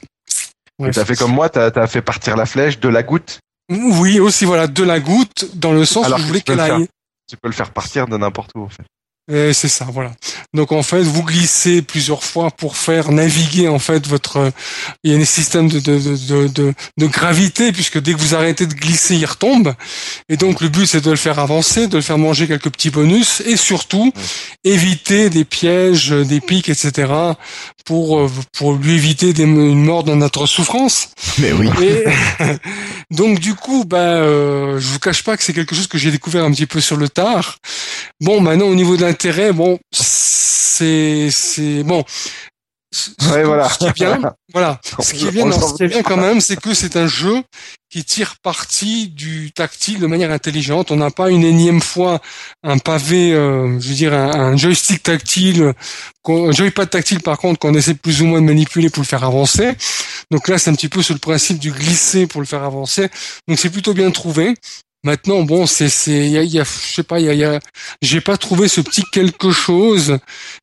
Ouais, t'as fait comme moi, t'as as fait partir la flèche de la goutte. Oui, aussi, voilà, de la goutte, dans le sens Alors où je voulais qu'elle aille. Tu peux le faire partir de n'importe où en fait. Et c'est ça, voilà. Donc en fait, vous glissez plusieurs fois pour faire naviguer en fait votre. Il y a un système de de, de, de, de, gravité puisque dès que vous arrêtez de glisser, il retombe. Et donc le but c'est de le faire avancer, de le faire manger quelques petits bonus et surtout éviter des pièges, des pics, etc. pour pour lui éviter des, une mort dans notre souffrance. Mais oui. Et [LAUGHS] donc du coup, ben, euh, je vous cache pas que c'est quelque chose que j'ai découvert un petit peu sur le tard. Bon, maintenant au niveau de l'intérêt, bon, c'est c'est bon. Ouais, [LAUGHS] voilà. Ce qui est bien, voilà. Ce qui est bien, On le non, sent ce qui est bien quand même, c'est que c'est un jeu qui tire parti du tactile de manière intelligente. On n'a pas une énième fois un pavé, euh, je veux dire, un, un joystick tactile, un joypad tactile par contre qu'on essaie plus ou moins de manipuler pour le faire avancer. Donc là, c'est un petit peu sur le principe du glisser pour le faire avancer. Donc c'est plutôt bien trouvé. Maintenant, bon, c'est, c'est, il y a, il y a- je sais pas, il y a, il y a- j'ai pas trouvé ce petit quelque chose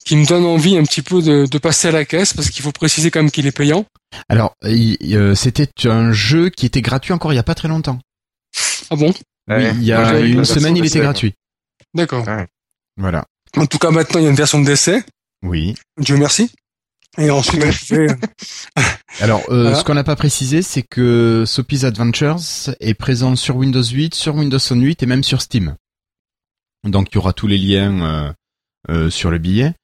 qui me donne envie un petit peu de, de passer à la caisse parce qu'il faut préciser quand même qu'il est payant. Alors, il- euh, c'était un jeu qui était gratuit encore il y a pas très longtemps. Ah bon? Oui, il y a une semaine, il était gratuit. D'accord. Voilà. En tout cas, maintenant, il y a une version d'essai. Oui. Dieu merci. Et ensuite, on pouvait- [LAUGHS] Alors, euh, Voilà. ce qu'on n'a pas précisé, c'est que Sophie's Adventures est présent sur Windows 8, sur Windows Phone 8 et même sur Steam. Donc, il y aura tous les liens euh, euh, sur le billet.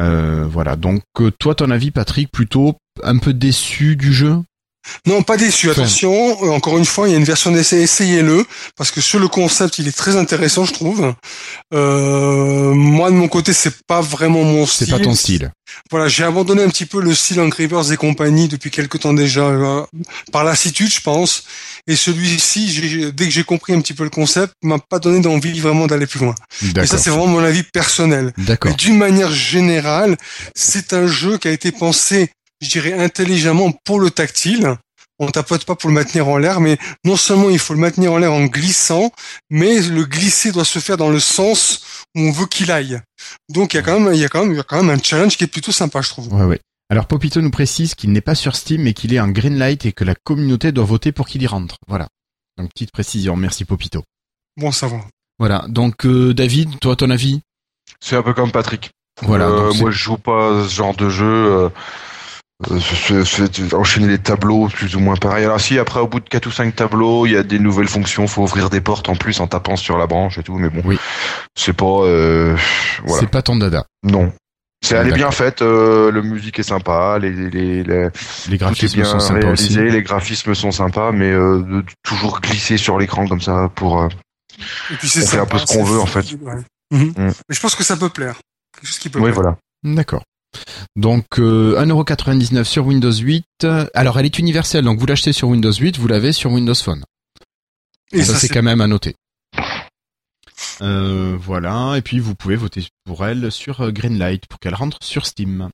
Euh, voilà. Donc, euh, toi, ton avis, Patrick, plutôt un peu déçu du jeu? Non, pas déçu. Attention, euh, encore une fois, il y a une version d'essai. Essayez-le parce que sur le concept, il est très intéressant, je trouve. Euh, moi, de mon côté, c'est pas vraiment mon style. C'est pas ton style. Voilà, j'ai abandonné un petit peu le style Angry Birds et compagnie depuis quelque temps déjà, euh, par lassitude, je pense. Et celui-ci, dès que j'ai compris un petit peu le concept, m'a pas donné d'envie vraiment d'aller plus loin. Et ça, c'est vraiment mon avis personnel. D'accord. D'une manière générale, c'est un jeu qui a été pensé, je dirais, intelligemment pour le tactile. On tapote pas pour le maintenir en l'air, mais non seulement il faut le maintenir en l'air en glissant, mais le glisser doit se faire dans le sens où on veut qu'il aille. Donc il y a quand même, il y a quand même, il y a quand même un challenge qui est plutôt sympa, je trouve. Ouais, ouais. Alors, Popito nous précise qu'il n'est pas sur Steam, mais qu'il est en green light et que la communauté doit voter pour qu'il y rentre. Voilà. Donc, petite précision. Merci, Popito. Bon, ça va. Voilà. Donc, euh, David, toi, ton avis? C'est un peu comme Patrick. Voilà. Euh, moi, je joue pas à ce genre de jeu. euh, euh, enchaîner les tableaux, plus ou moins pareil. Alors si après au bout de quatre ou cinq tableaux, il y a des nouvelles fonctions, faut ouvrir des portes en plus en tapant sur la branche et tout. Mais bon, Oui. c'est pas, euh, voilà, c'est pas ton dada. non. C'est elle est bien faite, euh, le musique est sympa, les, les, les, les- Les tout est graphismes bien sont sympas réalisé, aussi. les graphismes sont sympas, mais euh, de toujours glisser sur l'écran comme ça pour. euh, Et puis c'est fait un peu ce qu'on veut, en ouais. Mhm. Mm. Mais je pense que ça peut plaire. Quelque chose qui peut Oui, plaire. voilà. D'accord. Donc, euh, 1,99€ sur Windows 8. Alors, elle est universelle, donc vous l'achetez sur Windows 8, vous l'avez sur Windows Phone. Et ça, ça, c'est quand même à noter. Euh, voilà, et puis vous pouvez voter pour elle sur euh, Greenlight pour qu'elle rentre sur Steam.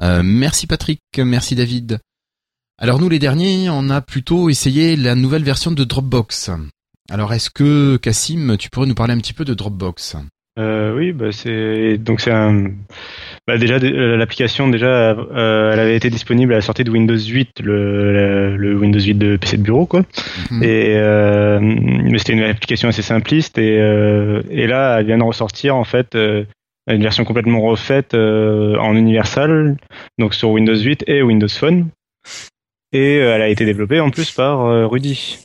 Euh, merci Patrick, merci David. Alors nous les derniers, on a plutôt essayé la nouvelle version de Dropbox. Alors est-ce que Cassim, tu pourrais nous parler un petit peu de Dropbox? Euh, oui, bah c'est donc c'est un. Bah déjà dé- euh, l'application déjà euh, elle avait été disponible à la sortie de Windows 8, le, Windows 8 de PC de bureau quoi. Mhm. Et euh, mais c'était une application assez simpliste et euh, et là elle vient de ressortir en fait une version complètement refaite en universal donc sur Windows 8 et Windows Phone. Et elle a été développée en plus par Rudy.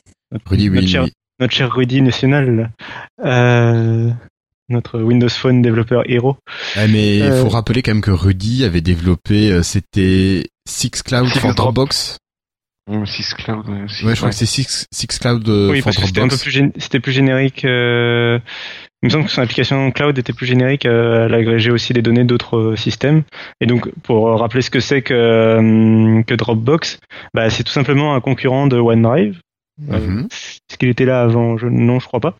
Oui, notre cher, oui. notre cher Rudy national. Euh, notre Windows Phone développeur héros. Ouais, mais il Euh, faut rappeler quand même que Rudy avait développé, euh, c'était Sixcloud for Drop. Dropbox. Ouais, aussi. Ouais, je crois que c'est Six, Sixcloud euh, oui, for parce que c'était un peu Dropbox. plus gén- c'était plus générique. euh, Il me semble que son application cloud était plus générique. euh, Elle agrégeait aussi des données d'autres euh, systèmes. Et donc, pour rappeler ce que c'est que euh, que Dropbox, bah, c'est tout simplement un concurrent de OneDrive. Euh, Mhm. Est-ce qu'il était là avant? Je... Non, je crois pas.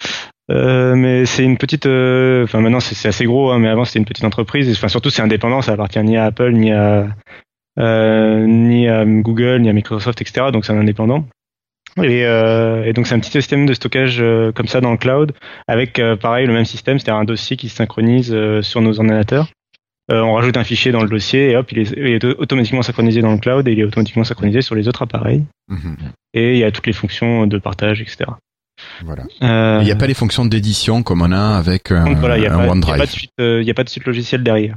Euh, mais c'est une petite. euh, Enfin, maintenant c'est assez gros, hein, mais avant c'était une petite entreprise. Et, Enfin, surtout c'est indépendant, ça appartient ni à Apple, ni à euh, ni à Google, ni à Microsoft, etc. Donc c'est un indépendant. Et, euh, et donc c'est un petit système de stockage euh, comme ça dans le cloud, avec euh, pareil le même système, c'est-à-dire un dossier qui se synchronise euh, sur nos ordinateurs. Euh, on rajoute un fichier dans le dossier et hop, il est, il est automatiquement synchronisé dans le cloud et il est automatiquement synchronisé sur les autres appareils. Mhm. Et il y a toutes les fonctions de partage, etc. Voilà. Euh, Il n'y a pas les fonctions d'édition comme on a avec un, donc voilà, il n'y a, un pas- OneDrive. de suite, il y a pas de suite logicielle derrière.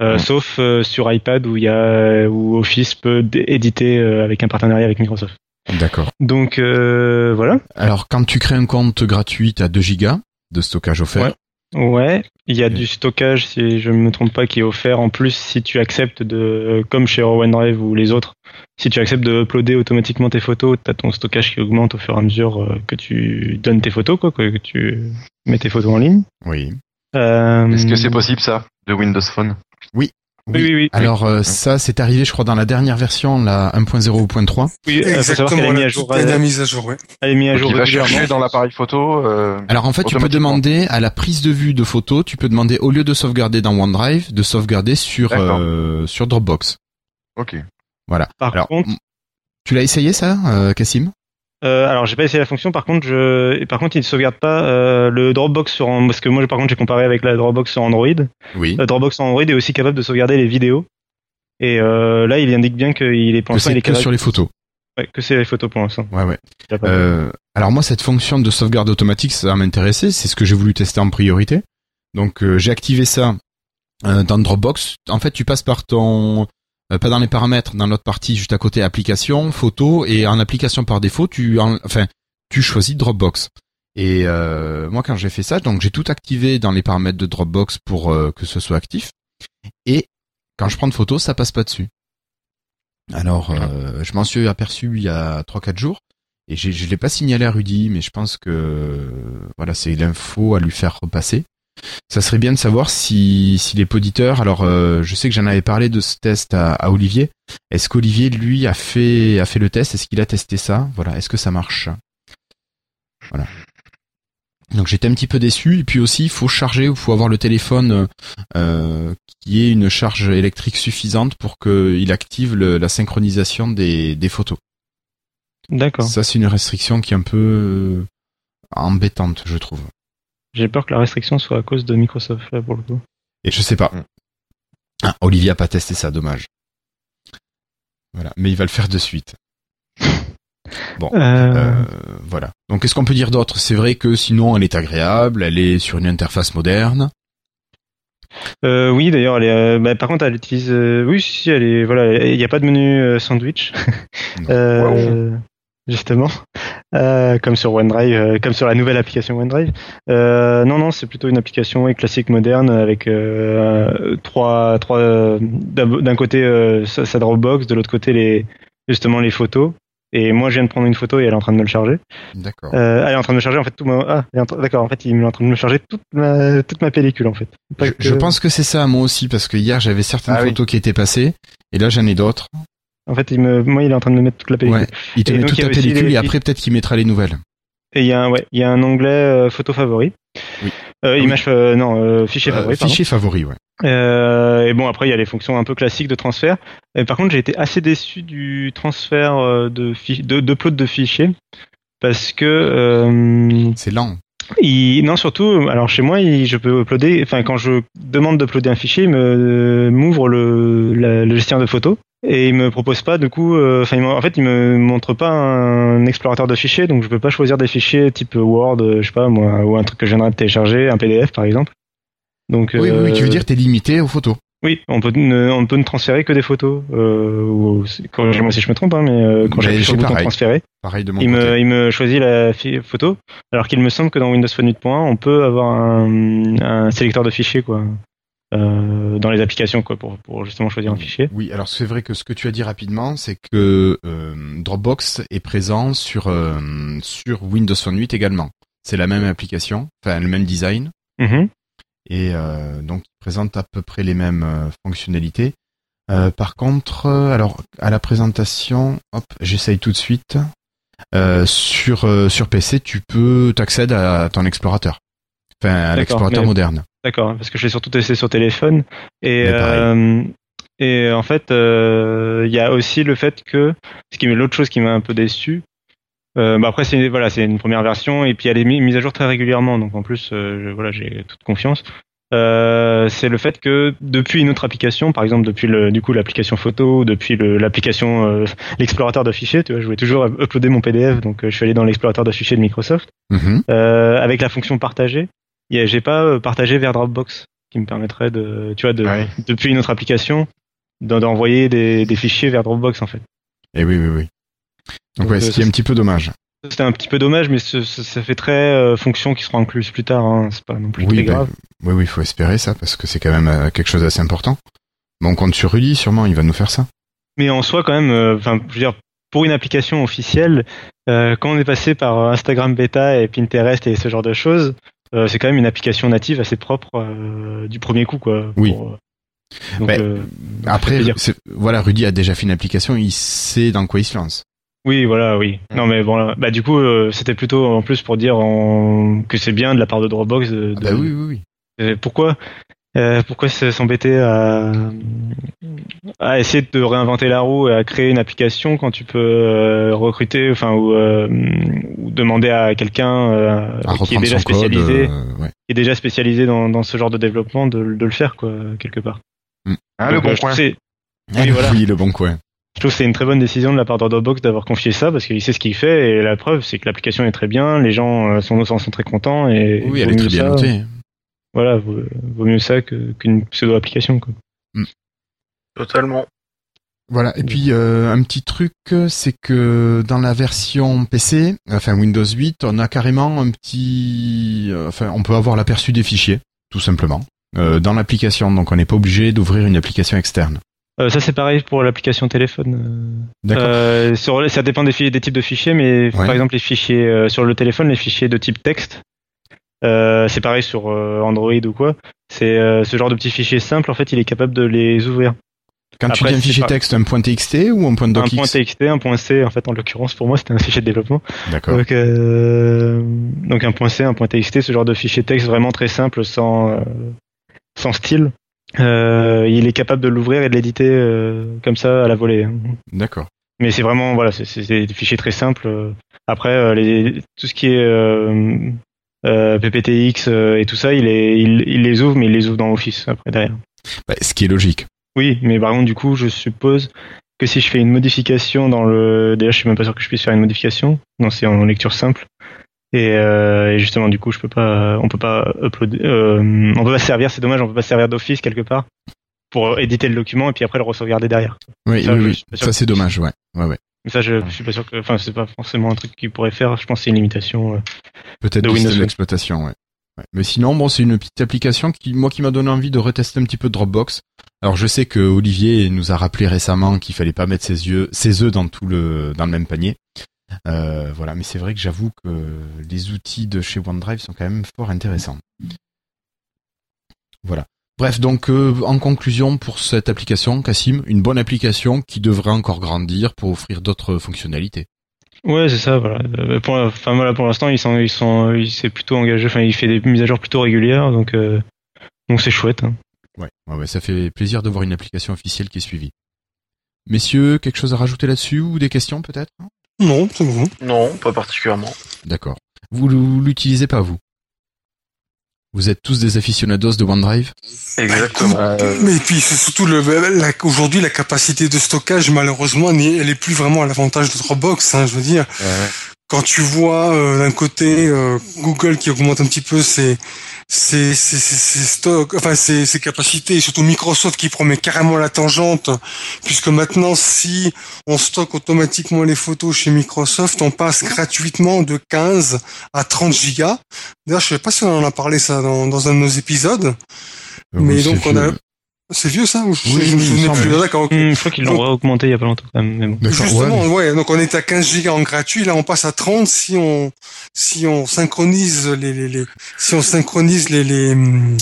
Euh, Ouais. Sauf euh, sur iPad où y a où Office peut éditer avec un partenariat avec Microsoft. D'accord. Donc voilà. Alors, quand tu crées un compte gratuit, tu as 2 gigas de stockage offert. Ouais, il y a du stockage, si je ne me trompe pas, qui est offert en plus si tu acceptes de, comme chez OneDrive ou les autres, si tu acceptes de uploader automatiquement tes photos, tu as ton stockage qui augmente au fur et à mesure euh, que tu donnes tes photos, quoi, que tu mets tes photos en ligne. Oui. Euh, Est-ce que c'est possible ça de Windows Phone? Oui, oui, oui. Alors, euh, ça, c'est arrivé, je crois, dans la dernière version, la 1.0 ou 0.3. Oui, euh, savoir qu'elle est mise à jour. Elle est mise à jour, ouais. Elle est mise à Donc, jour il va chercher dans l'appareil photo. euh, Alors en fait, tu peux demander à la prise de vue de photo, tu peux demander au lieu de sauvegarder dans OneDrive, de sauvegarder sur euh, sur Dropbox. Ok. Voilà. Par Alors, contre, tu l'as essayé ça, euh, Cassim? Euh, alors j'ai pas essayé la fonction. Par contre, je, par contre, il ne sauvegarde pas euh, le Dropbox sur un- parce que moi, par contre, j'ai comparé avec la Dropbox sur Android. Oui. La Dropbox sur Android est aussi capable de sauvegarder les vidéos. Et euh, là, il indique bien qu'il est pour Que l'instant, il est que capable- sur les photos. ouais, que c'est les photos pour l'instant. Ouais, ouais. Euh, alors moi, cette fonction de sauvegarde automatique, ça m'intéressait. C'est ce que j'ai voulu tester en priorité. Donc euh, j'ai activé ça euh, dans Dropbox. En fait, tu passes par ton euh, pas dans les paramètres, dans l'autre partie juste à côté, application, photo, et en application par défaut, tu en- enfin tu choisis Dropbox. Et euh, moi, quand j'ai fait ça, donc j'ai tout activé dans les paramètres de Dropbox pour euh, que ce soit actif. Et quand je prends de photos, ça passe pas dessus. Alors, je m'en suis aperçu il y a 3-4 jours. Et je l'ai pas signalé à Rudy, mais je pense que voilà, c'est l'info à lui faire repasser. Ça serait bien de savoir si, si les poditeurs. Alors, euh, je sais que j'en avais parlé de ce test à, à Olivier. Est-ce qu'Olivier lui a fait a fait le test? Est-ce qu'il a testé ça? Voilà. Est-ce que ça marche? Voilà. Donc j'étais un petit peu déçu. Et puis aussi, il faut charger, il faut avoir le téléphone euh, qui ait une charge électrique suffisante pour qu'il active le- la synchronisation des, des photos. D'accord. Ça, c'est une restriction qui est un peu euh, embêtante, je trouve. J'ai peur que la restriction soit à cause de Microsoft là pour le coup. Et je sais pas. Mm. Ah, Olivier a pas testé ça, dommage. Voilà, mais il va le faire de suite. [LAUGHS] Bon, Euh, euh, voilà. Donc, qu'est-ce qu'on peut dire d'autre? C'est vrai que sinon, elle est agréable, elle est sur une interface moderne. euh, oui, d'ailleurs, elle est. euh, bah, par contre, elle utilise. euh, oui, si, si, elle est. Voilà, il n'y a pas de menu euh, sandwich. [LAUGHS] Euh, Justement, Euh, comme sur OneDrive, euh, comme sur la nouvelle application OneDrive. Euh, non, non, c'est plutôt une application ouais, classique moderne avec euh, trois, trois. D'un côté, euh, sa, sa Dropbox, de l'autre côté, les justement les photos. Et moi, je viens de prendre une photo et elle est en train de me le charger. D'accord. Euh, elle est en train de me charger en fait tout ma. Ah, d'accord. En fait, il est en train de me charger toute ma toute ma pellicule en fait. Je, que- je pense que c'est ça, moi aussi, parce que hier, j'avais certaines Ah oui. photos qui étaient passées, et là, j'en ai d'autres. En fait, il me, moi, il est en train de me mettre toute la pellicule. Ouais. Il te Et met donc, toute il y a ta aussi pellicule, les- et après, peut-être qu'il mettra les nouvelles. Et il y a un, ouais, il y a un onglet euh, photo favori. Oui. Euh, Oui. image, euh, non, fichier favori. pardon. fichier favori, ouais. Et bon, après, il y a les fonctions un peu classiques de transfert. Et par contre, j'ai été assez déçu du transfert de, de d'upload de fichiers parce que C'est lent. il, non, surtout, alors chez moi, il- je peux uploader. Enfin, quand je demande d'uploader un fichier, il me m'ouvre le, la- le gestionnaire de photos et il me propose pas du coup. euh, Enfin, me- en fait, il me montre pas un explorateur de fichiers, donc je peux pas choisir des fichiers type Word, euh, je sais pas moi, ou un truc que je viendrai de télécharger, un PDF par exemple. Donc, Oui, oui, oui, tu veux euh, dire, t'es limité aux photos. oui, on peut ne, on peut ne transférer que des photos. Euh, ou, corrigez-moi si je me trompe, hein, mais euh, quand j'appuie sur le bouton transférer, Pareil de mon il côté. me, il me choisit la photo, alors qu'il me semble que dans Windows Phone 8.1, on peut avoir un, un sélecteur de fichiers quoi, euh, dans les applications quoi, pour, pour justement choisir un fichier. Oui, alors c'est vrai que ce que tu as dit rapidement, c'est que euh, Dropbox est présent sur euh, sur Windows Phone 8 également. C'est la même application, enfin le même design, Mhm. et euh, donc il présente à peu près les mêmes euh, fonctionnalités. Euh, par contre, euh, alors à la présentation, hop, j'essaye tout de suite. Euh, sur euh, sur PC, tu peux t'accèder à ton explorateur, enfin à l'explorateur moderne. D'accord, parce que je l'ai surtout testé sur téléphone. Et, euh, et en fait, euh, il y a aussi le fait que, ce qui l'autre chose qui m'a un peu déçu, euh, bah après c'est voilà, c'est une première version et puis elle est mi- mise à jour très régulièrement, donc en plus, je- voilà, j'ai toute confiance. C'est le fait que depuis une autre application, par exemple depuis le, du coup l'application photo, depuis l'application l'explorateur de fichiers, tu vois, je voulais toujours uploader mon PDF, donc je suis allé dans l'explorateur de fichiers de Microsoft. Mhm. Avec la fonction a- j'ai pas euh, partagé vers Dropbox, qui me permettrait de, tu vois, de, Ouais. depuis une autre application, d'en- d'envoyer des, des fichiers vers Dropbox en fait. Et Eh oui, oui, oui. Donc, Donc, ouais, euh, ce qui est un petit peu dommage. C'était un petit peu dommage, mais ce- ce- ça fait très euh, fonction qui sera incluse plus tard. Hein. C'est pas non plus Oui, très ben, grave. oui, oui, il faut espérer ça parce que c'est quand même euh, quelque chose d'assez important. Mais on compte sur Rudy, sûrement, il va nous faire ça. Mais en soi, quand même, euh, enfin, je veux dire, pour une application officielle, quand on est passé par Instagram bêta et Pinterest et ce genre de choses, c'est quand même une application native assez propre euh, du premier coup, quoi. Oui. Pour, euh, donc, Ben, euh, Après, voilà, Rudy a déjà fait une application, il sait dans quoi il se lance. oui, voilà, oui. Non, mais bon, là, bah du coup, euh, c'était plutôt en plus pour dire en- que c'est bien de la part de Dropbox de, Ah bah oui, oui, oui. Euh, pourquoi? Euh, pourquoi s'embêter à, à essayer de réinventer la roue et à créer une application quand tu peux euh, recruter enfin ou, euh, ou demander à quelqu'un euh, qui est déjà code. spécialisé euh, ouais. qui est déjà spécialisé dans, dans ce genre de développement de, de le faire quoi quelque part. Ah, le bon je coin. Ah, Oui, voilà. oui, le bon coin. Je trouve que c'est une très bonne décision de la part de Dropbox d'avoir confié ça parce qu'il sait ce qu'il fait et la preuve c'est que l'application est très bien, les gens sont, sont très contents et Oui, elle est très bien ça- notée. Voilà, vaut, vaut mieux ça que- qu'une pseudo application quoi. Totalement. Voilà. Et puis euh, un petit truc, c'est que dans la version PC, enfin Windows 8, on a carrément un petit, euh, enfin on peut avoir l'aperçu des fichiers, tout simplement, euh, dans l'application. Donc on n'est pas obligé d'ouvrir une application externe. Euh, ça c'est pareil pour l'application téléphone. D'accord. Euh, ça dépend des, types de fichiers, mais Ouais. par exemple les fichiers euh, sur le téléphone, les fichiers de type texte, c'est pareil sur euh, Android ou quoi. C'est euh, ce genre de petits fichiers simples, en fait, il est capable de les ouvrir. Quand tu après, dis un fichier pas- texte, un point .txt ou un point Un .docx point TXT, un point C, en fait, en l'occurrence pour moi c'était un fichier de développement. D'accord. Donc, euh, donc un point C, un point TXT, ce genre de fichier texte vraiment très simple, sans euh, sans style. Euh, il est capable de l'ouvrir et de l'éditer euh, comme ça à la volée. D'accord. Mais c'est vraiment voilà, c'est- des fichiers très simples. Euh, Après, euh, les, tout ce qui est euh, PPTX euh, et tout ça, il, est, il, il les ouvre, mais il les ouvre dans Office après derrière. Bah, ce qui est logique. Oui, mais par contre, du coup, je suppose que si je fais une modification dans le, d'ailleurs, je suis même pas sûr que je puisse faire une modification. Non, c'est en lecture simple. Et, euh, et justement, du coup, je peux pas, on peut pas uploader, euh, on peut pas se servir. C'est dommage, on peut pas se servir d'Office quelque part pour éditer le document et puis après le re-sauvegarder derrière. Oui, Ça, oui, oui. Ça c'est dommage, ouais. Ouais, ouais. Mais ça, je, je suis pas sûr que, enfin, c'est pas forcément un truc qu'il pourrait faire. Je pense que c'est une limitation. euh. Peut-être De Windows d'exploitation. Ouais. Mais sinon, bon, c'est une petite application qui, moi, qui m'a donné envie de retester un petit peu Dropbox. Alors, je sais que Olivier nous a rappelé récemment qu'il fallait pas mettre ses yeux, ses œufs dans tout le, dans le même panier. Euh, voilà, mais c'est vrai que j'avoue que les outils de chez OneDrive sont quand même fort intéressants. Voilà. Bref, donc euh, en conclusion pour cette application, Cassim, une bonne application qui devrait encore grandir pour offrir d'autres fonctionnalités. Ouais, c'est ça. Voilà. Euh, Pour, enfin voilà, pour l'instant, ils sont, ils sont, il s'est plutôt engagé. Enfin, il fait des mises à jour plutôt régulières, donc, euh, donc c'est chouette. hein. Ouais, ouais, ouais, ça fait plaisir de voir une application officielle qui est suivie. Messieurs, quelque chose à rajouter là-dessus ou des questions peut-être? Non, c'est bon. Non, pas particulièrement. D'accord. Vous l'utilisez pas vous? Vous êtes tous des aficionados de OneDrive? Exactement. Mais puis c'est surtout le, la- aujourd'hui la capacité de stockage malheureusement n'est- elle est plus vraiment à l'avantage de Dropbox. Hein, je veux dire, quand tu vois euh, d'un côté euh, Google qui augmente un petit peu ses ses, ses, ses- stocks, enfin ses, ses capacités, et surtout Microsoft qui promet carrément la tangente, puisque maintenant si on stocke automatiquement les photos chez Microsoft, on passe gratuitement de 15 à 30 gigas. D'ailleurs, je sais pas si on en a parlé ça dans, dans un de nos épisodes. Mais Oui, donc on a. c'est vieux ça ou je, Oui, je me plus. D'accord. Hum, je crois qu'ils l'ont augmenté il y a pas longtemps quand même. Mais bon. Justement, ouais, ouais, donc on est à 15 gigas en gratuit, là on passe à 30 si on si on synchronise les, les, les si on synchronise les les, hum,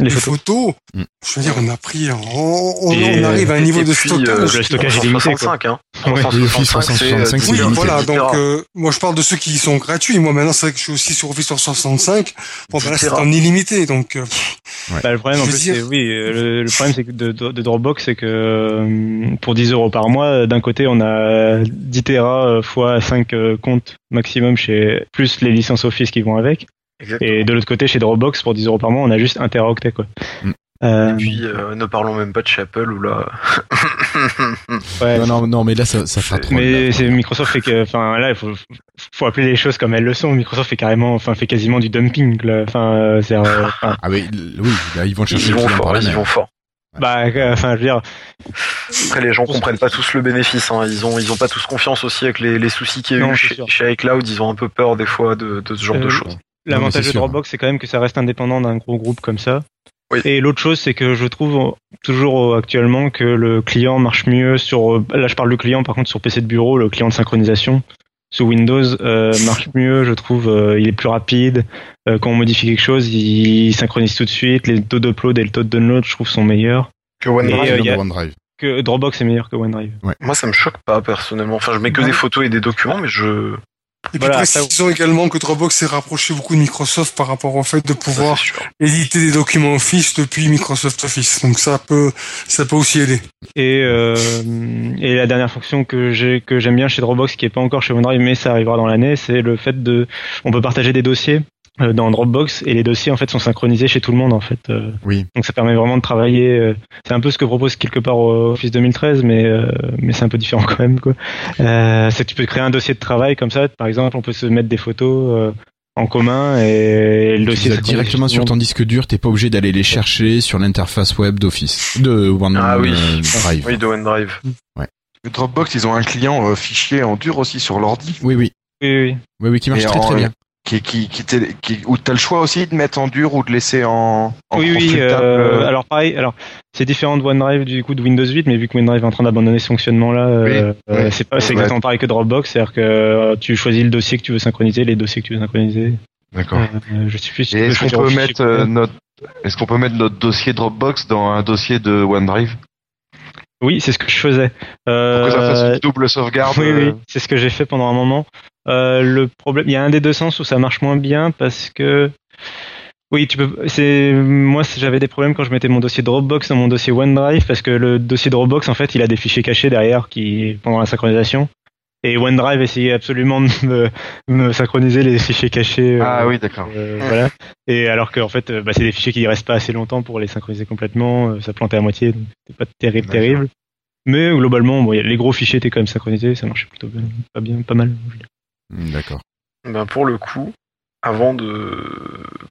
Les les photos. photos. Mm. Je veux dire, on a pris, on, on, Et, on arrive à un niveau Et de puis, stockage. euh, Le stockage est limité, quoi. 365, hein. Ouais. 365, Office 365, c'est, c'est Oui, euh, limité. voilà. 10 Donc, euh, moi, je parle de ceux qui sont gratuits. Moi, maintenant, c'est vrai que je suis aussi sur Office 365. Bon, ben là, c'est en illimité. Donc, euh, Bah, le problème, en plus, dire- c'est, oui, euh, le, le problème, c'est que de, de, de Dropbox, c'est que euh, pour 10 euros par mois, d'un côté, on a 10 Tera euh, fois 5 euh, comptes maximum chez plus les licences Office qui vont avec. Exactement. Et de l'autre côté, chez Dropbox, pour 10 euros par mois, on a juste un teraoctet, quoi. Mm. Euh, Et puis, euh, ne parlons même pas de chez Apple où là. [LAUGHS] ouais, Non, non, non, mais là, ça, ça fera trop. Mais là. c'est Microsoft fait que, enfin là, il faut, faut appeler les choses comme elles le sont. Microsoft fait carrément, enfin fait quasiment du dumping. là. Enfin, euh, c'est, euh, [LAUGHS] enfin, Ah oui, l- oui, là, ils vont chercher Ils vont fort, ils vont fort. bah, euh, enfin, je veux dire, Après, les gens comprennent pas tous le bénéfice. Hein. Ils ont, ils ont pas tous confiance aussi avec les, les soucis qu'il y a Non, eu chez, chez iCloud. Ils ont un peu peur des fois de, de ce genre Euh, de choses. L'avantage de. Dropbox, c'est quand même que ça reste indépendant d'un gros groupe comme ça. Oui. Et l'autre chose, c'est que je trouve toujours euh, actuellement que le client marche mieux sur. euh, Là, je parle du client, par contre, sur PC de bureau, le client de synchronisation sous Windows euh, [LAUGHS] marche mieux. Je trouve, euh, il est plus rapide. Euh, quand on modifie quelque chose, il synchronise tout de suite. Les taux d'upload et le taux de download, je trouve, sont meilleurs. Que OneDrive, Et, euh, a- OneDrive. Que Dropbox est meilleur que OneDrive. moi, ça me choque pas personnellement. Enfin, je mets que des photos et des documents, mais je. Et puis Voilà, précisons également que Dropbox s'est rapproché beaucoup de Microsoft par rapport au fait de Ça, pouvoir éditer des documents Office depuis Microsoft Office. Donc ça peut, ça peut aussi aider. Et, euh, et la dernière fonction que j'ai que j'aime bien chez Dropbox, qui est pas encore chez OneDrive, mais ça arrivera dans l'année, c'est le fait de, on peut partager des dossiers dans Dropbox et les dossiers en fait sont synchronisés chez tout le monde en fait. Euh, Oui. Donc ça permet vraiment de travailler. euh, c'est un peu ce que propose quelque part euh, Office 2013, mais euh, mais c'est un peu différent quand même quoi. Euh, c'est que tu peux créer un dossier de travail comme ça. Par exemple, on peut se mettre des photos. euh, en commun et le dossier directement sur ton disque dur, t'es pas obligé d'aller les chercher sur l'interface web d'Office, de Ah oui. OneDrive. Oui, de OneDrive. Dropbox, ils ont un client euh, fichier en dur aussi sur l'ordi. Oui, oui, Oui, oui. oui, oui, qui marche Et très en- très bien. Qui, qui, qui, t'est- qui, où t'as le choix aussi de mettre en dur ou de laisser en, en oui, oui. euh, euh, alors pareil, alors c'est différent de OneDrive du coup de Windows 8, mais vu que OneDrive est en train d'abandonner ce fonctionnement-là, euh, Oui, euh, oui. c'est pas, c'est Ouais. exactement pareil que Dropbox, c'est-à-dire que euh, tu choisis le dossier que tu veux synchroniser, les dossiers que tu veux synchroniser. D'accord. Euh, je sais plus est-ce qu'on peut mettre notre est-ce qu'on peut mettre notre dossier Dropbox dans un dossier de OneDrive? Oui, c'est ce que je faisais. pour Euh, que ça fasse une double sauvegarde oui, oui, c'est ce que j'ai fait pendant un moment. Euh, le problème, il y a un des deux sens où ça marche moins bien parce que oui, tu peux. C'est moi, j'avais des problèmes quand je mettais mon dossier Dropbox dans mon dossier OneDrive parce que le dossier Dropbox, en fait, il a des fichiers cachés derrière qui pendant la synchronisation. Et OneDrive essayait absolument de me, me synchroniser les fichiers cachés. euh, Ah oui, d'accord. euh, voilà. Et alors que en fait, bah, c'est des fichiers qui restent pas assez longtemps pour les synchroniser complètement. Ça plantait à moitié, donc c'était pas terrible, terrible. Mais globalement, bon, les gros fichiers étaient quand même synchronisés, ça marchait plutôt bien, pas bien, pas mal. je D'accord. Ben pour le coup, avant de,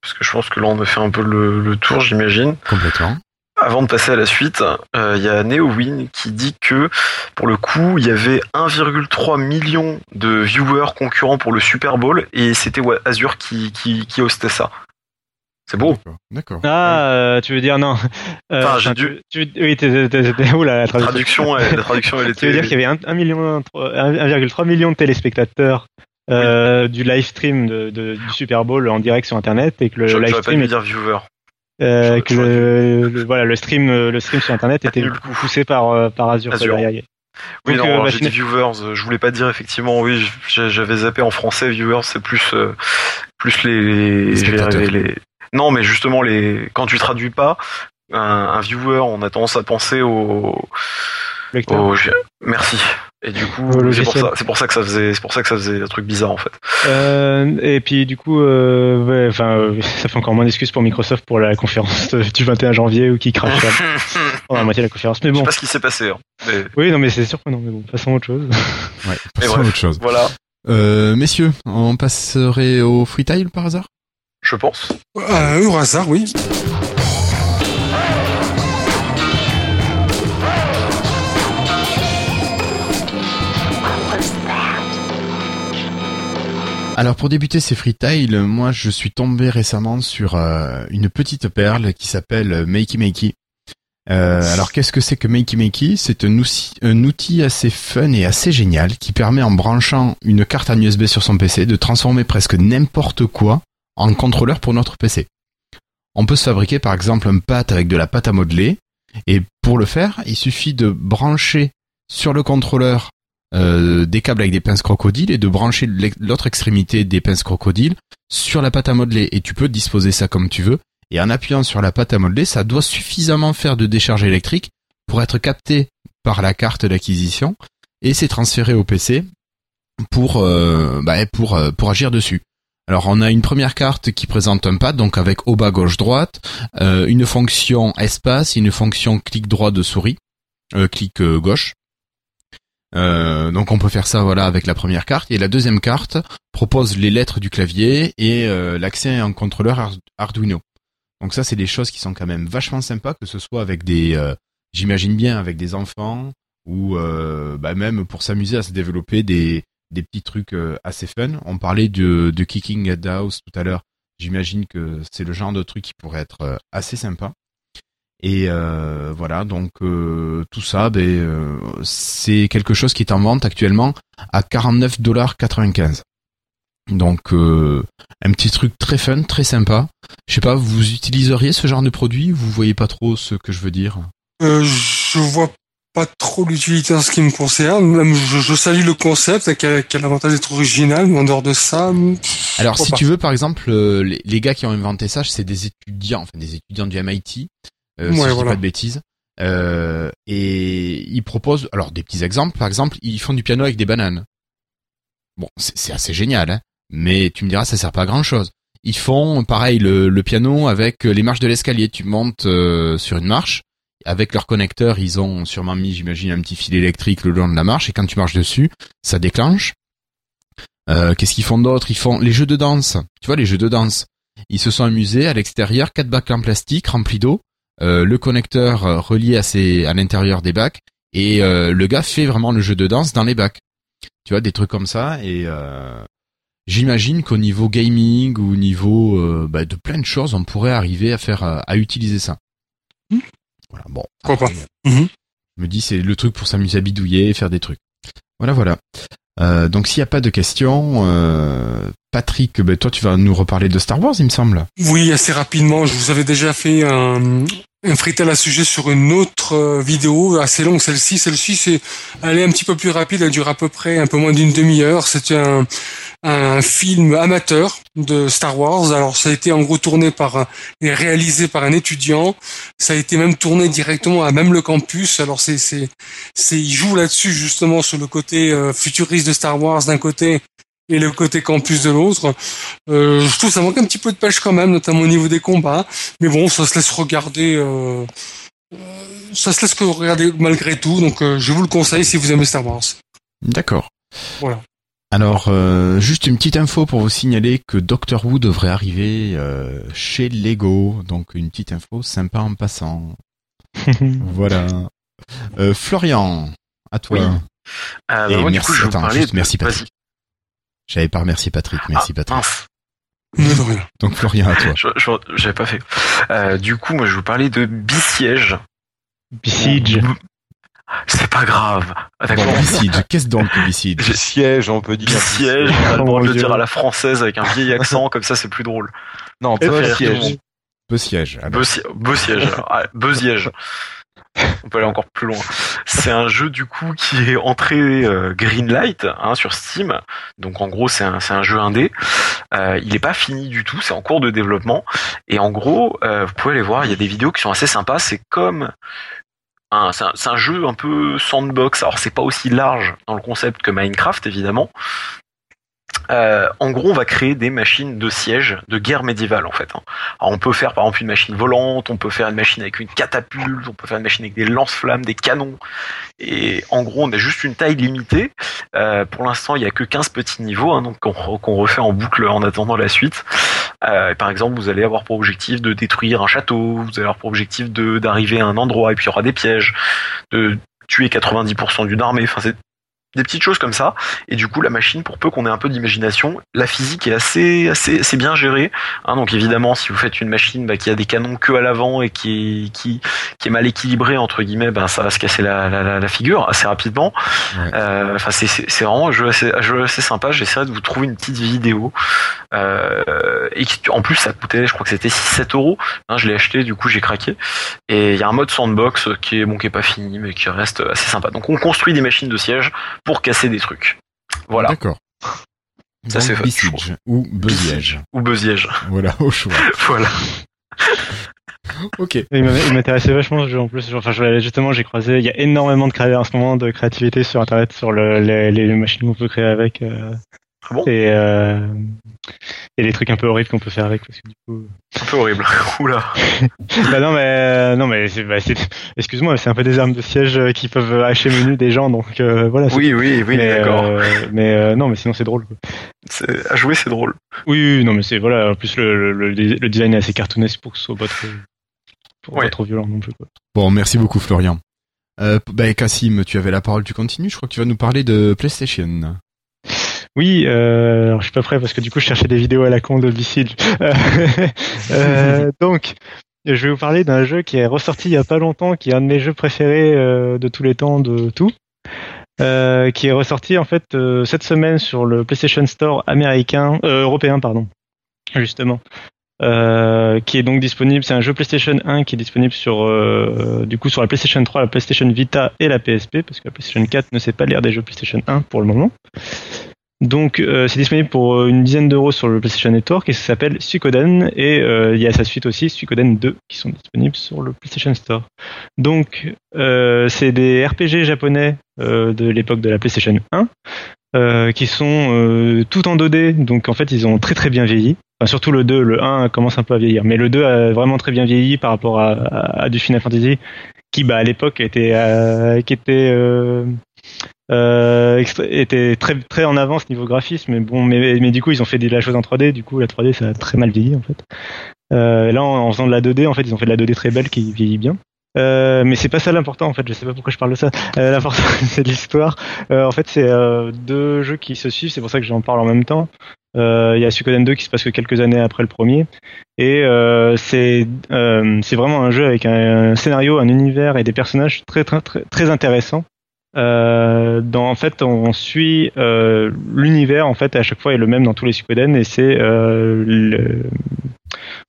parce que je pense que là on a fait un peu le, le tour, j'imagine. Complètement. Avant de passer à la suite, euh, il y a NeoWin qui dit que pour le coup, il y avait 1,3 million de viewers concurrents pour le Super Bowl et c'était Azure qui, qui, qui hostait ça. C'est beau. D'accord. Ah, euh, tu veux dire non euh, Enfin, j'ai dû- tu, tu- oui, oula, la traduction. traduction, elle, la traduction, elle [LAUGHS] Tu veux était. dire qu'il y avait 1 million, 1,3 million de téléspectateurs euh, du live stream de, de- du Super Bowl en direct sur Internet et que le live pas stream dû dire viewer. Euh, J'aurais- que j'aurais le, le- voilà le stream euh, le stream sur internet était poussé par par Azure, Azure. Oui, Donc, non, bah, j'ai dit viewers. Je voulais pas dire effectivement. Oui, j'avais zappé en français. Viewers, c'est plus plus les, je Non, mais justement les quand tu traduis pas un, un viewer, on a tendance à penser au, je- merci. Et du coup, Au c'est pour ça, c'est pour ça que ça faisait, c'est pour ça que ça faisait un truc bizarre en fait. Euh, et puis du coup, euh, ouais, enfin, euh, ça fait encore moins d'excuses pour Microsoft pour la conférence du 21 janvier où qui crache [LAUGHS] la moitié de la conférence. Mais Je sais bon, pas ce qui s'est passé. hein, mais oui, non, mais c'est surprenant. Mais bon, passons à autre chose. [LAUGHS] Ouais. Passons à autre chose. voilà, Euh, messieurs, on passerait au freetile par hasard? Je pense. Euh, au hasard, oui. Alors pour débuter ces freetiles, moi je suis tombé récemment sur euh, une petite perle qui s'appelle Makey Makey. Euh, alors qu'est-ce que c'est que Makey Makey? C'est un outil, un outil assez fun et assez génial qui permet en branchant une carte en USB sur son PC de transformer presque n'importe quoi en contrôleur pour notre PC. On peut se fabriquer par exemple un pâte avec de la pâte à modeler et pour le faire il suffit de brancher sur le contrôleur euh, des câbles avec des pinces crocodiles et de brancher l'autre extrémité des pinces crocodiles sur la pâte à modeler. Et tu peux disposer ça comme tu veux. Et en appuyant sur la pâte à modeler ça doit suffisamment faire de décharge électrique pour être capté par la carte d'acquisition. Et c'est transféré au PC pour euh, bah, pour euh, pour agir dessus. Alors on a une première carte qui présente un pad, donc avec au bas gauche droite, euh, une fonction espace, une fonction clic droit de souris, clic gauche. Euh, donc on peut faire ça voilà avec la première carte et la deuxième carte propose les lettres du clavier et euh, l'accès à un contrôleur Ar- Arduino. Donc ça c'est des choses qui sont quand même vachement sympas que ce soit avec des euh, j'imagine bien avec des enfants ou bah, même pour s'amuser à se développer des des petits trucs assez fun. On parlait de, de Kicking at the House tout à l'heure. J'imagine que c'est le genre de truc qui pourrait être assez sympa. Et euh, voilà, donc euh, tout ça, ben, euh, c'est quelque chose qui est en vente actuellement à 49,95$. Donc euh, un petit truc très fun, très sympa. Je sais pas, vous utiliseriez ce genre de produit? Vous voyez pas trop ce que je veux dire? Euh, je vois pas trop l'utilité en ce qui me concerne. Même je, je salue le concept, qui a, qui a l'avantage d'être original, mais en dehors de ça, Alors, Pourquoi si pas. tu veux, par exemple, euh, les, les gars qui ont inventé ça, c'est des étudiants, enfin des étudiants du MIT, euh, si je dis pas de bêtises. Euh, et ils proposent, alors des petits exemples, par exemple, ils font du piano avec des bananes. Bon, c'est assez génial, hein, mais tu me diras, ça sert pas à grand chose. Ils font, pareil, le, le piano avec les marches de l'escalier. Tu montes euh, sur une marche, avec leur connecteur, ils ont sûrement mis, j'imagine, un petit fil électrique le long de la marche, et quand tu marches dessus, ça déclenche. Euh, Qu'est-ce qu'ils font d'autre? Ils font les jeux de danse. Tu vois, les jeux de danse. Ils se sont amusés à l'extérieur, quatre bacs en plastique remplis d'eau, euh, le connecteur euh, relié à, ses, à l'intérieur des bacs, et euh, le gars fait vraiment le jeu de danse dans les bacs. Tu vois, des trucs comme ça, et euh, j'imagine qu'au niveau gaming ou au niveau euh, bah, de plein de choses, on pourrait arriver à faire euh, à utiliser ça. Hmm. Voilà, bon. Pourquoi pas. Mhm. Je me dis c'est le truc pour s'amuser à bidouiller et faire des trucs. Voilà, voilà. Euh, donc s'il n'y a pas de questions, euh, Patrick, ben, toi tu vas nous reparler de Star Wars, il me semble. Oui, assez rapidement. Je vous avais déjà fait un, à ce sujet sur une autre euh, vidéo, assez longue celle-ci? Celle-ci, c'est, elle est un petit peu plus rapide, elle dure à peu près un peu moins d'une demi-heure. C'est un, un film amateur de Star Wars. Alors, ça a été en gros tourné par un- et réalisé par un étudiant. Ça a été même tourné directement à même le campus. Alors, c'est, c'est, c'est, il joue là-dessus justement sur le côté euh, futuriste de Star Wars d'un côté et le côté campus de l'autre. Euh, je trouve que ça manque un petit peu de pêche quand même, notamment au niveau des combats. Mais bon, ça se laisse regarder. euh, ça se laisse que regarder malgré tout. Donc, euh, je vous le conseille si vous aimez Star Wars. D'accord. Voilà. Alors, euh, juste une petite info pour vous signaler que Doctor Who devrait arriver euh, chez Lego. Donc une petite info sympa en passant. [LAUGHS] voilà. Euh, Florian, à toi. Oui. Euh, Et bah, moi, du merci, coup, je vais vous attends, parler juste de- merci. Patrick. J'avais pas remercié Patrick, merci Ah, Patrick. mince. Donc Florian, à toi. J'avais pas fait. Euh, du coup, moi, je vais vous parler de Bisiège. Besiege. C'est pas grave. Ah, Bon, D'accord. Besiege, qu'est-ce donc que Besiege Siège, on peut dire. Bisiège, on a le droit de mon le dire à la française avec un vieil accent, comme ça, c'est plus drôle. Non, Ça pas fait rire tout le siège. monde. Besiège. On peut aller encore plus loin. C'est un jeu du coup qui est entré euh, Greenlight hein, sur Steam. Donc en gros c'est un, jeu indé. Euh, il n'est pas fini du tout, c'est en cours de développement. Et en gros, euh, vous pouvez aller voir, il y a des vidéos qui sont assez sympas. C'est comme un, c'est un jeu un peu sandbox. Alors c'est pas aussi large dans le concept que Minecraft évidemment. Euh, en gros, on va créer des machines de siège de guerre médiévale en fait. hein. On peut faire par exemple une machine volante, on peut faire une machine avec une catapulte, on peut faire une machine avec des lance-flammes, des canons. Et en gros, on a juste une taille limitée. Euh, pour l'instant, il y a que 15 petits niveaux, hein, donc qu'on refait en boucle en attendant la suite. Euh, par exemple, vous allez avoir pour objectif de détruire un château, vous allez avoir pour objectif d'arriver à un endroit et puis il y aura des pièges, de tuer 90% d'une armée. Enfin, c'est des petites choses comme ça. Et du coup, la machine, pour peu qu'on ait un peu d'imagination, la physique est assez, assez, assez bien gérée. Hein, donc évidemment, si vous faites une machine bah, qui a des canons que à l'avant et qui est, qui, qui est mal équilibrée entre guillemets, ben ça va se casser la, la, figure assez rapidement. Ouais. Euh, Enfin, c'est, c'est, c'est vraiment un jeu assez, un jeu assez sympa. J'essaierai de vous trouver une petite vidéo. Euh, et qui, en plus, ça coûtait, je crois que c'était 6-7 euros. Hein, je l'ai acheté, du coup, j'ai craqué. Et il y a un mode sandbox qui est bon, qui est pas fini, mais qui reste assez sympa. Donc, on construit des machines de siège pour casser des trucs. Voilà. D'accord. Ça, c'est fait. Besiege ou Besiège. Ou Besiège. Voilà, au choix. [LAUGHS] voilà. Ok. Il m'intéressait vachement ce jeu en plus. Enfin, je- justement, j'ai croisé. Il y a énormément de créa en ce moment de créativité sur Internet sur le, les, les machines qu'on peut créer avec. euh, Ah bon? Et euh, et les trucs un peu horribles qu'on peut faire avec parce que du coup. Un peu horrible. [LAUGHS] Oula. bah non mais non mais c'est, bah, c'est- excuse-moi, c'est un peu des armes de siège euh, qui peuvent hacher menu des gens donc euh, voilà. Oui, oui, oui, mais, d'accord. euh, mais euh, non mais sinon c'est drôle. quoi. C'est- À jouer, c'est drôle. Oui, oui, non mais c'est voilà. En plus le, le, le design est assez cartoonesque pour que ce soit pas trop, pour Ouais. pas trop violent non plus. Quoi. Bon, merci beaucoup Florian. Euh, bah, Cassim, tu avais la parole, tu continues. Je crois que tu vas nous parler de PlayStation. Oui, euh, alors je suis pas prêt parce que du coup je cherchais des vidéos à la con de Besiege. [LAUGHS] Euh, euh, donc, je vais vous parler d'un jeu qui est ressorti il y a pas longtemps, qui est un de mes jeux préférés euh, de tous les temps, de tout. Qui est ressorti en fait cette semaine sur le PlayStation Store américain, européen pardon, justement. Qui est donc disponible, c'est un jeu PlayStation 1 qui est disponible sur sur la PlayStation 3, la PlayStation Vita et la PSP parce que la PlayStation 4 ne sait pas lire des jeux PlayStation 1 pour le moment. Donc euh, c'est disponible pour euh, une dizaine d'euros sur le PlayStation Network et ça s'appelle Suikoden et euh, il y a sa suite aussi Suikoden 2 qui sont disponibles sur le PlayStation Store. Donc euh, c'est des RPG japonais euh, de l'époque de la PlayStation 1 euh, qui sont tout en 2D donc en fait ils ont très très bien vieilli. Enfin, surtout le 2, le 1 commence un peu à vieillir mais le 2 a vraiment très bien vieilli par rapport à, à- à du Final Fantasy qui bah à l'époque était qui était euh, était très très en avance niveau graphisme mais bon mais, mais du coup ils ont fait de la chose en 3D du coup la 3D ça a très mal vieilli en fait. Euh, là en, faisant de la 2D en fait ils ont fait de la 2D très belle qui vieillit bien. Euh, mais c'est pas ça l'important en fait. Je sais pas pourquoi je parle de ça. Euh, l'important [LAUGHS] c'est l'histoire. Euh, en fait c'est euh, deux jeux qui se suivent. C'est pour ça que j'en parle en même temps. Il y a Suikoden 2 qui se passe que quelques années après le premier. Et c'est c'est vraiment un jeu avec un, un scénario un univers et des personnages très très très, très intéressants euh, dans, en fait, on suit euh, l'univers en fait à chaque fois est le même dans tous les Suikoden et c'est euh,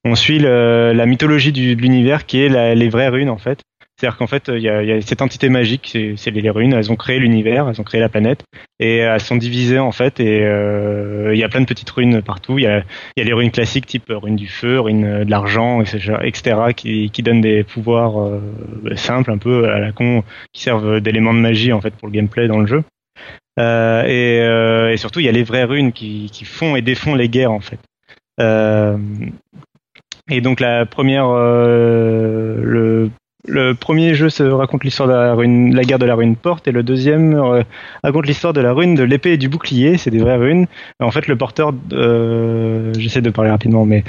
on suit le- la mythologie de l'univers qui est la- les vraies runes en fait. C'est-à-dire qu'en fait, il y a, cette entité magique, c'est les, runes. Elles ont créé l'univers, elles ont créé la planète et elles sont divisées en fait. Et euh, il y a plein de petites runes partout. Il y a, les runes classiques type rune du feu, rune euh, de l'argent, etc., qui, qui donnent des pouvoirs euh, simples un peu à la con qui servent d'éléments de magie en fait pour le gameplay dans le jeu. Euh, et, euh, surtout, il y a les vraies runes qui, font et défont les guerres en fait. Euh, et donc la première, euh, le premier jeu se raconte l'histoire de la, rune, la guerre de la rune porte et le deuxième euh, raconte l'histoire de la rune de l'épée et du bouclier. C'est des vraies runes. En fait, le porteur, euh, j'essaie de parler rapidement, mais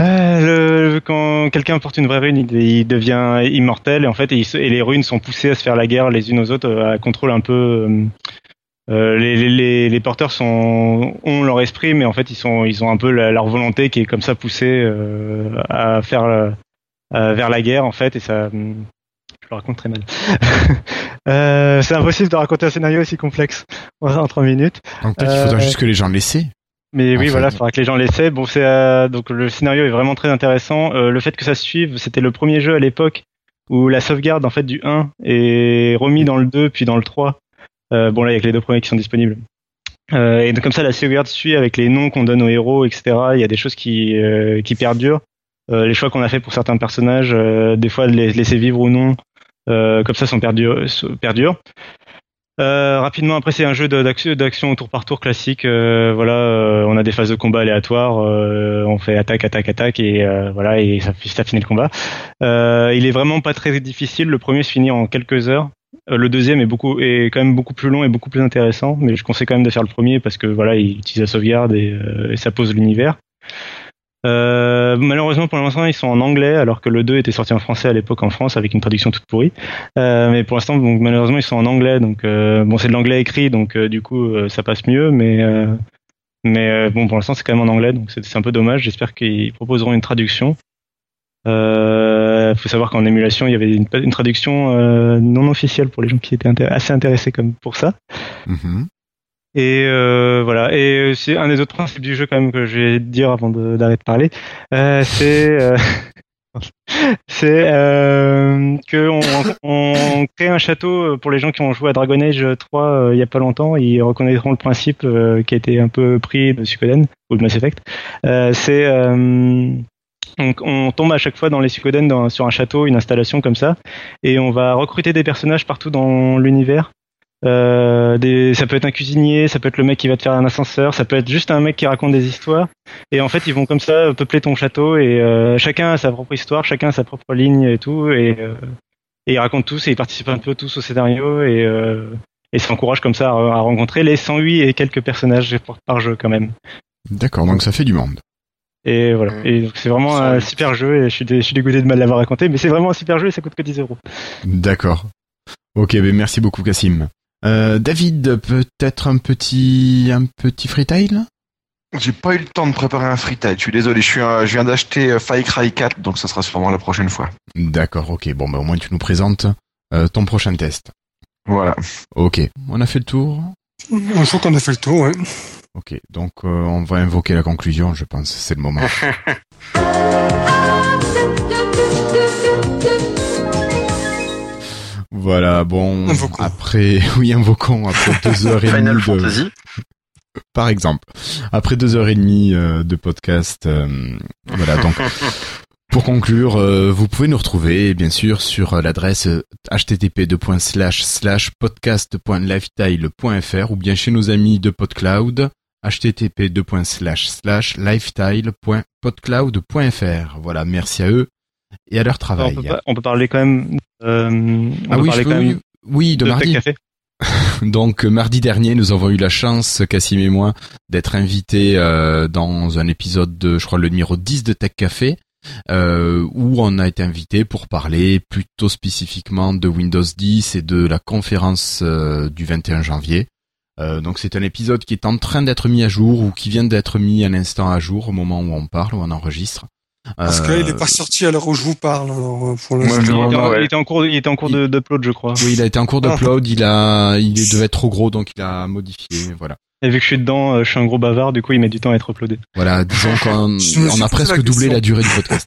euh, quand quelqu'un porte une vraie rune, il, devient immortel et en fait, et, les runes sont poussées à se faire la guerre les unes aux autres, euh, à contrôle un peu. les, porteurs ont leur esprit, mais en fait, ils, sont, ils ont un peu la- leur volonté qui est comme ça poussée à faire euh, vers la guerre, en fait, et ça. hum, Je le raconte très mal. [LAUGHS] Euh, c'est impossible de raconter un scénario aussi complexe en, en 3 minutes. Donc peut-être qu'il faudra Euh, juste que les gens l'essaient. Mais oui, voilà, il faudra que les gens l'essaient. Bon, c'est euh, donc le scénario est vraiment très intéressant. Euh, le fait que ça se suive, c'était le premier jeu à l'époque où la sauvegarde en fait du 1 est remis dans le 2 puis dans le 3. Euh, bon là, il y a que les deux premiers qui sont disponibles. Euh, et donc comme ça, la sauvegarde suit avec les noms qu'on donne aux héros, etc. Il y a des choses qui euh, qui perdurent. Euh, les choix qu'on a fait pour certains personnages, euh, des fois de les laisser vivre ou non, euh, comme ça, sont. Euh, rapidement après c'est un jeu d'action au tour par tour classique. Voilà on a des phases de combat aléatoires on fait attaque attaque attaque et voilà et ça, finit le combat. Il est vraiment pas très difficile. Le premier se finit en quelques heures. Le deuxième est beaucoup est quand même beaucoup plus long et beaucoup plus intéressant mais je conseille quand même de faire le premier parce que voilà il utilise la sauvegarde et, et ça pose l'univers euh, malheureusement pour l'instant ils sont en anglais alors que le 2 était sorti en français à l'époque en France avec une traduction toute pourrie euh, mais pour l'instant, malheureusement, ils sont en anglais. Donc euh, bon, c'est de l'anglais écrit, donc du coup, ça passe mieux. Mais mais bon, pour l'instant, c'est quand même en anglais, donc c'est un peu dommage. J'espère qu'ils proposeront une traduction. Euh, faut savoir qu'en émulation, il y avait une, traduction non officielle pour les gens qui étaient assez intéressés comme pour ça. Mhm. Et euh, voilà. Et euh, c'est un des autres principes du jeu quand même que je vais dire avant d'arrêter de, parler. Euh, c'est euh, [LAUGHS] c'est euh, que on, on crée un château pour les gens qui ont joué à Dragon Age 3 euh, il y a pas longtemps. Ils reconnaîtront le principe euh, qui a été un peu pris de Suikoden ou de Mass Effect. Euh, c'est euh, donc on tombe à chaque fois dans les Suikoden dans- sur un château, une installation comme ça, et on va recruter des personnages partout dans l'univers Euh, des, ça peut être un cuisinier, ça peut être le mec qui va te faire un ascenseur, ça peut être juste un mec qui raconte des histoires. Et en fait, ils vont comme ça peupler ton château et euh, chacun a sa propre histoire, chacun a sa propre ligne et tout. Et, euh, et ils racontent tous et ils participent un peu tous au scénario et, euh, et s'encouragent comme ça à, à rencontrer les 108 et quelques personnages par- par jeu quand même. D'accord, donc ça fait du monde. Et voilà. Mm. Et donc c'est vraiment un super jeu et je suis, dé- je suis dégoûté de mal l'avoir raconté, mais c'est vraiment un super jeu et ça coûte que 10 euros. D'accord. Ok, ben merci beaucoup Cassim. Euh, David, peut-être un petit un petit freetail? J'ai pas eu le temps de préparer un freetile. Je suis désolé. Je suis un- je viens d'acheter euh, Far Cry 4, donc ça sera sûrement la prochaine fois. D'accord, ok. Bon, ben au moins tu nous présentes euh, ton prochain test. Voilà. Ok, on a fait le tour? Je crois qu'on a fait le tour, ouais. Ok, donc euh, on va invoquer la conclusion, je pense. C'est le moment. [LAUGHS] Voilà, bon, après, [LAUGHS] oui, invoquons, après deux [LAUGHS] heures et Final demie de, Fantasy. par exemple, après deux heures et demie euh, de podcast, euh, voilà, donc, [LAUGHS] pour conclure, euh, vous pouvez nous retrouver, bien sûr, sur l'adresse http://podcast.lifetile.fr ou bien chez nos amis de PodCloud, http://lifetile.podcloud.fr. Voilà, merci à eux et à leur on, travail. peut pas- on peut parler quand même. Euh, on Ah peut oui, parler je quand peux- même oui, de, de mardi. Tech Café. [LAUGHS] Donc euh, mardi dernier, nous avons eu la chance, Cassim et moi, d'être invités euh, dans un épisode de, je crois, le numéro 10 de Tech Café, euh, où on a été invité pour parler plutôt spécifiquement de Windows 10 et de la conférence euh, du 21 janvier. Euh, donc c'est un épisode qui est en train d'être mis à jour ou qui vient d'être mis un instant à jour au moment où on parle, où on enregistre. Parce Euh, que là, il est pas sorti à l'heure où je vous parle. Alors, euh, pour Il, était en, ouais. il était en cours, il était en cours de- d'upload, je crois. Oui, il a été en cours Ah. d'upload, il a, il devait être trop gros, donc il a modifié, voilà. Et vu que je suis dedans, euh, je suis un gros bavard, du coup, il met du temps à être uploadé. Voilà, disons qu'on [LAUGHS] on a presque la doublé la durée du podcast.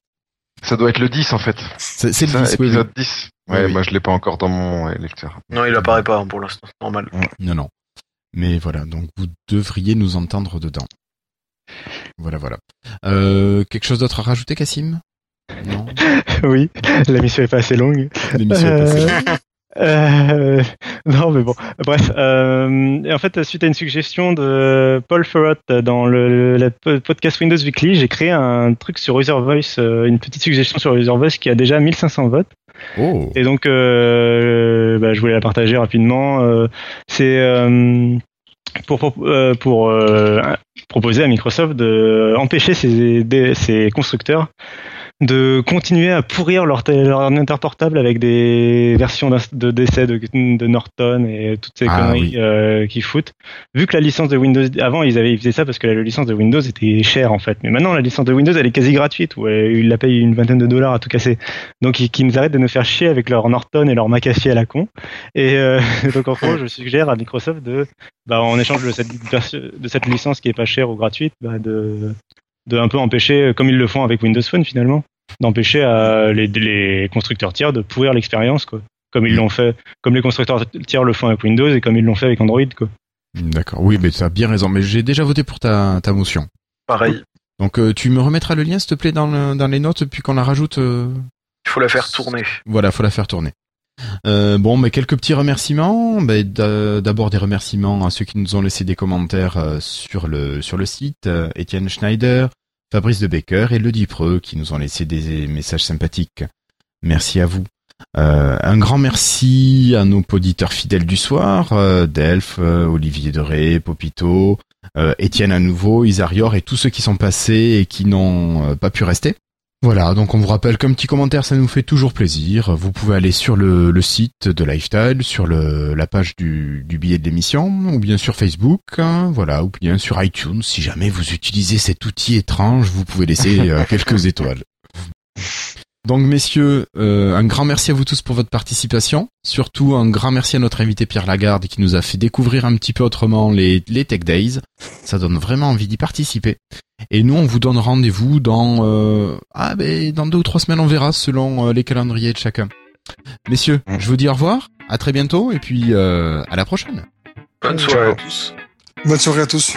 Ça doit être le 10 en fait. C'est le Ça, 10, oui, épisode oui. 10. Ouais, Oui, moi je l'ai pas encore dans mon lecteur. Non, il apparaît pas hein, pour l'instant. c'est Normal. Non, non. Mais voilà, donc vous devriez nous entendre dedans. Voilà, voilà. Euh, quelque chose d'autre à rajouter, Cassim Non? [LAUGHS] Oui, la mission est pas assez longue. L'émission est passée. Euh, non, mais bon. Bref, euh, en fait, suite à une suggestion de Paul Ferrott dans le, le po- podcast Windows Weekly, j'ai créé un truc sur User Voice, euh, une petite suggestion sur User Voice qui a déjà 1500 votes. Oh Et donc, euh, bah, je voulais la partager rapidement. Euh, c'est euh, pour euh, euh, proposer à Microsoft de empêcher ses, des- ses constructeurs de continuer à pourrir leur, leur ordinateur portable avec des versions de décès de, de Norton et toutes ces Ah, conneries oui. euh, qu'ils foutent. Vu que la licence de Windows, avant ils avaient ils faisaient ça parce que la licence de Windows était chère en fait, mais maintenant la licence de Windows elle est quasi gratuite, ou elle- ils la payent une vingtaine de dollars à tout casser. Donc ils, qu'ils nous arrêtent de nous faire chier avec leur Norton et leur McAfee à la con. Et euh, [LAUGHS] donc en gros je suggère à Microsoft de, bah, en échange de cette, de cette licence qui est pas chère ou gratuite, bah, de de un peu empêcher, comme ils le font avec Windows Phone finalement, d'empêcher euh, les, les constructeurs tiers de pourrir l'expérience, quoi. Comme ils l'ont fait, comme les constructeurs tiers le font avec Windows et comme ils l'ont fait avec Android, quoi. D'accord, oui, mais tu as bien raison. Mais j'ai déjà voté pour ta, ta motion. Pareil. Donc euh, tu me remettras le lien, s'il te plaît, dans, le- dans les notes, puis qu'on la rajoute. euh, Il faut la faire tourner. Voilà, faut la faire tourner. Euh, bon, mais quelques petits remerciements. D'a- D'abord des remerciements à ceux qui nous ont laissé des commentaires euh, sur le sur le site. Euh, Étienne Schneider, Fabrice de Becker et Le Dipreux qui nous ont laissé des messages sympathiques. Merci à vous. Un grand merci à nos auditeurs fidèles du soir, euh, Delph, euh, Olivier Deré, Popito, Étienne à nouveau, Isarior et tous ceux qui sont passés et qui n'ont pas pu rester. Voilà, donc on vous rappelle qu'un petit commentaire, ça nous fait toujours plaisir. Vous pouvez aller sur le, le site de Lifestyle, sur le, la page du, du billet de l'émission, ou bien sur Facebook, hein, voilà, ou bien sur iTunes. Si jamais vous utilisez cet outil étrange, vous pouvez laisser euh, [LAUGHS] quelques étoiles. Donc messieurs, euh, un grand merci à vous tous pour votre participation. Surtout un grand merci à notre invité Pierre Lagarde qui nous a fait découvrir un petit peu autrement les, les Tech Days. Ça donne vraiment envie d'y participer. Et nous, on vous donne rendez-vous dans euh, ah ben dans deux ou trois semaines, on verra selon euh, les calendriers de chacun. Messieurs, je vous dis au revoir, à très bientôt et puis euh, à la prochaine. Bonne soirée à tous. Bonne soirée à tous.